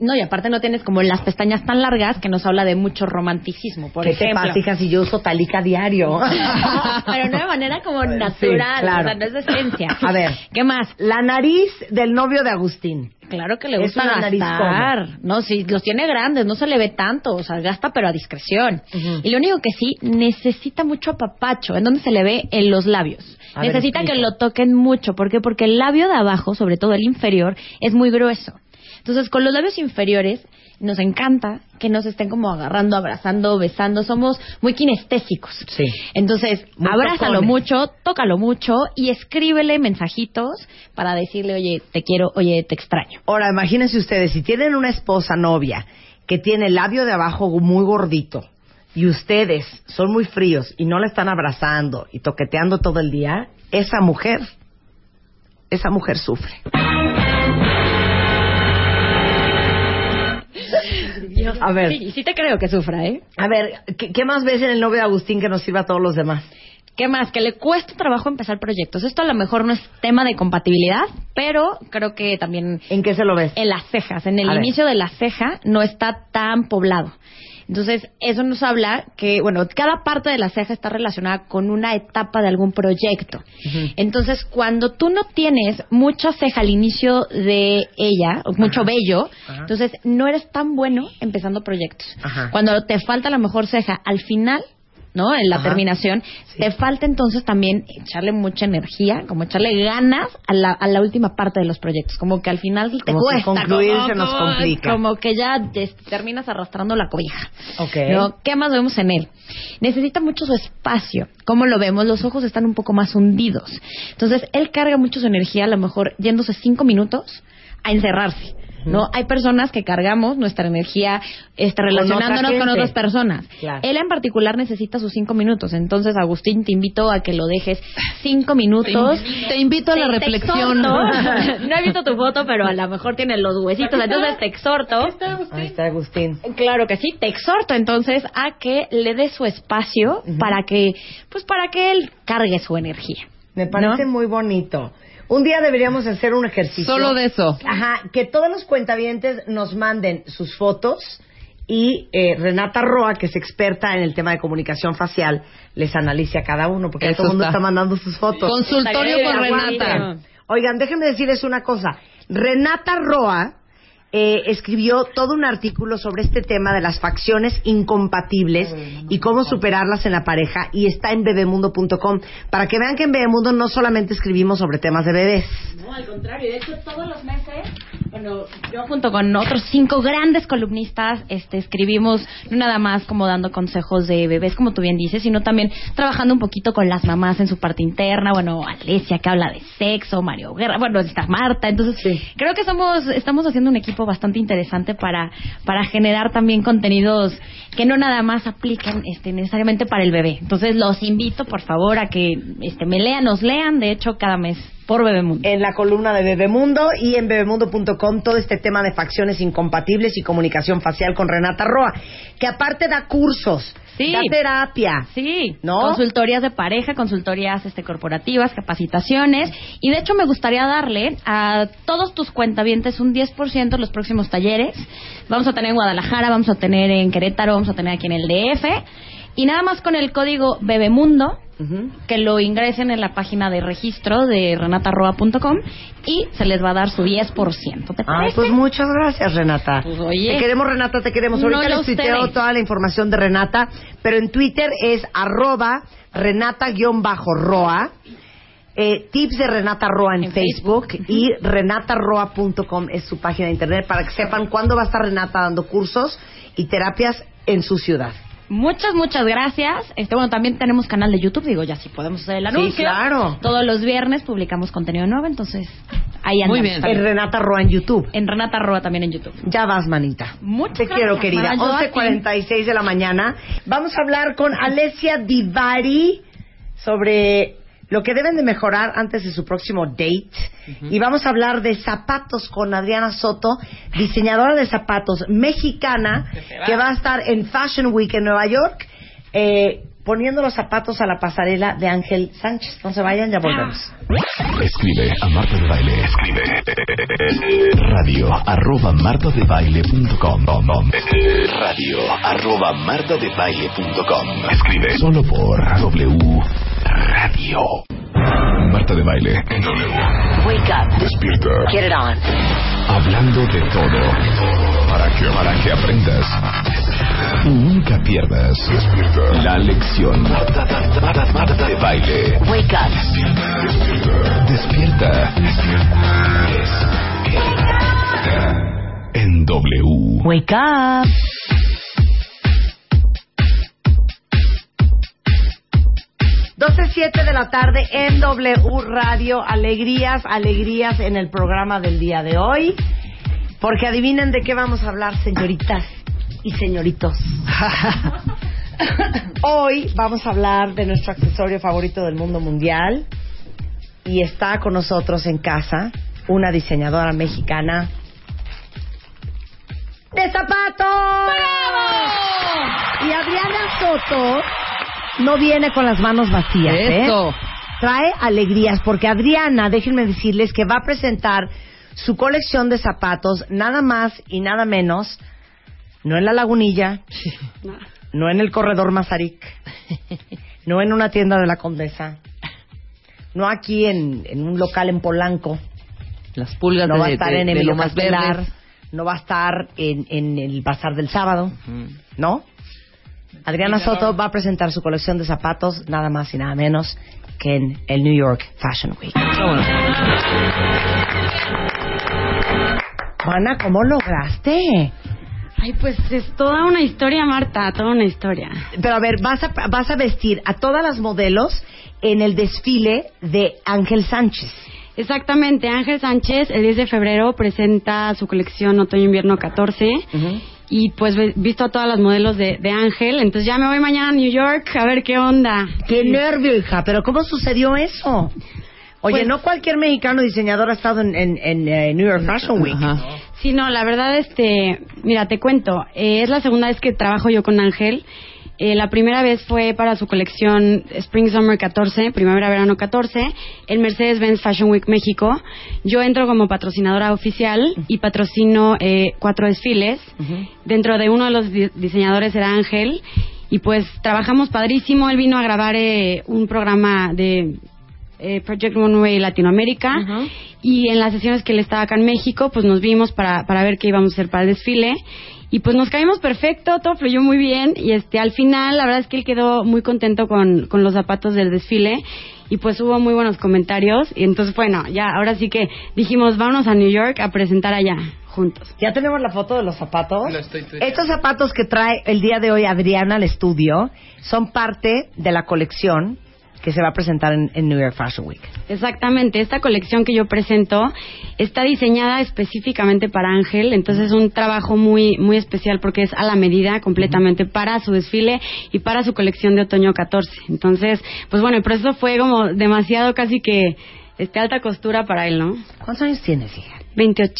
No, y aparte no tienes como las pestañas tan largas que nos habla de mucho romanticismo, por ¿Qué te ejemplo. pasa, si yo uso talica diario? Pero no de manera como natural, claro. o sea, no es de esencia. A ver. ¿Qué más? La nariz del novio de Agustín. Claro que le gusta gastar. No, si los tiene grandes, no se le ve tanto, o sea, gasta pero a discreción. Y lo único que sí, necesita mucho apapacho. ¿En dónde se le ve? En los labios. A ver, necesita que lo toquen mucho. ¿Por qué? Porque el labio de abajo, sobre todo el inferior, es muy grueso. Entonces, con los labios inferiores, nos encanta que nos estén como agarrando, abrazando, besando. Somos muy kinestésicos. Sí. Entonces, Muy abrázalo tocones. mucho, tócalo mucho y escríbele mensajitos para decirle, oye, te quiero, oye, te extraño. Ahora, imagínense ustedes, si tienen una esposa novia que tiene el labio de abajo muy gordito y ustedes son muy fríos y no la están abrazando y toqueteando todo el día, esa mujer, esa mujer sufre. A ver. Sí, sí te creo que sufra, ¿eh? A ver, ¿qué, qué más ves en el novio de Agustín que nos sirva a todos los demás? ¿Qué más? Que le cuesta trabajo empezar proyectos. Esto a lo mejor no es tema de compatibilidad, pero creo que también... ¿En qué se lo ves? En las cejas. En el A ver. inicio de la ceja no está tan poblado. Entonces, eso nos habla que, bueno, cada parte de la ceja está relacionada con una etapa de algún proyecto. Entonces, cuando tú no tienes mucha ceja al inicio de ella, o mucho vello, entonces no eres tan bueno empezando proyectos. Ajá. Cuando te falta la mejor ceja al final, ¿no? En la Ajá. terminación, te falta entonces también echarle mucha energía, como echarle ganas a la, a la última parte de los proyectos. Como que al final te Como cuesta. concluir como, se nos como- complica. Como que ya terminas arrastrando la cobija. Ok. ¿no? ¿Qué más vemos en él? Necesita mucho su espacio. ¿Cómo lo vemos? Los ojos están un poco más hundidos. Entonces, él carga mucho su energía, a lo mejor yéndose cinco minutos a encerrarse. ¿No? Hay personas que cargamos nuestra energía este, relacionándonos otra con otras personas. Claro. Él en particular necesita sus cinco minutos. Entonces, Agustín, te invito a que lo dejes cinco minutos. Te invito a la Te- reflexión. no he visto tu foto, pero a lo mejor tiene los huesitos. Entonces, te exhorto. Ahí está Agustín. Claro que sí, te exhorto entonces a que le des su espacio para que, pues para que él cargue su energía. Me parece muy bonito. Un día deberíamos hacer un ejercicio. Solo de eso. Ajá, que todos los cuentavientes nos manden sus fotos y eh, Renata Roa, que es experta en el tema de comunicación facial, les analice a cada uno, porque Eso todo el mundo está. mandando sus fotos. Consultorio con Renata. Oigan, déjenme decirles una cosa. Renata Roa eh, escribió todo un artículo sobre este tema de las facciones incompatibles y cómo superarlas en la pareja y está en bebemundo.com para que vean que en Bebemundo no solamente escribimos sobre temas de bebés. No, al contrario, de hecho todos los meses, bueno, yo junto con otros cinco grandes columnistas, este, escribimos no nada más como dando consejos de bebés, como tú bien dices, sino también trabajando un poquito con las mamás en su parte interna, bueno, Alesia que habla de sexo, Mario Guerra, bueno, está Marta, entonces creo que somos, estamos haciendo un equipo bastante interesante para, para generar también contenidos que no nada más aplican este, necesariamente para el bebé. Entonces los invito por favor a que este, me lean, nos lean, de hecho cada mes por Bebemundo. En la columna de Bebemundo y en bebemundo.com todo este tema de facciones incompatibles y comunicación facial con Renata Roa, que aparte da cursos, Sí. da terapia. Sí, ¿No? consultorías de pareja, consultorías este, corporativas, capacitaciones. Y de hecho me gustaría darle a todos tus cuentavientes un 10% en los próximos talleres. Vamos a tener en Guadalajara, vamos a tener en Querétaro, vamos a tener aquí en el DF. Y nada más con el código Bebemundo, que lo ingresen en la página de registro de renatarroa.com y se les va a dar su 10%. ¿Te parece? pues muchas gracias, Renata. Pues, oye. Te queremos, Renata, te queremos. No, Ahorita ya les tuiteo toda la información de Renata, pero en Twitter es arroba renata-roa. Eh, tips de Renata Roa en, En Facebook, y renataroa.com es su página de internet para que sepan cuándo va a estar Renata dando cursos y terapias en su ciudad. Muchas, muchas gracias. Este, bueno, también tenemos canal de YouTube, digo, ya si podemos hacer el Sí, anuncio. claro. Todos los viernes publicamos contenido nuevo, entonces Ahí Muy andamos bien. En. Renata Roa en YouTube. En Renata Roa también en YouTube. Ya vas, manita. Muchas Te quiero, querida. Mara. Yo a ti. 11.46 de la mañana. Vamos a hablar con Alessia Divari sobre lo que deben de mejorar antes de su próximo date. Y vamos a hablar de zapatos con Adriana Soto, diseñadora de zapatos mexicana, que va a estar en Fashion Week en Nueva York, eh, poniendo los zapatos a la pasarela de Ángel Sánchez. No se vayan, ya volvemos. Escribe a Marta de Baile. Escribe radio arroba martadebaile.com radio arroba martadebaile.com Escribe solo por W Radio. Marta de Baile en W. Wake up. Despierta. Get it on. Hablando de todo. Para que, para que aprendas. Nunca pierdas. La lección. Marta, Marta, Marta, Marta de Baile. Wake up. Despierta. Despierta. En W. Wake up. Doce siete de la tarde en W Radio. Alegrías, alegrías en el programa del día de hoy. Porque adivinen de qué vamos a hablar, señoritas y señoritos. hoy vamos a hablar de nuestro accesorio favorito del mundo mundial. Y está con nosotros en casa una diseñadora mexicana de zapatos. Y Adriana Soto no viene con las manos vacías, ¿eh? Eso. Trae alegrías porque Adriana, déjenme decirles que va a presentar su colección de zapatos nada más y nada menos, no en la Lagunilla, no en el corredor Mazarik, no en una tienda de la Condesa, no aquí en, en un local en Polanco, Las pulgas no de, va a estar de- en de Emilio lo más Castelar, verdes. no va a estar en, en el Bazar del Sábado, ¿no? Adriana Soto va a presentar su colección de zapatos nada más y nada menos que en el New York Fashion Week. Juana, ¿cómo lograste? Ay, pues es toda una historia, Marta, toda una historia. Pero a ver, vas a, vas a vestir a todas las modelos en el desfile de Ángel Sánchez. Exactamente, Ángel Sánchez el 10 de febrero presenta su colección Otoño-Invierno 14 y pues visto a todas las modelos de, de Ángel, entonces ya me voy mañana a New York a ver qué onda. ¡Qué nervio, hija! ¿Pero cómo sucedió eso? Oye, Pues- no cualquier mexicano diseñador ha estado en, en- en, eh, New York Fashion Week. Sí, no, la verdad, este, mira, te cuento, eh, es la segunda vez que trabajo yo con Ángel. Eh, la primera vez fue para su colección Spring Summer 14, Primavera-Verano 14, en Mercedes-Benz Fashion Week México. Yo entro como patrocinadora oficial y patrocino eh, cuatro desfiles. Dentro de uno de los di- diseñadores era Ángel. Y pues trabajamos padrísimo. Él vino a grabar eh, un programa de eh, Project Runway Latinoamérica. Y en las sesiones que él estaba acá en México pues nos vimos para, para ver qué íbamos a hacer para el desfile. Y pues nos caímos perfecto, todo fluyó muy bien. Y este al final la verdad es que él quedó muy contento con, con los zapatos del desfile. Y pues hubo muy buenos comentarios. Y entonces bueno, ya ahora sí que dijimos vámonos a New York a presentar allá juntos. ¿Ya tenemos la foto de los zapatos? Estos zapatos que trae el día de hoy Adriana al estudio son parte de la colección que se va a presentar en, en New York Fashion Week. Exactamente, esta colección que yo presento está diseñada específicamente para Ángel, entonces es un trabajo muy muy especial porque es a la medida completamente para su desfile y para su colección de otoño 14. Entonces, pues bueno, el proceso fue como demasiado casi que este alta costura para él, ¿no? ¿Cuántos años tienes, hija? 28.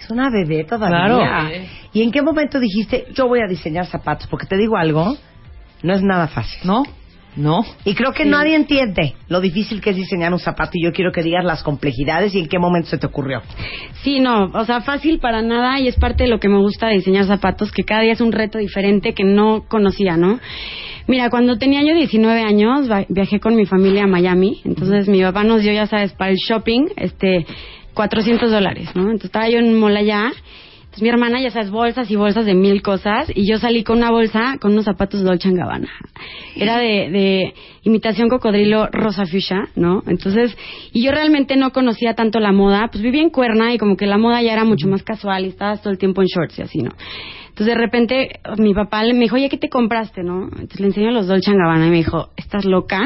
Es una bebé todavía. Claro. ¿Y en qué momento dijiste, yo voy a diseñar zapatos? Porque te digo algo, no es nada fácil. ¿No? No. Y creo que nadie entiende lo difícil que es diseñar un zapato y yo quiero que digas las complejidades y en qué momento se te ocurrió. Sí, no, o sea, fácil para nada y es parte de lo que me gusta de diseñar zapatos, que cada día es un reto diferente que no conocía, ¿no? Mira, cuando tenía yo 19 años, va- viajé con mi familia a Miami, entonces mi papá nos dio, ya sabes, para el shopping, este, 400 dólares, ¿no? Entonces estaba yo en un mall allá, entonces mi hermana, ya sabes, bolsas y bolsas de mil cosas, y yo salí con una bolsa con unos zapatos Dolce Gabbana. Era de, de imitación cocodrilo rosa fuchsia, ¿no? Entonces, y yo realmente no conocía tanto la moda, pues vivía en Cuerna y como que la moda ya era mucho más casual y estabas todo el tiempo en shorts y así, ¿no? Entonces de repente mi papá me dijo, oye, ¿qué te compraste, no? Entonces le enseño los Dolce Gabbana y me dijo, ¿estás loca?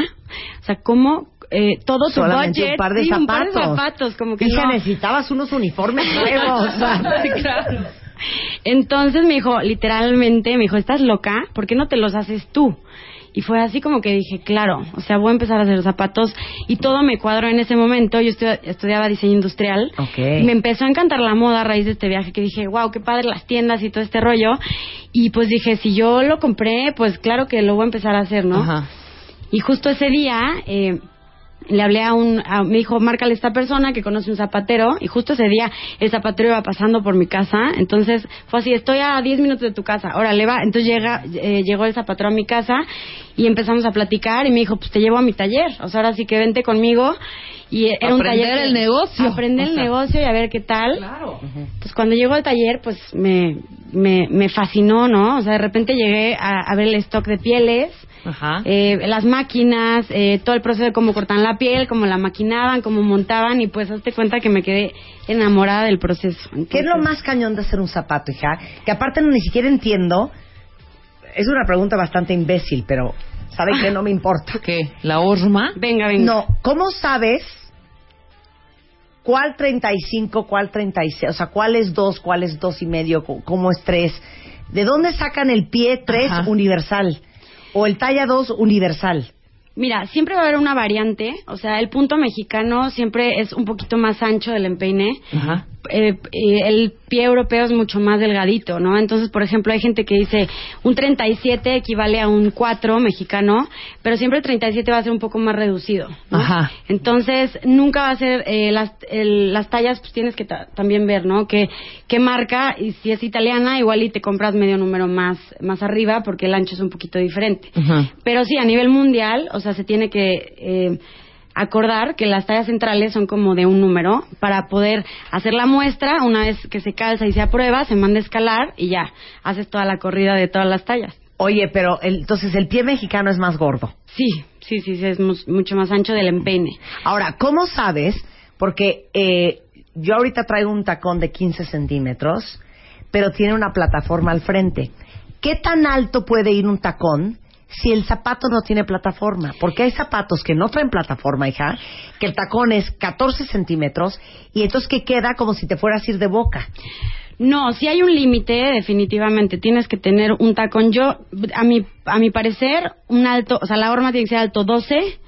O sea, ¿cómo eh, todo su Solamente budget. un par de sí, zapatos. un par de zapatos, como que Hija, no. necesitabas unos uniformes nuevos. Claro. Entonces me dijo, literalmente, me dijo, ¿estás loca? ¿Por qué no te los haces tú? Y fue así como que dije, claro, o sea, voy a empezar a hacer zapatos y todo me cuadró en ese momento. Yo estu- estudiaba diseño industrial. Ok. Y me empezó a encantar la moda a raíz de este viaje que dije, wow, qué padre las tiendas y todo este rollo. Y pues dije, si yo lo compré, pues claro que lo voy a empezar a hacer, ¿no? Ajá. Y justo ese día eh, le hablé a un, a- me dijo, márcale a esta persona que conoce un zapatero. Y justo ese día el zapatero iba pasando por mi casa. Entonces fue así, estoy a 10 minutos de tu casa, órale va. Entonces llega, eh, llegó el zapatero a mi casa y empezamos a platicar y me dijo, pues te llevo a mi taller. O sea, ahora sí que vente conmigo. Y era un Aprender taller. el negocio. Aprender O el negocio y a ver qué tal. Claro. Pues cuando llegó al taller, pues me, me, me fascinó, ¿no? O sea, de repente llegué a, a ver el stock de pieles, Ajá. eh, las máquinas, eh, todo el proceso de cómo cortaban la piel, cómo la maquinaban, cómo montaban y pues hazte cuenta que me quedé enamorada del proceso. ¿Qué es lo más cañón de hacer un zapato, hija? Que aparte ni siquiera entiendo. Es una pregunta bastante imbécil, pero ¿saben que no me importa? ¿Qué? ¿La horma? Venga, venga. No, ¿cómo sabes cuál 35, cuál 36? O sea, cuál es 2, cuál es dos y medio, cu- cómo es 3? ¿De dónde sacan el pie 3 Ajá. universal? ¿O el talla 2 universal? Mira, siempre va a haber una variante, o sea, el punto mexicano siempre es un poquito más ancho del empeine. Ajá. Eh, eh, el pie europeo es mucho más delgadito, ¿no? Entonces, por ejemplo, hay gente que dice un 37 equivale a un 4 mexicano, pero siempre el 37 va a ser un poco más reducido, ¿no? Ajá. Entonces, nunca va a ser eh, las, el- las tallas, pues tienes que ta- también ver, ¿no? Que qué marca y si es italiana, igual y te compras medio número más más arriba porque el ancho es un poquito diferente. Ajá. Pero sí, a nivel mundial, o sea, se tiene que eh, acordar que las tallas centrales son como de un número para poder hacer la muestra. Una vez que se calza y se aprueba, se manda a escalar y ya, haces toda la corrida de todas las tallas. Oye, pero el- entonces el pie mexicano es más gordo. Sí, sí, sí, sí, es mu- mucho más ancho del empeine. Ahora, ¿cómo sabes? Porque eh, yo ahorita traigo un tacón de 15 centímetros, pero tiene una plataforma al frente. ¿Qué tan alto puede ir un tacón si el zapato no tiene plataforma? Porque hay zapatos que no traen plataforma, hija, que el tacón es 14 centímetros y entonces que queda como si te fueras a ir de boca. No, si hay un límite, definitivamente. Tienes que tener un tacón. Yo, a mi, a mi parecer, un alto, o sea, la horma tiene que ser alto 12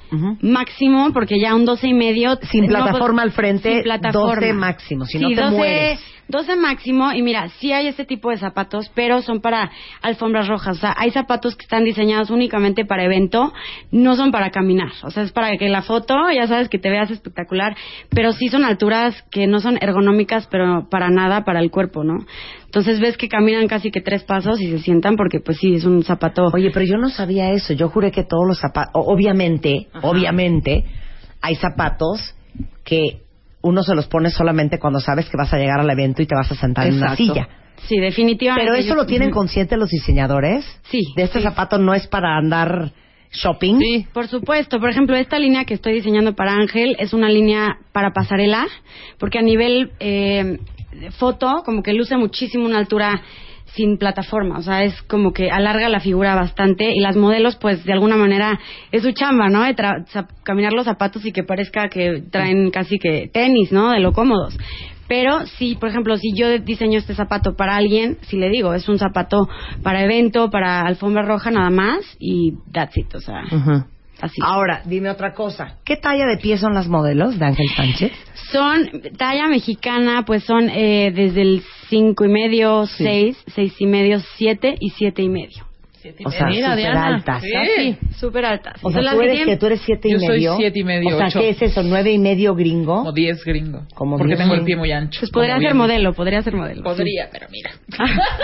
máximo, porque ya un 12 y medio. Sin no, plataforma al frente, sin plataforma. 12 máximo, si Sí, no te 12 mueres. 12 máximo, y mira, sí hay este tipo de zapatos, pero son para alfombras rojas. O sea, hay zapatos que están diseñados únicamente para evento, no son para caminar. O sea, es para que la foto, ya sabes, que te veas espectacular, pero sí son alturas que no son ergonómicas, pero para nada para el cuerpo, ¿no? Entonces ves que caminan casi que tres pasos y se sientan porque, pues sí, es un zapato. Oye, pero yo no sabía eso. Yo juré que todos los zapatos, obviamente, obviamente, hay zapatos que uno se los pone solamente cuando sabes que vas a llegar al evento y te vas a sentar en una silla. Sí, definitivamente. Pero eso Yo- lo tienen consciente los diseñadores. Sí. De este sí. zapato no es para andar shopping. Sí. Por supuesto, por ejemplo, esta línea que estoy diseñando para Ángel es una línea para pasarela, porque a nivel eh, foto, como que luce muchísimo una altura sin plataforma, o sea, es como que alarga la figura bastante y las modelos, pues, de alguna manera es su chamba, ¿no? De tra- caminar los zapatos y que parezca que traen casi que tenis, ¿no? De lo cómodos. Pero si, por ejemplo, si yo diseño este zapato para alguien, si le digo, es un zapato para evento, para alfombra roja nada más y that's it, o sea, así. Ahora, dime otra cosa. ¿Qué talla de pie son las modelos de Ángel Sánchez? Son talla mexicana, pues son eh, desde el cinco y medio, seis, seis y medio, siete y siete y medio. O sea, súper altas. Sí. Así, súper altas. O sea, tú eres que tú eres siete y Yo soy medio. siete y medio, O sea, ocho. ¿qué es eso? ¿Nueve y medio gringo? Como 10 gringo. Como porque diez tengo el pie muy ancho. Pues podría ser modelo, podría ser modelo. Podría, pero mira.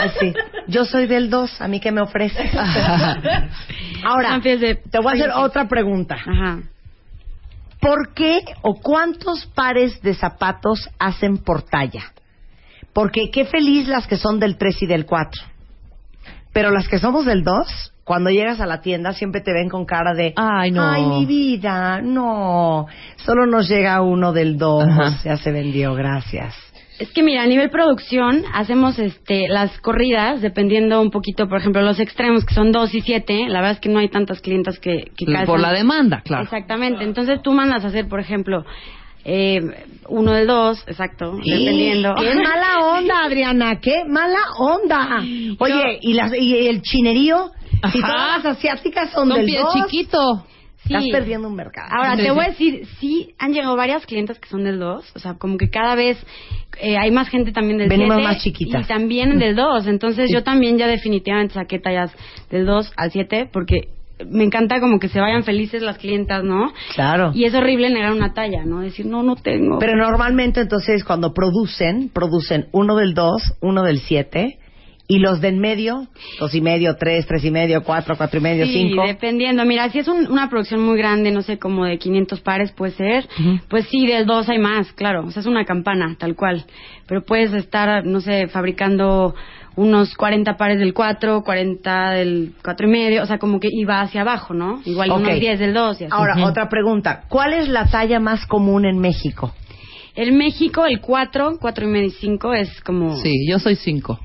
Así. Yo soy del 2, ¿a mí qué me ofreces? Ahora, de- te voy a hacer otra pregunta. Ajá. ¿Por qué o cuántos pares de zapatos hacen por talla? Porque qué feliz las que son del 3 y del 4. Pero las que somos del 2, cuando llegas a la tienda siempre te ven con cara de Ay, no. Ay, mi vida, no. Solo nos llega uno del 2, Ajá. ya se vendió, gracias. Es que mira, a nivel producción hacemos este las corridas dependiendo un poquito, por ejemplo, los extremos que son 2 y 7, la verdad es que no hay tantas clientas que, que calzan. Por la demanda, claro. Exactamente, entonces tú mandas a hacer, por ejemplo, eh, uno del 2, exacto, dependiendo. ¡Qué mala onda, Adriana! ¡Qué mala onda! Oye, ¿y, las, y el chinerío? Si todas las asiáticas son, Son del pie dos, chiquito. Estás Sí. perdiendo un mercado. Ahora, Sí, te sí. voy a decir, sí han llegado varias clientes que son del 2, o sea, como que cada vez eh, hay más gente también del Venimos 7 más chiquitas. y también del 2, entonces yo también ya definitivamente saqué tallas del 2 al 7 porque me encanta como que se vayan felices las clientas, ¿no? Claro. Y es horrible negar una talla, ¿no? Decir, no, no tengo. Pero normalmente entonces cuando producen, producen uno del 2, uno del 7 y los del medio, dos y medio, tres, tres y medio, cuatro, cuatro y medio, Sí, cinco. dependiendo. Mira, si es un- una producción muy grande, no sé, como de 500 pares puede ser, pues sí, del 2 hay más, claro. O sea, es una campana, tal cual. Pero puedes estar, no sé, fabricando unos 40 pares del 4, 40 del 4 y medio, o sea, como que iba hacia abajo, ¿no? Igual Ok. unos 10 del 2 y así. Ahora, otra pregunta. ¿Cuál es la talla más común en México? En México, el 4, 4 y medio y 5 es como... Sí, yo soy 5.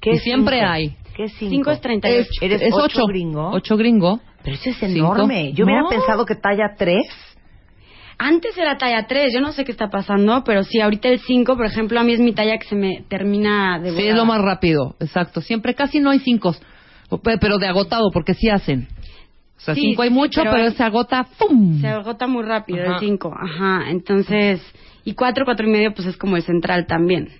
¿Qué Y siempre cinco? hay. ¿Qué es 5? Cinco es 38. ¿Eres es ocho 8 gringo? 8 gringo. Pero eso es Cinco. enorme. Yo hubiera No. pensado que talla 3. Antes era talla 3, yo no sé qué está pasando, pero sí, ahorita el 5, por ejemplo, a mí es mi talla que se me termina de Sí, es lo más rápido, exacto. Siempre casi no hay 5, pero de agotado, porque sí hacen. O sea, Sí, 5 hay sí, mucho, pero- pero, se agota, ¡pum! Se agota muy rápido Ajá. el 5, ajá. Entonces, y 4, 4 y medio, pues es como el central también.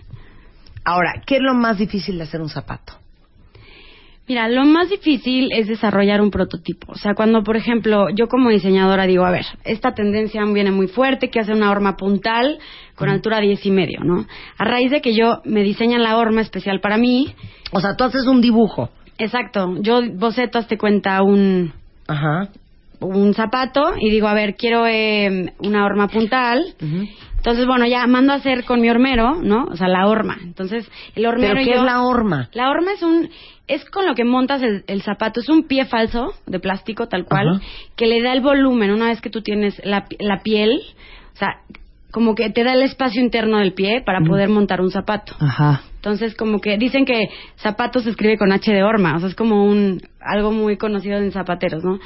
Ahora, ¿qué es lo más difícil de hacer un zapato? Mira, lo más difícil es desarrollar un prototipo. O sea, cuando, por ejemplo, yo como diseñadora digo, a ver, esta tendencia viene muy fuerte, que hace una horma puntal con altura 10 y medio, ¿no? A raíz de que yo me diseñan la horma especial para mí. O sea, tú haces un dibujo. Exacto. Yo boceto, hazte cuenta, un, Ajá. un zapato y digo, a ver, quiero eh, una horma puntal. Entonces, bueno, ya mando a hacer con mi hormero, ¿no? O sea, la horma. Entonces, el hormero ¿Pero qué yo- es la horma? La horma es un es con lo que montas el, el zapato, es un pie falso de plástico tal cual Ajá. que le da el volumen una vez que tú tienes la, pi- la piel, o sea, como que te da el espacio interno del pie para poder montar un zapato. Ajá. Entonces, como que dicen que zapato se escribe con H de horma, o sea, es como un algo muy conocido en zapateros, ¿no?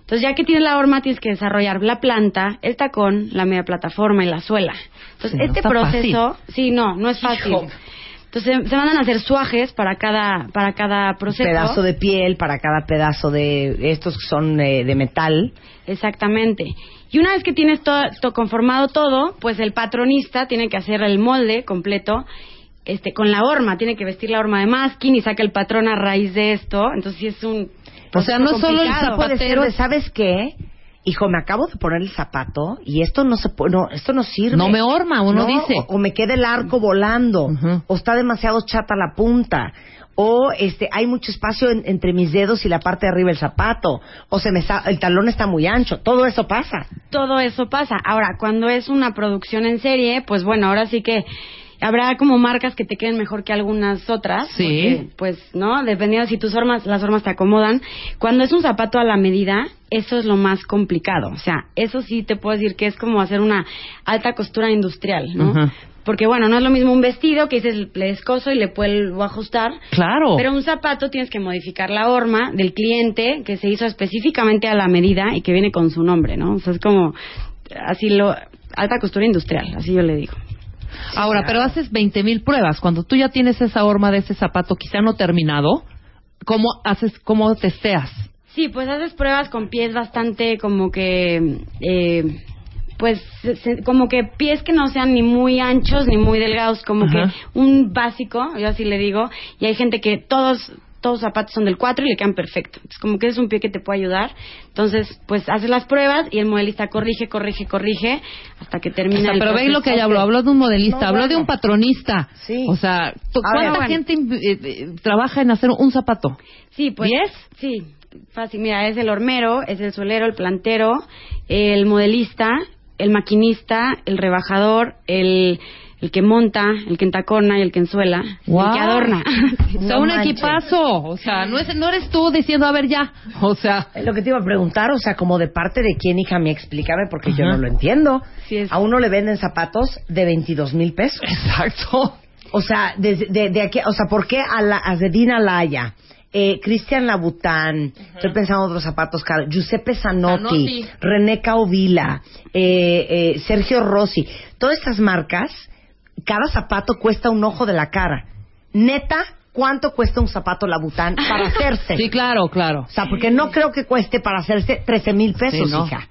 Entonces, ya que tienes la horma, tienes que desarrollar la planta, el tacón, la media plataforma y la suela. Entonces, Sí, este proceso, fácil. sí, no, no es fácil. Hijo. Entonces, se mandan a hacer suajes para cada para cada proceso. pedazo de piel para cada pedazo de estos que son eh, de metal. Exactamente. Y una vez que tienes todo, to- conformado todo, pues el patronista tiene que hacer el molde completo este con la horma, tiene que vestir la horma de masking y saca el patrón a raíz de esto. Entonces sí es un O sea, no solo el complicado. puede ser zapatero de, ¿sabes qué? Hijo, me acabo de poner el zapato y esto no se no, esto no sirve. No me horma, uno No, dice. O, o me queda el arco volando, o está demasiado chata la punta, o este hay mucho espacio en- entre mis dedos y la parte de arriba del zapato, o se me está, el talón está muy ancho. Todo eso pasa. todo eso pasa. Ahora, cuando es una producción en serie, pues bueno, ahora sí que habrá como marcas que te queden mejor que algunas otras. Sí. porque, pues, ¿no? Dependiendo si tus hormas, las hormas te acomodan. Cuando es un zapato a la medida, eso es lo más complicado. O sea, eso sí te puedo decir que es como hacer una alta costura industrial, ¿no? Porque bueno, no es lo mismo un vestido que dices le descoso y le a ajustar. Claro. Pero un zapato tienes que modificar la horma del cliente que se hizo específicamente a la medida y que viene con su nombre, ¿no? O sea, es como así lo alta costura industrial, así yo le digo. Ahora, pero haces 20 mil pruebas. Cuando tú ya tienes esa horma de ese zapato, quizá no terminado, ¿cómo haces, cómo testeas? Sí, pues haces pruebas con pies bastante como que eh, pues se- se- como que pies que no sean ni muy anchos ni muy delgados, como Ajá. que un básico, yo así le digo, y hay gente que todos todos los zapatos son del 4 y le quedan perfecto. Es como que es un pie que te puede ayudar. Entonces, pues haces las pruebas y el modelista corrige, corrige, corrige hasta que O termina sea, el pero veis lo que ella habló. Habló de un modelista, No, habló de un patronista. Sí. O sea, ¿tú- A ¿cuánta ver. gente eh, eh, trabaja en hacer un zapato? Sí, pues. ¿Diez? Sí, fácil. Mira, es el hormero, es el solero, el plantero, el modelista, el maquinista, el rebajador, el el que monta, el que entacona y el que ensuela, Wow. el que adorna. O sea, No un manches. equipazo. O sea, no, es, no eres tú diciendo, a ver, ya. O sea, Es lo que te iba a preguntar, o sea, como de parte de quién, hija mía, explícame, porque yo no lo entiendo. Sí, es- A uno le venden zapatos de 22 mil pesos. exacto. O sea, desde de, de aquí, o sea, ¿por qué a, la, a Zedina Laya, eh, Cristian Labután, estoy pensando en otros zapatos caros, Giuseppe Zanotti. René Caovilla, eh, eh, Sergio Rossi, todas estas marcas, cada zapato cuesta un ojo de la cara. Neta, ¿cuánto cuesta un zapato Labután para hacerse? Sí, claro, claro. O sea, porque no creo que cueste para hacerse 13 mil pesos, Sí, no. hija.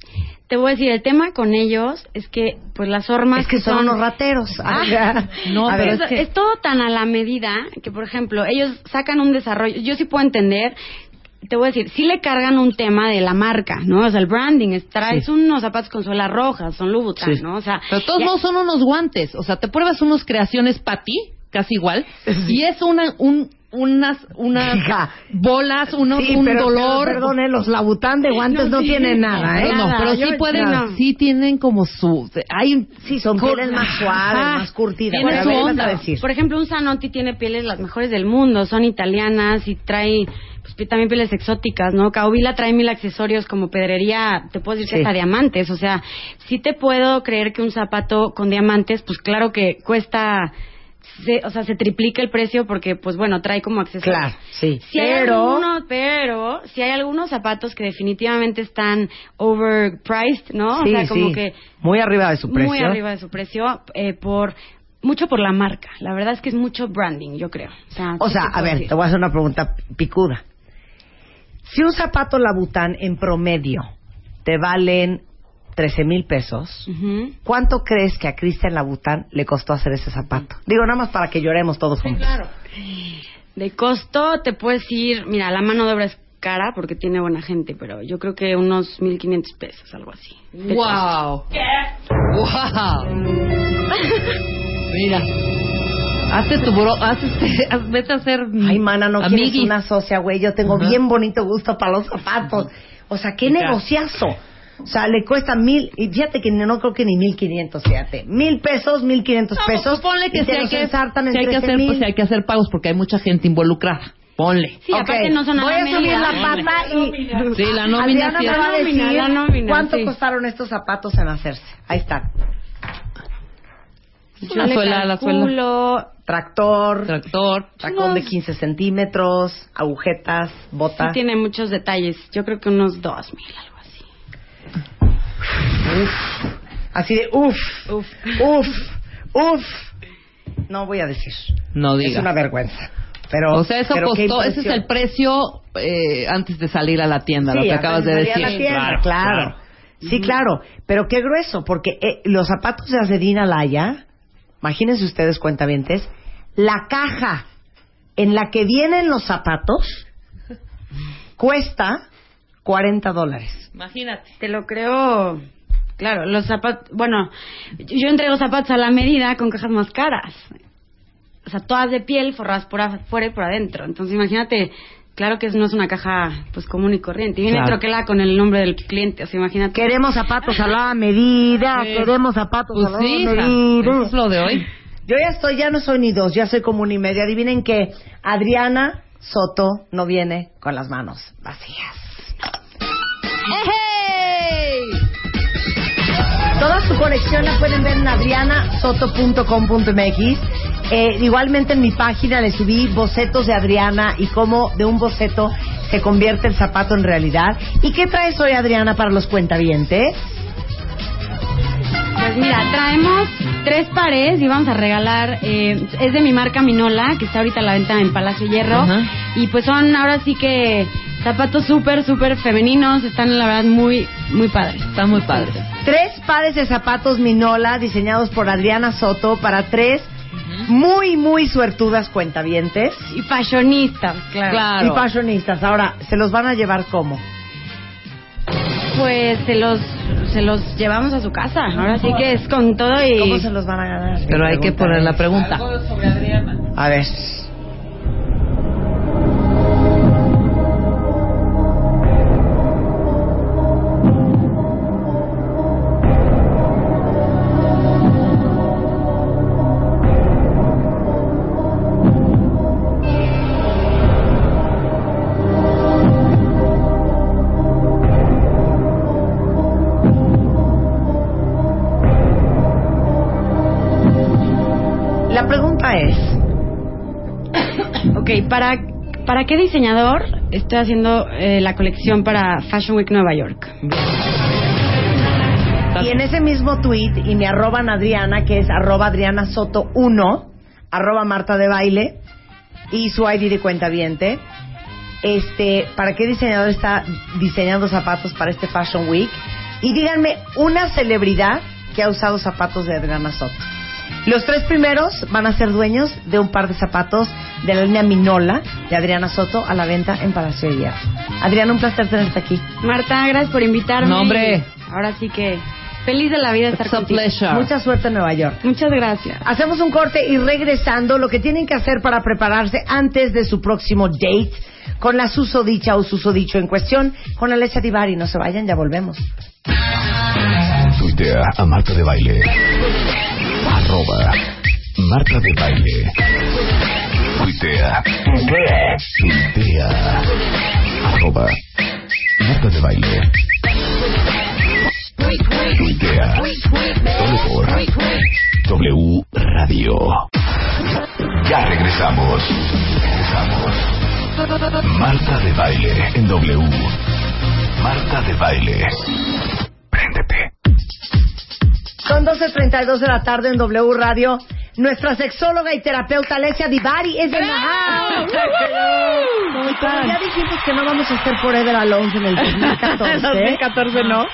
Te voy a decir, el tema con ellos es que, pues las formas Es que son unos rateros. Ah, no, A pero ver, es, es todo tan a la medida que, por ejemplo, ellos sacan un desarrollo. Yo sí puedo entender. Te voy a decir, sí le cargan un tema de la marca, ¿no? O sea, el branding. es- Traes Sí. unos zapatos con suela roja, son Louboutin, Sí. ¿no? O sea, Pero todos ya- modos son unos guantes. O sea, te pruebas unos creaciones para ti, casi igual. Y es una, un, unas, unas Hija. bolas, unos, Sí, un pero, dolor. pero, perdone, los Labután de guantes no, No, sí, tienen nada, ¿eh? Pero no, pero yo sí pueden, no. sí tienen como su, hay, Sí, son Cor- pieles más suaves, más curtidas. Tiene su onda. Por ejemplo, un Zanotti tiene pieles las mejores del mundo, son italianas y trae pues, también pieles exóticas, ¿no? Caovilla trae mil accesorios como pedrería, te puedo decir que Sí. hasta diamantes, o sea, sí te puedo creer que un zapato con diamantes, pues claro que cuesta, se- o sea, se triplica el precio porque, pues bueno, trae como accesorios. Claro, sí. Si hay pero, algunos, pero si hay algunos zapatos que definitivamente están overpriced, ¿no? sí, o sea, como sí, que muy arriba de su precio. muy arriba de su precio eh, por mucho por la marca. La verdad es que es mucho branding, yo creo. O sea, O a ver, decir. te voy a hacer una pregunta picuda. Si un zapato Labután en promedio te valen 13 mil pesos. ¿cuánto crees que a Cristian Labután le costó hacer ese zapato? Digo, nada más para que lloremos todos juntos. De costo te puedes ir, mira, la mano de obra es cara porque tiene buena gente, pero yo creo que unos 1500 pesos, algo así. wow. Wow. Mira. Hazte tu bro, haz este, haz- vete a hacer Ay, mana, no quieres amiguis. una socia, güey. Yo tengo Ajá. bien bonito gusto para los zapatos. O sea, qué negociazo. O sea, le cuesta mil, y fíjate que no creo que ni mil quinientos, fíjate. Mil pesos, mil quinientos No, pues, pesos. ponle que si hay que, si hay que 13 hacer, pues, si hay que hacer pagos porque hay mucha gente involucrada. Ponle. Sí, Ok, aparte no son a Voy a subir la pata y... Sí, la nómina Adriana sí me es- va a La nómina, decir la nómina, cuánto sí. costaron estos zapatos en hacerse. Ahí están. Yo La le suela, la suela. calculo Tractor, Tractor. tacón de unos- 15 centímetros, agujetas, Sí botas. tiene muchos detalles. Yo creo que unos 2000, algo así. Así de uff, Uf. uff, uff. No voy a decir. No Es digas. una vergüenza. Pero, O sea, eso costó, ese es el precio eh, antes de salir a la tienda, Sí, lo que acabas de salir a decir. la tienda, claro. Sí, claro. Pero qué grueso, porque eh, los zapatos de Azedina Laya, imagínense ustedes, cuentavientes, la caja en la que vienen los zapatos cuesta 40 dólares. Imagínate. Te lo creo. Claro, los zapatos. Bueno, yo entrego zapatos a la medida con cajas más caras. O sea, todas de piel, forradas por afuera y por adentro. Entonces, imagínate. Claro que no es una caja pues común y corriente. Y viene Claro. troquelada con el nombre del cliente. O sea, imagínate. Queremos zapatos a la medida, Sí. queremos zapatos Pues a la sí, medida. eso es lo de hoy. Yo ya estoy, ya no soy ni dos, ya soy como una y media. Adivinen que Adriana Soto no viene con las manos vacías. Toda su colección la pueden ver en adrianasoto.com.mx. Eh, igualmente en mi página le subí bocetos de Adriana y cómo de un boceto se convierte el zapato en realidad. ¿Y qué traes hoy, Adriana, para los cuentavientes? Pues mira, traemos tres pares y vamos a regalar. eh, es de mi marca Minola, que está ahorita a la venta en Palacio Hierro. Y pues son ahora sí que zapatos súper, súper femeninos. Están la verdad muy, muy padres. Está muy padre. Tres pares de zapatos Minola diseñados por Adriana Soto para tres muy, muy suertudas cuentavientes. Y fashionistas, claro. Claro. Y fashionistas. Ahora, ¿se los van a llevar cómo? Pues se los, se los llevamos a su casa. Ahora sí que es con todo y... ¿Cómo se los van a ganar? Pero hay que poner la pregunta. A ver. ¿Para qué diseñador estoy haciendo eh, la colección para Fashion Week Nueva York? Y en ese mismo tweet, y me arroban Adriana, que es arroba Adriana Soto 1, arroba Marta de Baile, y su ID de cuenta viente. Este, ¿para qué diseñador está diseñando zapatos para este Fashion Week? Y díganme una celebridad que ha usado zapatos de Adriana Soto. Los tres primeros van a ser dueños de un par de zapatos de la línea Minola de Adriana Soto a la venta en Palacio de Hierro. Adriana, un placer tenerte aquí. Marta, gracias por invitarme. No, hombre. Ahora sí que feliz de la vida estar It's a contigo. pleasure. Mucha suerte en Nueva York. Muchas gracias. Hacemos un corte y regresando, lo que tienen que hacer para prepararse antes de su próximo date con la susodicha o susodicho en cuestión, con Alessia Divari. No se vayan, ya volvemos. Tuitea a Marta de Baile. Arroba Marta de Baile. Tuitea. Tuitea. Arroba Marta de Baile. Tuitea. Solo por W Radio. Ya regresamos. Regresamos. Marta de Baile en W. Marta de Baile. Préndete. Son 12.32 de la tarde en W Radio. Nuestra sexóloga y terapeuta Alessia Divari es en la house. ¿Cómo Y como ya dijimos que no vamos a hacer Forever Alone en el 2014. 2014 no.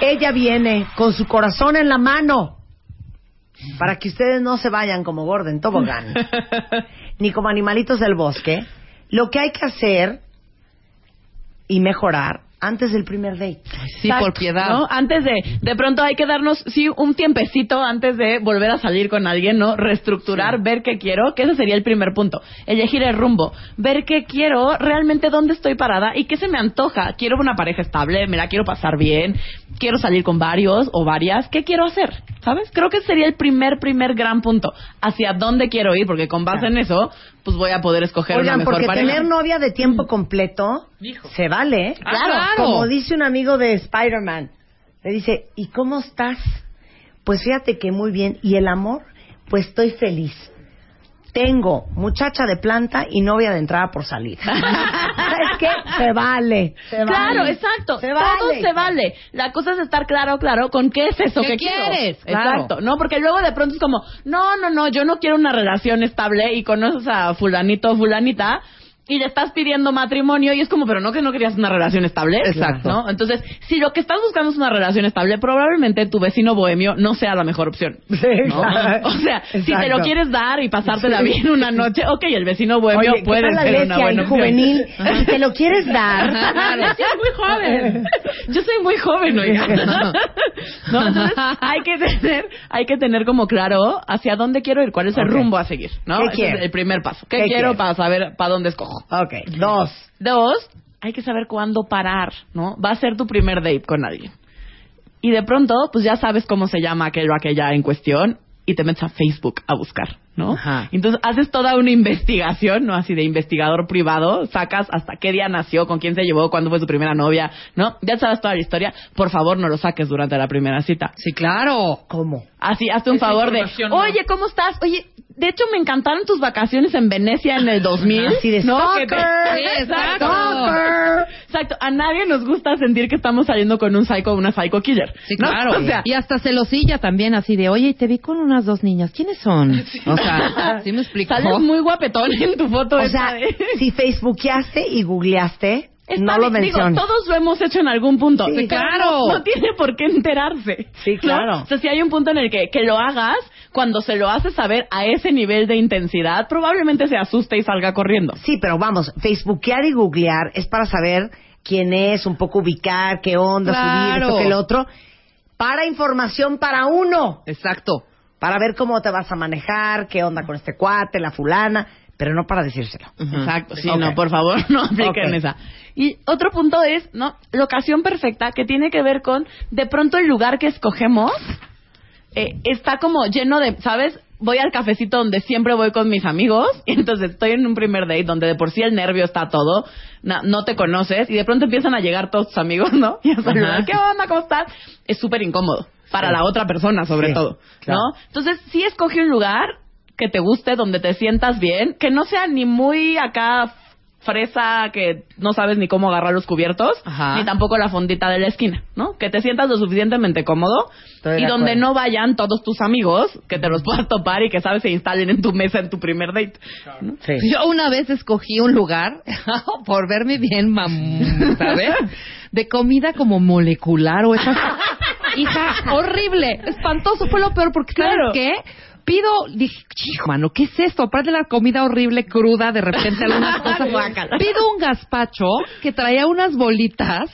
Ella viene con su corazón en la mano para que ustedes no se vayan como Gordon Tobogán ni como animalitos del bosque. Lo que hay que hacer y mejorar antes del primer date. Sí, por piedad. ¿no? Antes de, de pronto hay que darnos, sí, un tiempecito antes de volver a salir con alguien, ¿no? Reestructurar, ver qué quiero, que ese sería el primer punto. Elegir el rumbo, ver qué quiero, realmente dónde estoy parada y qué se me antoja. Quiero una pareja estable, me la quiero pasar bien, quiero salir con varios o varias, ¿qué quiero hacer? ¿Sabes? Creo que ese sería el primer, primer gran punto. Hacia dónde quiero ir, porque con base en eso, pues voy a poder escoger Oigan, una mejor porque pareja. tener novia de tiempo completo se vale. Ah, claro. Como dice un amigo de Spider-Man. Le dice, ¿y cómo estás? Pues fíjate que muy bien. ¿Y el amor? Pues estoy feliz. Tengo muchacha de planta y novia de entrada por salida. ¿Sabes qué? Se vale. Se Claro, vale. exacto. Se Todo vale. se vale. La cosa es estar claro, claro, con qué es eso ¿Qué que quiero. quieres? Exacto, ¿no? Porque luego de pronto es como, no, no, no, yo no quiero una relación estable y conoces a fulanito o fulanita y le estás pidiendo matrimonio y es como, pero no que no querías una relación estable. Exacto. ¿no? Entonces, si lo que estás buscando es una relación estable, probablemente tu vecino bohemio no sea la mejor opción. ¿no? exacto. O sea, si te lo quieres dar y pasártela Sí. bien una noche, ok, el vecino bohemio Oye, ¿qué puede la ser una buena opción. juvenil? Si te lo quieres dar. Yo soy muy joven. Yo soy muy joven, oiga. ¿No? Entonces, hay que tener, hay que tener como claro hacia dónde quiero ir, cuál es el rumbo a seguir, ¿no? ¿Qué Ese es el primer paso. ¿Qué, ¿Qué quiero quiero? para saber para dónde escojo? Ok, dos. Dos, hay que saber cuándo parar, ¿no? Va a ser tu primer date con alguien. Y de pronto, pues ya sabes cómo se llama aquello o aquella en cuestión y te metes a Facebook a buscar, ¿no? Ajá. Entonces haces toda una investigación, ¿no? Así de investigador privado, sacas hasta qué día nació, con quién se llevó, cuándo fue su primera novia, ¿no? Ya sabes toda la historia. Por favor, no lo saques durante la primera cita. Sí, claro. ¿Cómo? Así, hazte un Esa favor de, oye, ¿cómo estás? Oye, de hecho me encantaron tus vacaciones en Venecia en el 2000. Así de ¿no? stalker. Sí, exacto. Stalker. Exacto. A nadie nos gusta sentir que estamos saliendo con un psycho o una psycho killer. Sí, ¿no? claro. O sea, y hasta celosilla también, así de, oye, te vi con unas dos niñas. ¿Quiénes son? O sea, ¿sí me explico? sales muy guapetón en tu foto. O sea, si facebookeaste y googleaste, Está no lo digo, menciones. todos lo hemos hecho en algún punto. Sí, claro. No, no tiene por qué enterarse. Sí, ¿no? claro. O sea, si hay un punto en el que, que lo hagas, cuando se lo haces saber a ese nivel de intensidad, probablemente se asuste y salga corriendo. Sí, pero vamos, facebookear y googlear es para saber quién es, un poco ubicar, qué onda, subir, esto que el otro. Para información para uno. Exacto. Para ver cómo te vas a manejar, qué onda con este cuate, la fulana, pero no para decírselo. Exacto, sí, no, por favor, no apliquen Ok. esa. Y otro punto es, ¿no? La ocasión perfecta que tiene que ver con, de pronto el lugar que escogemos eh, está como lleno de, ¿sabes? Voy al cafecito donde siempre voy con mis amigos, y entonces estoy en un primer date donde de por sí el nervio está todo, no te conoces, y de pronto empiezan a llegar todos tus amigos, ¿no? Y a saludar. ¿qué onda? ¿Cómo estás? Es súper incómodo, para Sí. la otra persona sobre Sí, todo, claro. ¿no? Entonces, sí escoge un lugar que te guste, donde te sientas bien, que no sea ni muy acá fresa que no sabes ni cómo agarrar los cubiertos, Ajá. ni tampoco la fondita de la esquina, ¿no? Que te sientas lo suficientemente cómodo Estoy y de donde acuerdo. no vayan todos tus amigos, que te los puedas topar y que sabes se instalen en tu mesa en tu primer date. ¿no? Yo una vez escogí un lugar, por verme bien, mam, ¿sabes? De comida como molecular o esas... Hija, horrible, espantoso, fue lo peor porque, ¿sabes Claro. qué? Pido, dije, chico, mano, ¿qué es esto? Aparte de la comida horrible, cruda, de repente algunas cosas. Pido un gazpacho que traía unas bolitas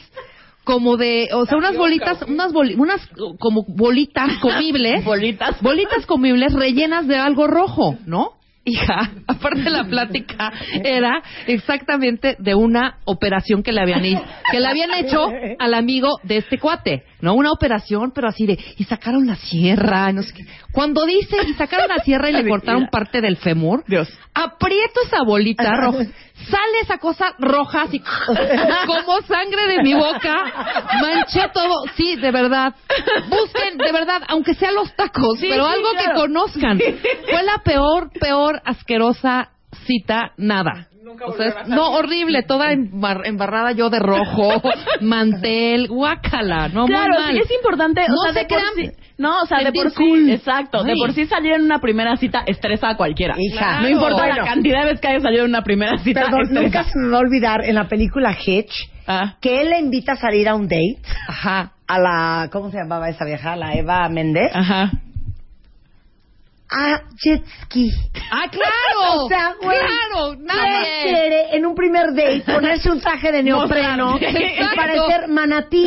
como de, o sea, unas bolitas, unas boli- unas como bolitas comibles, Bolitas. bolitas comibles rellenas de algo rojo, ¿no? Hija, aparte la plática era exactamente de una operación que le habían que le habían hecho al amigo de este cuate, ¿no? Una operación, pero así de y sacaron la sierra, no sé qué. Cuando dice y sacaron la sierra y le cortaron parte del fémur, Dios. aprieto esa bolita roja, sale esa cosa roja así como sangre de mi boca, manché todo, sí, de verdad. Busquen, de verdad, aunque sean los tacos, Sí, pero sí, algo claro. que conozcan. Fue la peor, peor, asquerosa cita, nada. O sea, es- no, horrible, toda embar- embarrada yo de rojo, mantel, guácala, no, claro, muy mal. sí, es importante. No o sea, se de por crean- sí- no, o sea, de por sí, exacto, de por sí salir en una primera cita estresa a cualquiera. Hija. no importa Bueno. la cantidad de veces que hayas salido en una primera cita. Perdón, estresa. nunca se me va a olvidar en la película Hitch Ah. que él le invita a salir a un date Ajá. a la, ¿cómo se llamaba esa vieja? La Eva Méndez. Ajá. A jet ski. Ah, claro. O sea, güey. Claro, ¿Quién nadie. quiere en un primer date ponerse un traje de neopreno y parecer manatí?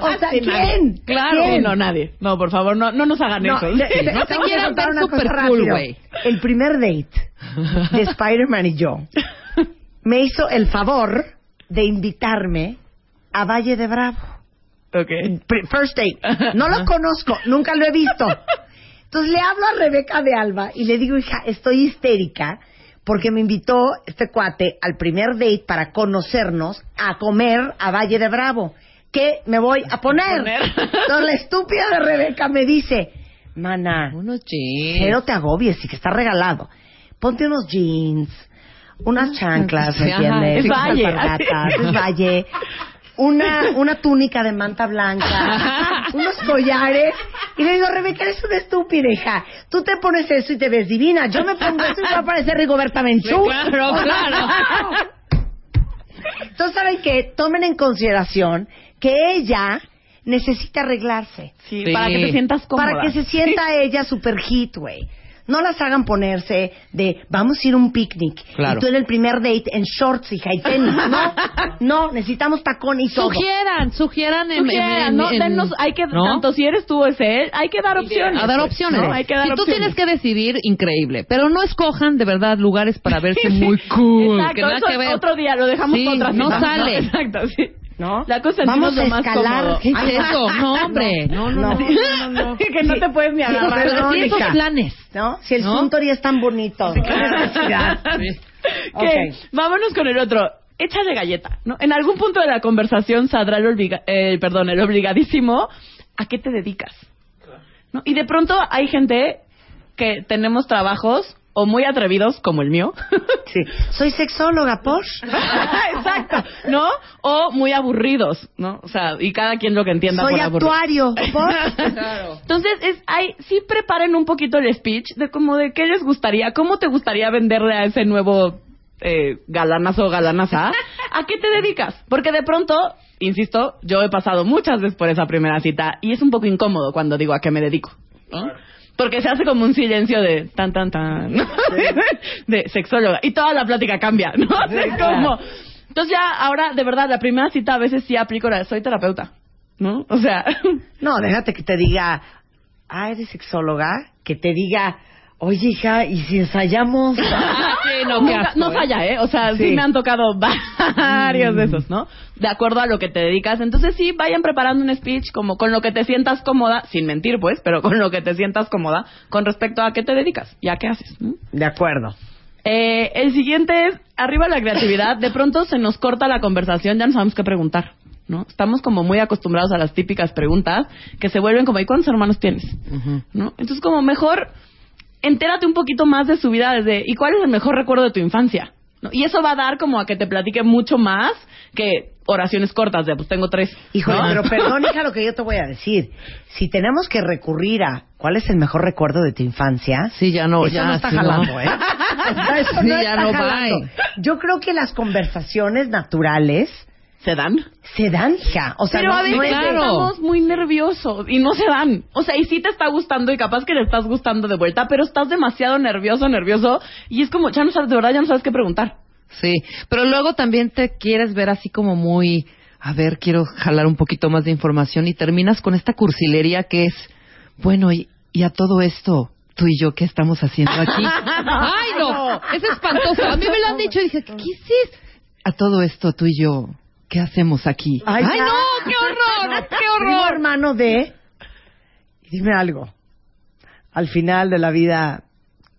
O sea, Sí. ¿quién? Claro. ¿Quién? No, nadie. No, por favor, no, no nos hagan No, eso. le- le- No te quieran contar ver una cosa super cool, güey. El primer date de Spider-Man y yo me hizo el favor de invitarme a Valle de Bravo. Ok. Pr- First date. No lo conozco, nunca lo he visto. Entonces le hablo a Rebeca de Alba y le digo, hija, estoy histérica porque me invitó este cuate al primer date para conocernos a comer a Valle de Bravo. ¿Qué me voy a poner? Poner. Entonces la estúpida de Rebeca me dice, mana, Unos jeans. cero te agobies y que está regalado. Ponte unos jeans, unas chanclas, ¿me entiendes? es Unas valle. es valle. Una, una túnica de manta blanca, unos collares. Y le digo, Rebeca, eres una estúpida, hija. Tú te pones eso y te ves divina. Yo me pongo eso y va a parecer Rigoberta Menchú. Claro, claro. Entonces, ¿saben qué? Tomen en consideración que ella necesita arreglarse. Sí, Sí. para que te sientas cómoda. Para que se sienta ella super hit, güey. No las hagan ponerse de vamos a ir a un picnic Claro. y tú en el primer date en shorts hija y tenis. No, no, necesitamos tacón y todo. Sugieran, sugieran en, Sugiera, en- no, en- denos- hay que, ¿no? tanto si eres tú o es él, hay que dar opciones. a dar pues, opciones. ¿no? Hay que dar si tú opciones. tienes que decidir, increíble. Pero no escojan de verdad lugares para verse muy cool. Exacto, que nada eso que ver. otro día lo dejamos Sí, para otra no sale. Exacto, sí. ¿No? La cosa Vamos a escalar. ¿Qué es eso? No, hombre. No, no, no. No, no, no. que no te puedes ni agarrar. Pero sí esos planes. ¿No? Si el. Suntory es tan bonito. ¿Qué necesidad? Vámonos con el otro. Échale galleta, ¿no? En algún punto de la conversación saldrá el, obliga- eh, perdón, el obligadísimo ¿a qué te dedicas? ¿No? Y de pronto hay gente que tenemos trabajos o muy atrevidos como el mío. Sí. Soy sexóloga, ¿por? Exacto, ¿no? O muy aburridos, ¿no? O sea, y cada quien lo que entienda Soy por aburrido. actuario, ¿por? Entonces, es, hay, sí preparen un poquito el speech de como de qué les gustaría, cómo te gustaría venderle a ese nuevo eh, galanazo o galanaza, ¿a qué te dedicas? Porque de pronto, insisto, yo he pasado muchas veces por esa primera cita y es un poco incómodo cuando digo a qué me dedico, ¿no? Porque se hace como un silencio de tan, tan, tan, ¿no? de sexóloga. Y toda la plática cambia, ¿no? Es como... Entonces ya, ahora, de verdad, la primera cita a veces sí aplico la soy terapeuta, ¿no? O sea... No, déjate que te diga, ah, eres sexóloga, que te diga, oye, hija, ¿y si ensayamos? Sí, no, qué Nunca- asco, no ¿eh? falla, ¿eh? O sea, sí. Sí. me han tocado varios de esos, ¿no? De acuerdo a lo que te dedicas. Entonces sí, vayan preparando un speech como con lo que te sientas cómoda, sin mentir pues, pero con lo que te sientas cómoda con respecto a qué te dedicas y a qué haces. ¿no? De acuerdo. Eh, el siguiente es, arriba la creatividad, de pronto se nos corta la conversación, ya no sabemos qué preguntar. ¿no? Estamos como muy acostumbrados a las típicas preguntas que se vuelven como, ¿y cuántos hermanos tienes? ¿no? Entonces como mejor entérate un poquito más de su vida desde, ¿y cuál es el mejor recuerdo de tu infancia? ¿No? Y eso va a dar como a que te platique mucho más que oraciones cortas de, pues tengo tres. Híjole, ¿no? pero perdón, hija, lo que yo te voy a decir. Si tenemos que recurrir a cuál es el mejor recuerdo de tu infancia, Sí, ya no, eso ya no está sí, no. jalando, ¿eh? O sea, eso Sí, no ya está no va. jalando. Yo creo que las conversaciones naturales ¿Se dan? se dan, hija. O sea, pero no, a veces no es de- estamos muy nerviosos y no se dan. O sea, y sí te está gustando y capaz que le estás gustando de vuelta, pero estás demasiado nervioso, nervioso y es como, ya no sabes, de verdad ya no sabes qué preguntar. Sí, pero luego también te quieres ver así como muy, a ver, quiero jalar un poquito más de información y terminas con esta cursilería que es, bueno, y, y a todo esto, tú y yo, ¿qué estamos haciendo aquí? ¡Ay, no! Es espantoso. A mí me lo han dicho y dije, ¿qué hiciste? A todo esto, tú y yo, ¿qué hacemos aquí? Ay, ¡Ay, ya. no! ¡Qué horror! ¡Qué Primo horror! hermano de... Dime algo. Al final de la vida,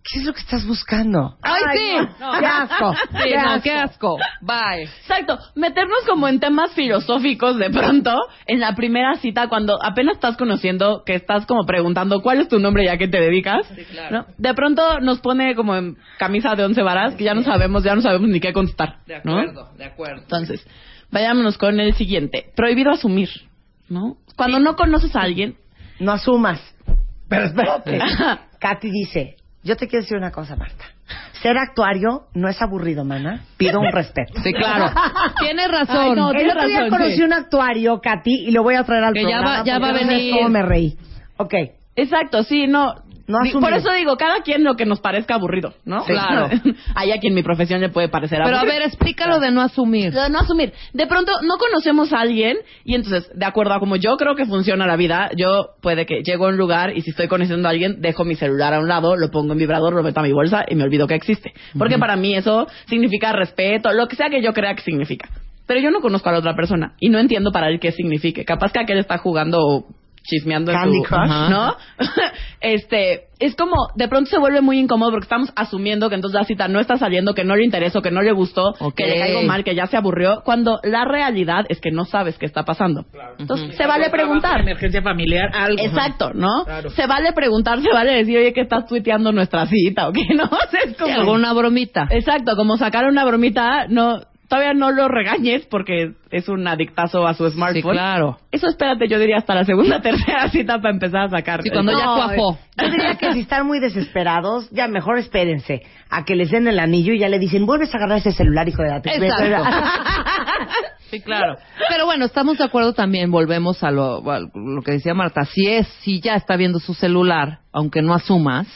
¿qué es lo que estás buscando? ¡Ay, sí! no. ¡Qué asco! Sí, ¡Qué no, asco! qué asco. Bye. Exacto, meternos como en temas filosóficos de pronto en la primera cita cuando apenas estás conociendo, que estás como preguntando cuál es tu nombre y a qué te dedicas. ¿no? De pronto nos pone como en camisa de once varas que ya no sabemos, ya no sabemos ni qué contestar. De ¿no? acuerdo, de acuerdo. Entonces, vayámonos con el siguiente. Prohibido asumir, ¿no? Cuando no conoces a alguien, No asumas. Pero espérate. Katy dice, yo te quiero decir una cosa, Marta. Ser actuario no es aburrido, mana. Pido un respeto. Sí, claro. Tienes razón. Ay, no, El tienes otro día razón, conocí sí. un actuario, Katy, y lo voy a traer al Que ya programa. va- ya va a venir. cómo me reí. Ok. Exacto, sí, no. No Di- asumir. por eso digo, cada quien lo que nos parezca aburrido, ¿no? Sí, claro. Hay a quien mi profesión le puede parecer Pero a aburrido. ver, explícalo de no asumir. Lo de no asumir. De pronto no conocemos a alguien y entonces, de acuerdo a como yo creo que funciona la vida, yo puede que llego a un lugar y si estoy conociendo a alguien, dejo mi celular a un lado, lo pongo en vibrador, lo meto a mi bolsa y me olvido que existe. Porque para mí eso significa respeto, lo que sea que yo crea que significa. Pero yo no conozco a la otra persona y no entiendo para él qué signifique. Capaz que aquel está jugando chismeando en Candy su, Crush. ¿no? este, es como, de pronto se vuelve muy incómodo porque estamos asumiendo que entonces la cita no está saliendo, que no le interesó, que no le gustó, que le caigo mal, que ya se aburrió, cuando la realidad es que no sabes qué está pasando. Entonces, se vale preguntar. Emergencia familiar, algo. Exacto, ¿no? Claro. Se vale preguntar, se vale decir, oye, que estás tuiteando nuestra cita o qué, ¿no? Es como... alguna bromita. Exacto, como sacar una bromita, no, todavía no lo regañes porque es un adictazo a su smartphone. Sí, claro. Eso espérate, yo diría hasta la segunda, tercera cita para empezar a sacar. Sí, cuando ya cuajó. Yo diría que si están muy desesperados, ya mejor espérense a que les den el anillo y ya le dicen, vuelves a agarrar ese celular, hijo de la Exacto. Sí, claro. Pero bueno, estamos de acuerdo también, volvemos a lo, a lo que decía Marta. Si es, si ya está viendo su celular, aunque no asumas,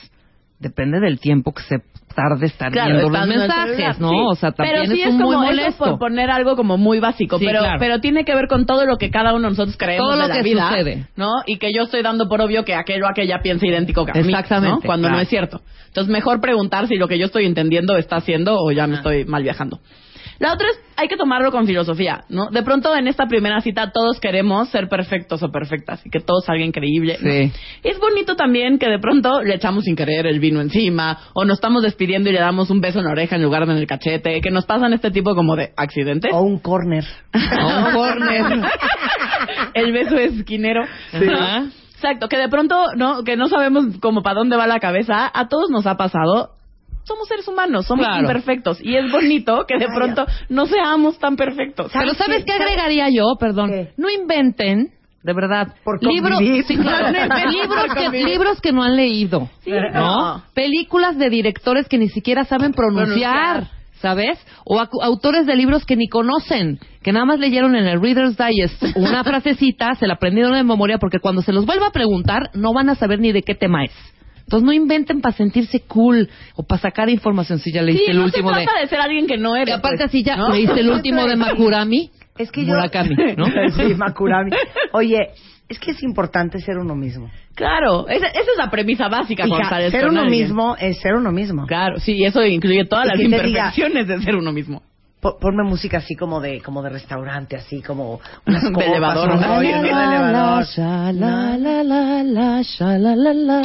depende del tiempo que se tarde estar viendo los mensajes, celular, ¿no? sí. O sea, también pero sí es, como muy molesto. por poner algo como muy básico, Sí, pero claro. pero tiene que ver con todo lo que cada uno de nosotros creemos Todo lo de la que vida, sucede. ¿no? Y que yo estoy dando por obvio que aquel o aquella piensa idéntico que a mí, Exactamente, ¿no? Cuando claro. no es cierto. Entonces, mejor preguntar si lo que yo estoy entendiendo está haciendo o ya me estoy mal viajando. La otra es, hay que tomarlo con filosofía, ¿no? De pronto en esta primera cita todos queremos ser perfectos o perfectas y que todo salga increíble. ¿no? Sí. Es bonito también que de pronto le echamos sin querer el vino encima o nos estamos despidiendo y le damos un beso en la oreja en lugar de en el cachete, que nos pasan este tipo como de accidentes. O un corner. O un corner. el beso esquinero. Ajá. Exacto, que de pronto, ¿no? Que no sabemos como para dónde va la cabeza. A todos nos ha pasado. Somos seres humanos, somos Claro. imperfectos. Y es bonito que de pronto no seamos tan perfectos. Pero ¿sabes qué agregaría yo? Perdón. ¿Qué? No inventen, de verdad, Por libros, sí, claro, libros, que, libros que no han leído, ¿no? no. Películas de directores que ni siquiera saben pronunciar, Pronunciar. ¿sabes? O autores de libros que ni conocen, que nada más leyeron en el Reader's Digest una frasecita, se la aprendieron de memoria, porque cuando se los vuelva a preguntar, no van a saber ni de qué tema es. Entonces no inventen para sentirse cool o para sacar información si ya leíste Sí, el no último se de... trata de ser alguien que no Y eres. aparte pues, así ya ¿no? leíste el último de Makurami. Es que yo... Murakami, ¿no? sí, Makurami. Oye, es que es importante ser uno mismo. Claro, esa, esa es la premisa básica sales ser con uno alguien. mismo es ser uno mismo. Claro, sí, eso incluye todas Y las diga- imperfecciones de ser uno mismo. Po- Ponme música así como de como de restaurante, así como unas De elevador. de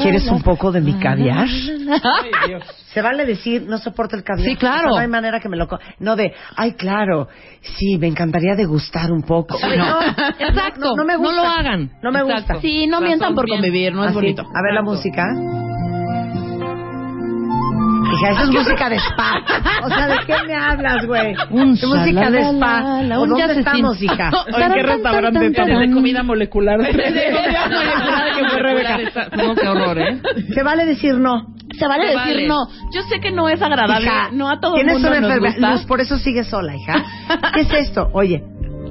¿Quieres un poco de mi caviar? Ay, Dios. Se vale decir, no soporto el caviar. Sí, claro. No hay manera que me lo... co- No de, ay, claro, sí, me encantaría degustar un poco. Sí, no, no. Exacto, no, no me no gusta. lo hagan. No me Exacto. gusta. Sí, no Razón mientan por bien. convivir, no es Así, bonito. A ver la música. Hija, eso es música de spa. O sea, ¿de qué me hablas, güey? Un De música de spa. ¿O dónde estamos, hija? ¿O en qué restaurante estamos? de comida molecular. que fue Rebeca. No, qué horror, ¿eh? Se vale decir no. Se vale Se decir vale. no. Yo sé que no es agradable. Hija, no a todo el tienes mundo una nos enfermedad. Luz, por eso sigues sola, hija. ¿Qué es esto? Oye,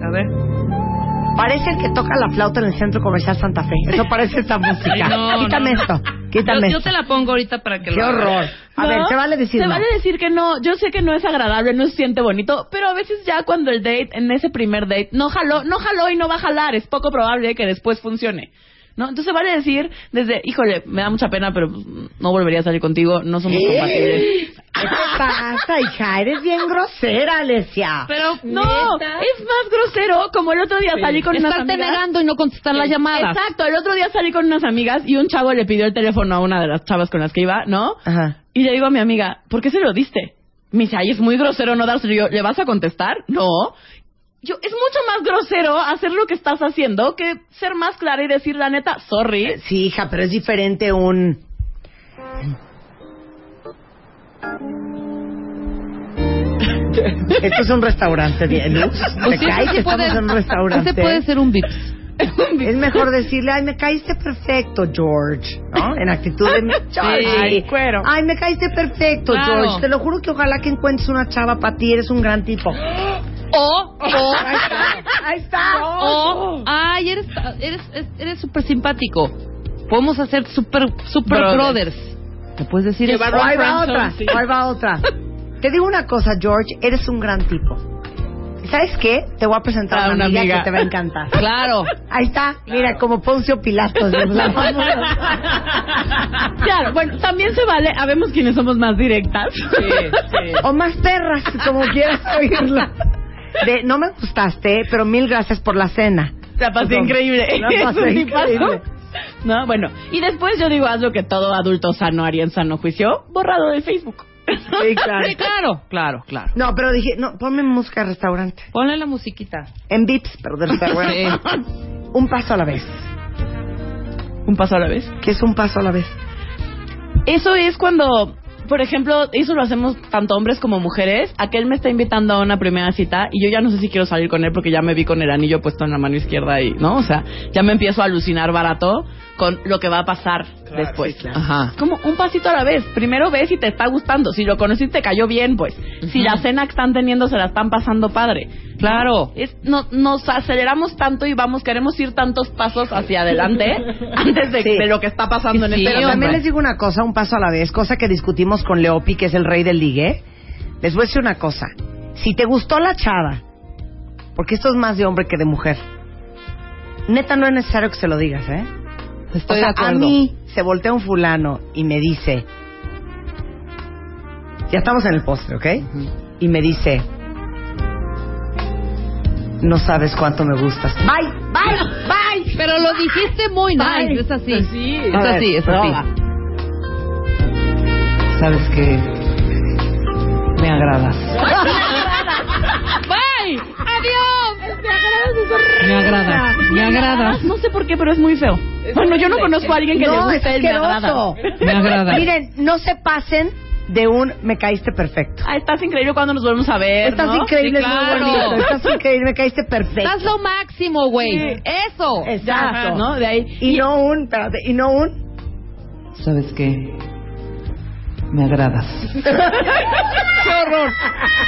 A ver. Parece el que toca la flauta en el centro comercial Santa Fe. Eso parece esta música. Ay, no, Quítame no, esto. Quítame Yo, yo esto. te la pongo ahorita para que Qué lo horror. A ver, se vale decir Se no. vale decir que no. Yo sé que no es agradable, no se siente bonito, pero a veces ya cuando el date, en ese primer date, no jaló, no jaló y no va a jalar, es poco probable que después funcione. ¿No? Entonces vale decir desde, híjole, me da mucha pena, pero pues, no volvería a salir contigo, no somos compatibles. ¿Qué te pasa, hija? Eres bien grosera, Alesia. Pero no, es más grosero, como el otro día salí con unas Estarte amigas. negando y no contestar las llamadas. Exacto, el otro día salí con unas amigas y un chavo le pidió el teléfono a una de las chavas con las que iba, ¿no? Ajá. Y le digo a mi amiga, ¿por qué se lo diste? Me dice, ay, es muy grosero no dárselo. Y yo, ¿le vas a contestar? No. Yo, es mucho más grosero hacer lo que estás haciendo que ser más clara y decir la neta, sorry. Sí, hija, pero es diferente un... Esto es un restaurante, bien, Luz. ¿Te sí, caes puede- estamos en un restaurante? Ese puede ser un Vips. Es mejor decirle, ay, me caíste perfecto, George. ¿No? En actitud de... George. Ay, cuero. Ay, me caíste perfecto, Claro. George. Te lo juro que ojalá que encuentres una chava para ti. Eres un gran tipo. O, o, Ahí está. o, ay, eres, eres, eres súper simpático. Podemos hacer super, super Brothers. brothers. ¿Te puedes decir eso? O ahí va otra, sí. ahí va otra. Te digo una cosa, George, eres un gran tipo. ¿Sabes qué? Te voy a presentar A una, una amiga, amiga. que te va a encantar. Claro. Ahí está, mira, como Poncio Pilatos. Claro, bueno, también se vale, habemos quienes somos más directas. o más perras, como quieras oírlo. De, no me gustaste, pero mil gracias por la cena. La pasé increíble. La pasé. No, bueno. Y después yo digo, haz lo que todo adulto sano haría en sano juicio, borrado de Facebook. Sí, claro. Sí, claro, claro, claro. No, pero dije, no, ponme música de restaurante. Ponle la musiquita. En Vips, pero de restaurante. Un paso a la vez. Un paso a la vez. ¿Qué es un paso a la vez? Eso es cuando, por ejemplo, eso lo hacemos tanto hombres como mujeres. Aquel me está invitando a una primera cita y yo ya no sé si quiero salir con él porque ya me vi con el anillo puesto en la mano izquierda y, ¿no? O sea, ya me empiezo a alucinar barato con lo que va a pasar después. Ajá. Como un pasito a la vez. Primero ves si te está gustando. Si lo conociste, te cayó bien, pues. Si la cena que están teniendo se la están pasando padre. Claro. Es, no, nos aceleramos tanto y vamos, queremos ir tantos pasos hacia adelante antes de, Sí. de lo que está pasando en Sí, el Pero hombre. también les digo una cosa, un paso a la vez, cosa que discutimos con Leopi, que es el rey del ligue. Les voy a decir una cosa. Si te gustó la chava, porque esto es más de hombre que de mujer, neta no es necesario que se lo digas, ¿eh? Estoy o sea, de acuerdo. a mí se voltea un fulano y me dice, ya estamos en el postre, ¿ok? Y me dice, no sabes cuánto me gustas. Bye, bye, bye. Pero lo dijiste muy Ay, nice, es así. pues sí. Es ver, así, es así. Sabes que me agradas. Me agradas, me agradas. No sé por qué, pero es muy feo. Bueno, yo no conozco a alguien que no, le guste el me agrada. Me agrada. Miren, no se pasen de un me caíste perfecto. Ah, estás increíble cuando nos volvemos a ver, Estás ¿no? increíble, Sí, es muy claro. bonito. Estás increíble, me caíste perfecto. Estás lo máximo, güey. Sí. Eso. Exacto. ¿no? De ahí. Y no un, espérate, y no un. ¿Sabes qué? Me agradas. ¡Qué horror!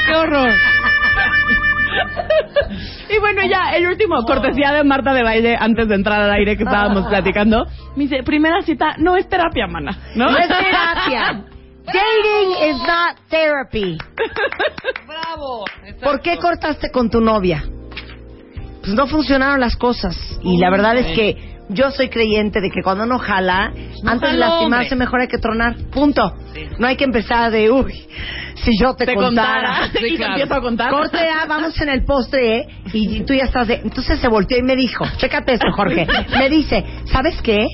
¡Qué horror! Y bueno, ya, el último, cortesía de Marta de baile antes de entrar al aire que estábamos platicando. Me dice, primera cita, no es terapia, mana. ¿No? No es terapia. Dating is not therapy. Bravo. ¿Por qué cortaste con tu novia? Pues no funcionaron las cosas. Y la verdad es que yo soy creyente de que cuando uno jala, antes de lastimarse, hombre. mejor hay que tronar. Punto. No hay que empezar de, uy, si yo te, Te contara. contara. Sí, y te claro. empiezo a contar. Corte A, vamos en el postre, ¿eh? Y tú ya estás de... Entonces se volteó y me dijo, chécate esto, Jorge. Me dice, ¿sabes qué?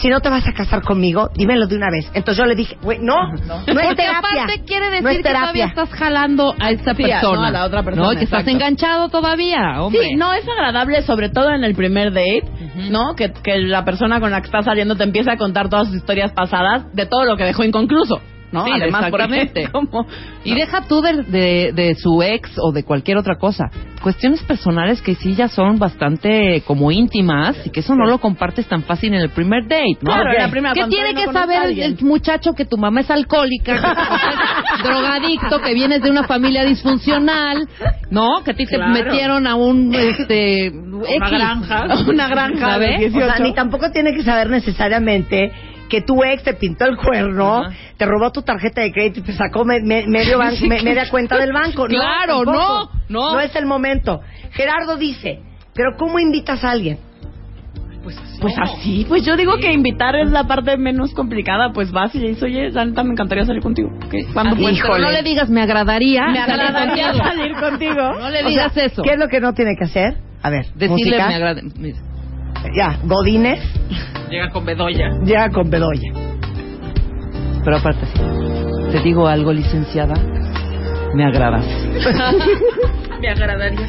Si no te vas a casar conmigo, dímelo de una vez. Entonces yo le dije, güey, no, no, es Porque terapia. aparte quiere decir no es que todavía estás jalando a esta Sí, a- persona. no, a la otra persona, No, que estás enganchado todavía, hombre. Sí, no es agradable, sobre todo en el primer date, ¿no? Que, que la persona con la que estás saliendo te empieza a contar todas sus historias pasadas de todo lo que dejó inconcluso. ¿No? Sí, Además, exactamente. Y deja tú de, de, de su ex o de cualquier otra cosa. Cuestiones personales que sí ya son bastante como íntimas y que eso no lo compartes tan fácil en el primer date, ¿no? Claro, la primera, ¿Qué tiene no que saber el, muchacho que tu mamá es alcohólica, que es drogadicto, que vienes de una familia disfuncional, ¿no? Que a ti te metieron a un, este, X. granja. Una granja ¿Sabes? O sea, ni tampoco tiene que saber necesariamente que tu ex te pintó el cuerno, te robó tu tarjeta de crédito y te sacó me- me- medio ban- Sí, me- media cuenta del banco. Claro, tampoco. no, no. No es el momento. Gerardo dice, pero ¿cómo invitas a alguien? Pues así, pues yo digo que invitar es la parte menos complicada, pues vas y le dices, oye, la neta me encantaría salir contigo. ¿Qué? ¿Cuándo Ah, puedes? pero no le digas me agradaría. Me salir agradaría contigo". salir contigo. No le O digas sea, eso. ¿Qué es lo que no tiene que hacer? A ver, Decirle música. me agrada. mira. Ya, Godínez Llega con Bedoya. llega con Bedoya. Pero aparte, te digo algo, licenciada. Me agradas. Me agradaría.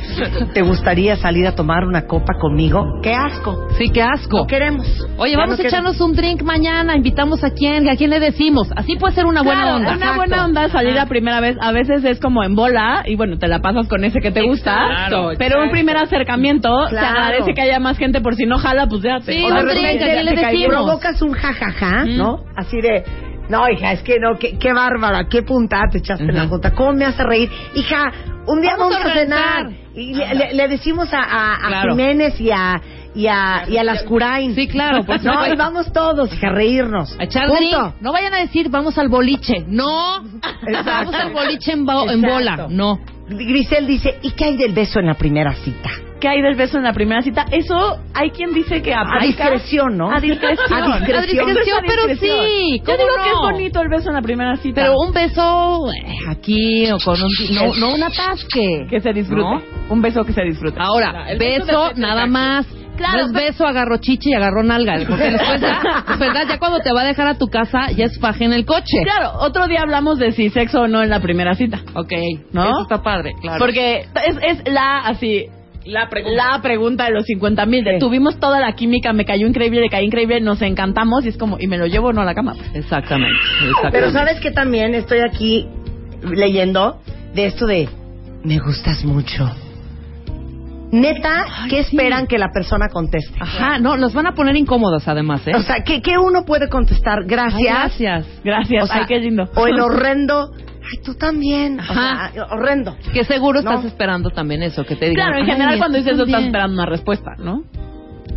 ¿Te gustaría salir a tomar una copa conmigo? ¡Qué asco! Sí, qué asco. No queremos. Oye, Ya vamos no a echarnos un drink mañana. Invitamos a quién, a quién le decimos. Así puede ser una buena Claro, onda. Una buena onda salir la primera vez. A veces es como en bola y bueno, te la pasas con ese que te gusta. Exacto, pero un primer acercamiento, se Claro. agradece que haya más gente por si no jala, pues ya te. Sí, o un de drink, repente ¿a quién ya le te cae bien. decimos? provocas un jajaja, ¿no? Así de, no, hija, es que no, qué, qué bárbara, qué punta te echaste la junta, cómo me hace reír. Hija, un día Vamos vamos, a a cenar. Y le, le- le decimos a, a-. Jiménez y a, y a, y a las Curain. Sí, claro, por No, y vamos todos, hija, a reírnos. A echar Punto. No vayan a decir vamos al boliche. No. Vamos al boliche en, bo- en bola. No. Grisel dice, ¿y qué hay del beso en la primera cita? ¿Qué hay del beso en la primera cita? Eso hay quien dice que A aplica- discreción, ¿no? A discreción. A discreción. A discreción, pero discreción. sí, Yo ¿cómo digo no? que es bonito el beso en la primera cita. Pero un beso eh, aquí o con un... No, no un atasque. que se disfrute. ¿No? Un beso que se disfrute. Ahora, El beso, de nada más. Claro, no es beso, agarró chichi y agarró nalga. Porque después ya, ¿verdad? ya cuando te va a dejar a tu casa, ya es faje en el coche. Claro, otro día hablamos de si sexo o no en la primera cita. Ok, ¿No? Eso está padre, claro. Porque es, es la, así, la la pregunta de los 50 mil. Sí. Tuvimos toda la química, me cayó increíble, le cayó increíble, nos encantamos y es como, ¿y me lo llevo o no a la cama? Exactamente, exactamente. Pero sabes que también estoy aquí leyendo de esto de me gustas mucho. Neta, ¿qué esperan que la persona conteste? Ajá, no, los van a poner incómodos además, ¿eh? O sea, ¿qué, qué uno puede contestar? Gracias. Ay, gracias. Gracias, O sea, ay, qué lindo. O el horrendo. Ay, tú también. O Ajá. sea, horrendo. Que seguro No. estás esperando también eso, que te digan. Claro, en "Ay, general cuando dices eso estás también". esperando una respuesta, ¿no?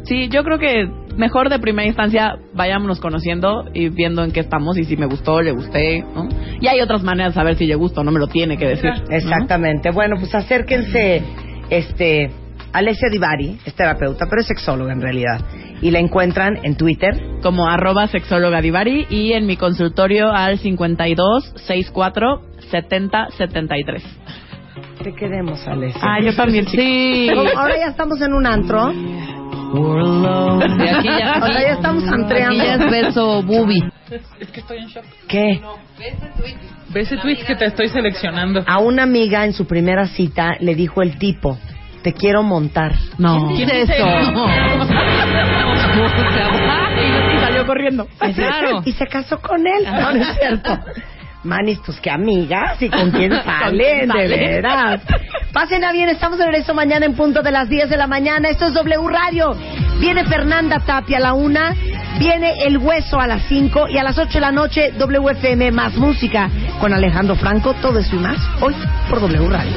Sí, yo creo que mejor de primera instancia vayámonos conociendo y viendo en qué estamos y si me gustó, le gusté, ¿no? Y hay otras maneras de saber si le gusta o no me lo tiene que decir. ¿no? Exactamente. Bueno, pues acérquense, este, Alessia Divari, es terapeuta, pero es sexóloga en realidad. Y la encuentran en Twitter. Como arroba sexóloga Divari y en mi consultorio al 52 64 70 73. Te queremos, Alessia. Ah, yo también. Sí. Ahora ya estamos en un antro. Y aquí ya, O sea, ya estamos aquí antreando. ya es beso bubi. ¿Qué? Ve ese tweet que te estoy seleccionando. A una amiga en su primera cita le dijo el tipo, te quiero montar. No. ¿Quién ¿Qué es dice eso? eso? Y salió corriendo. Claro. Y se casó con él. No, no es cierto. Manis, pues qué amigas y con quién salen, de veras. Pásenla bien, estamos de regreso mañana en punto de las 10 de la mañana. Esto es W Radio. Viene Fernanda Tapia a la una, viene El Hueso a las 5 y a las 8 de la noche WFM más música con Alejandro Franco, todo eso y más, hoy por W Radio.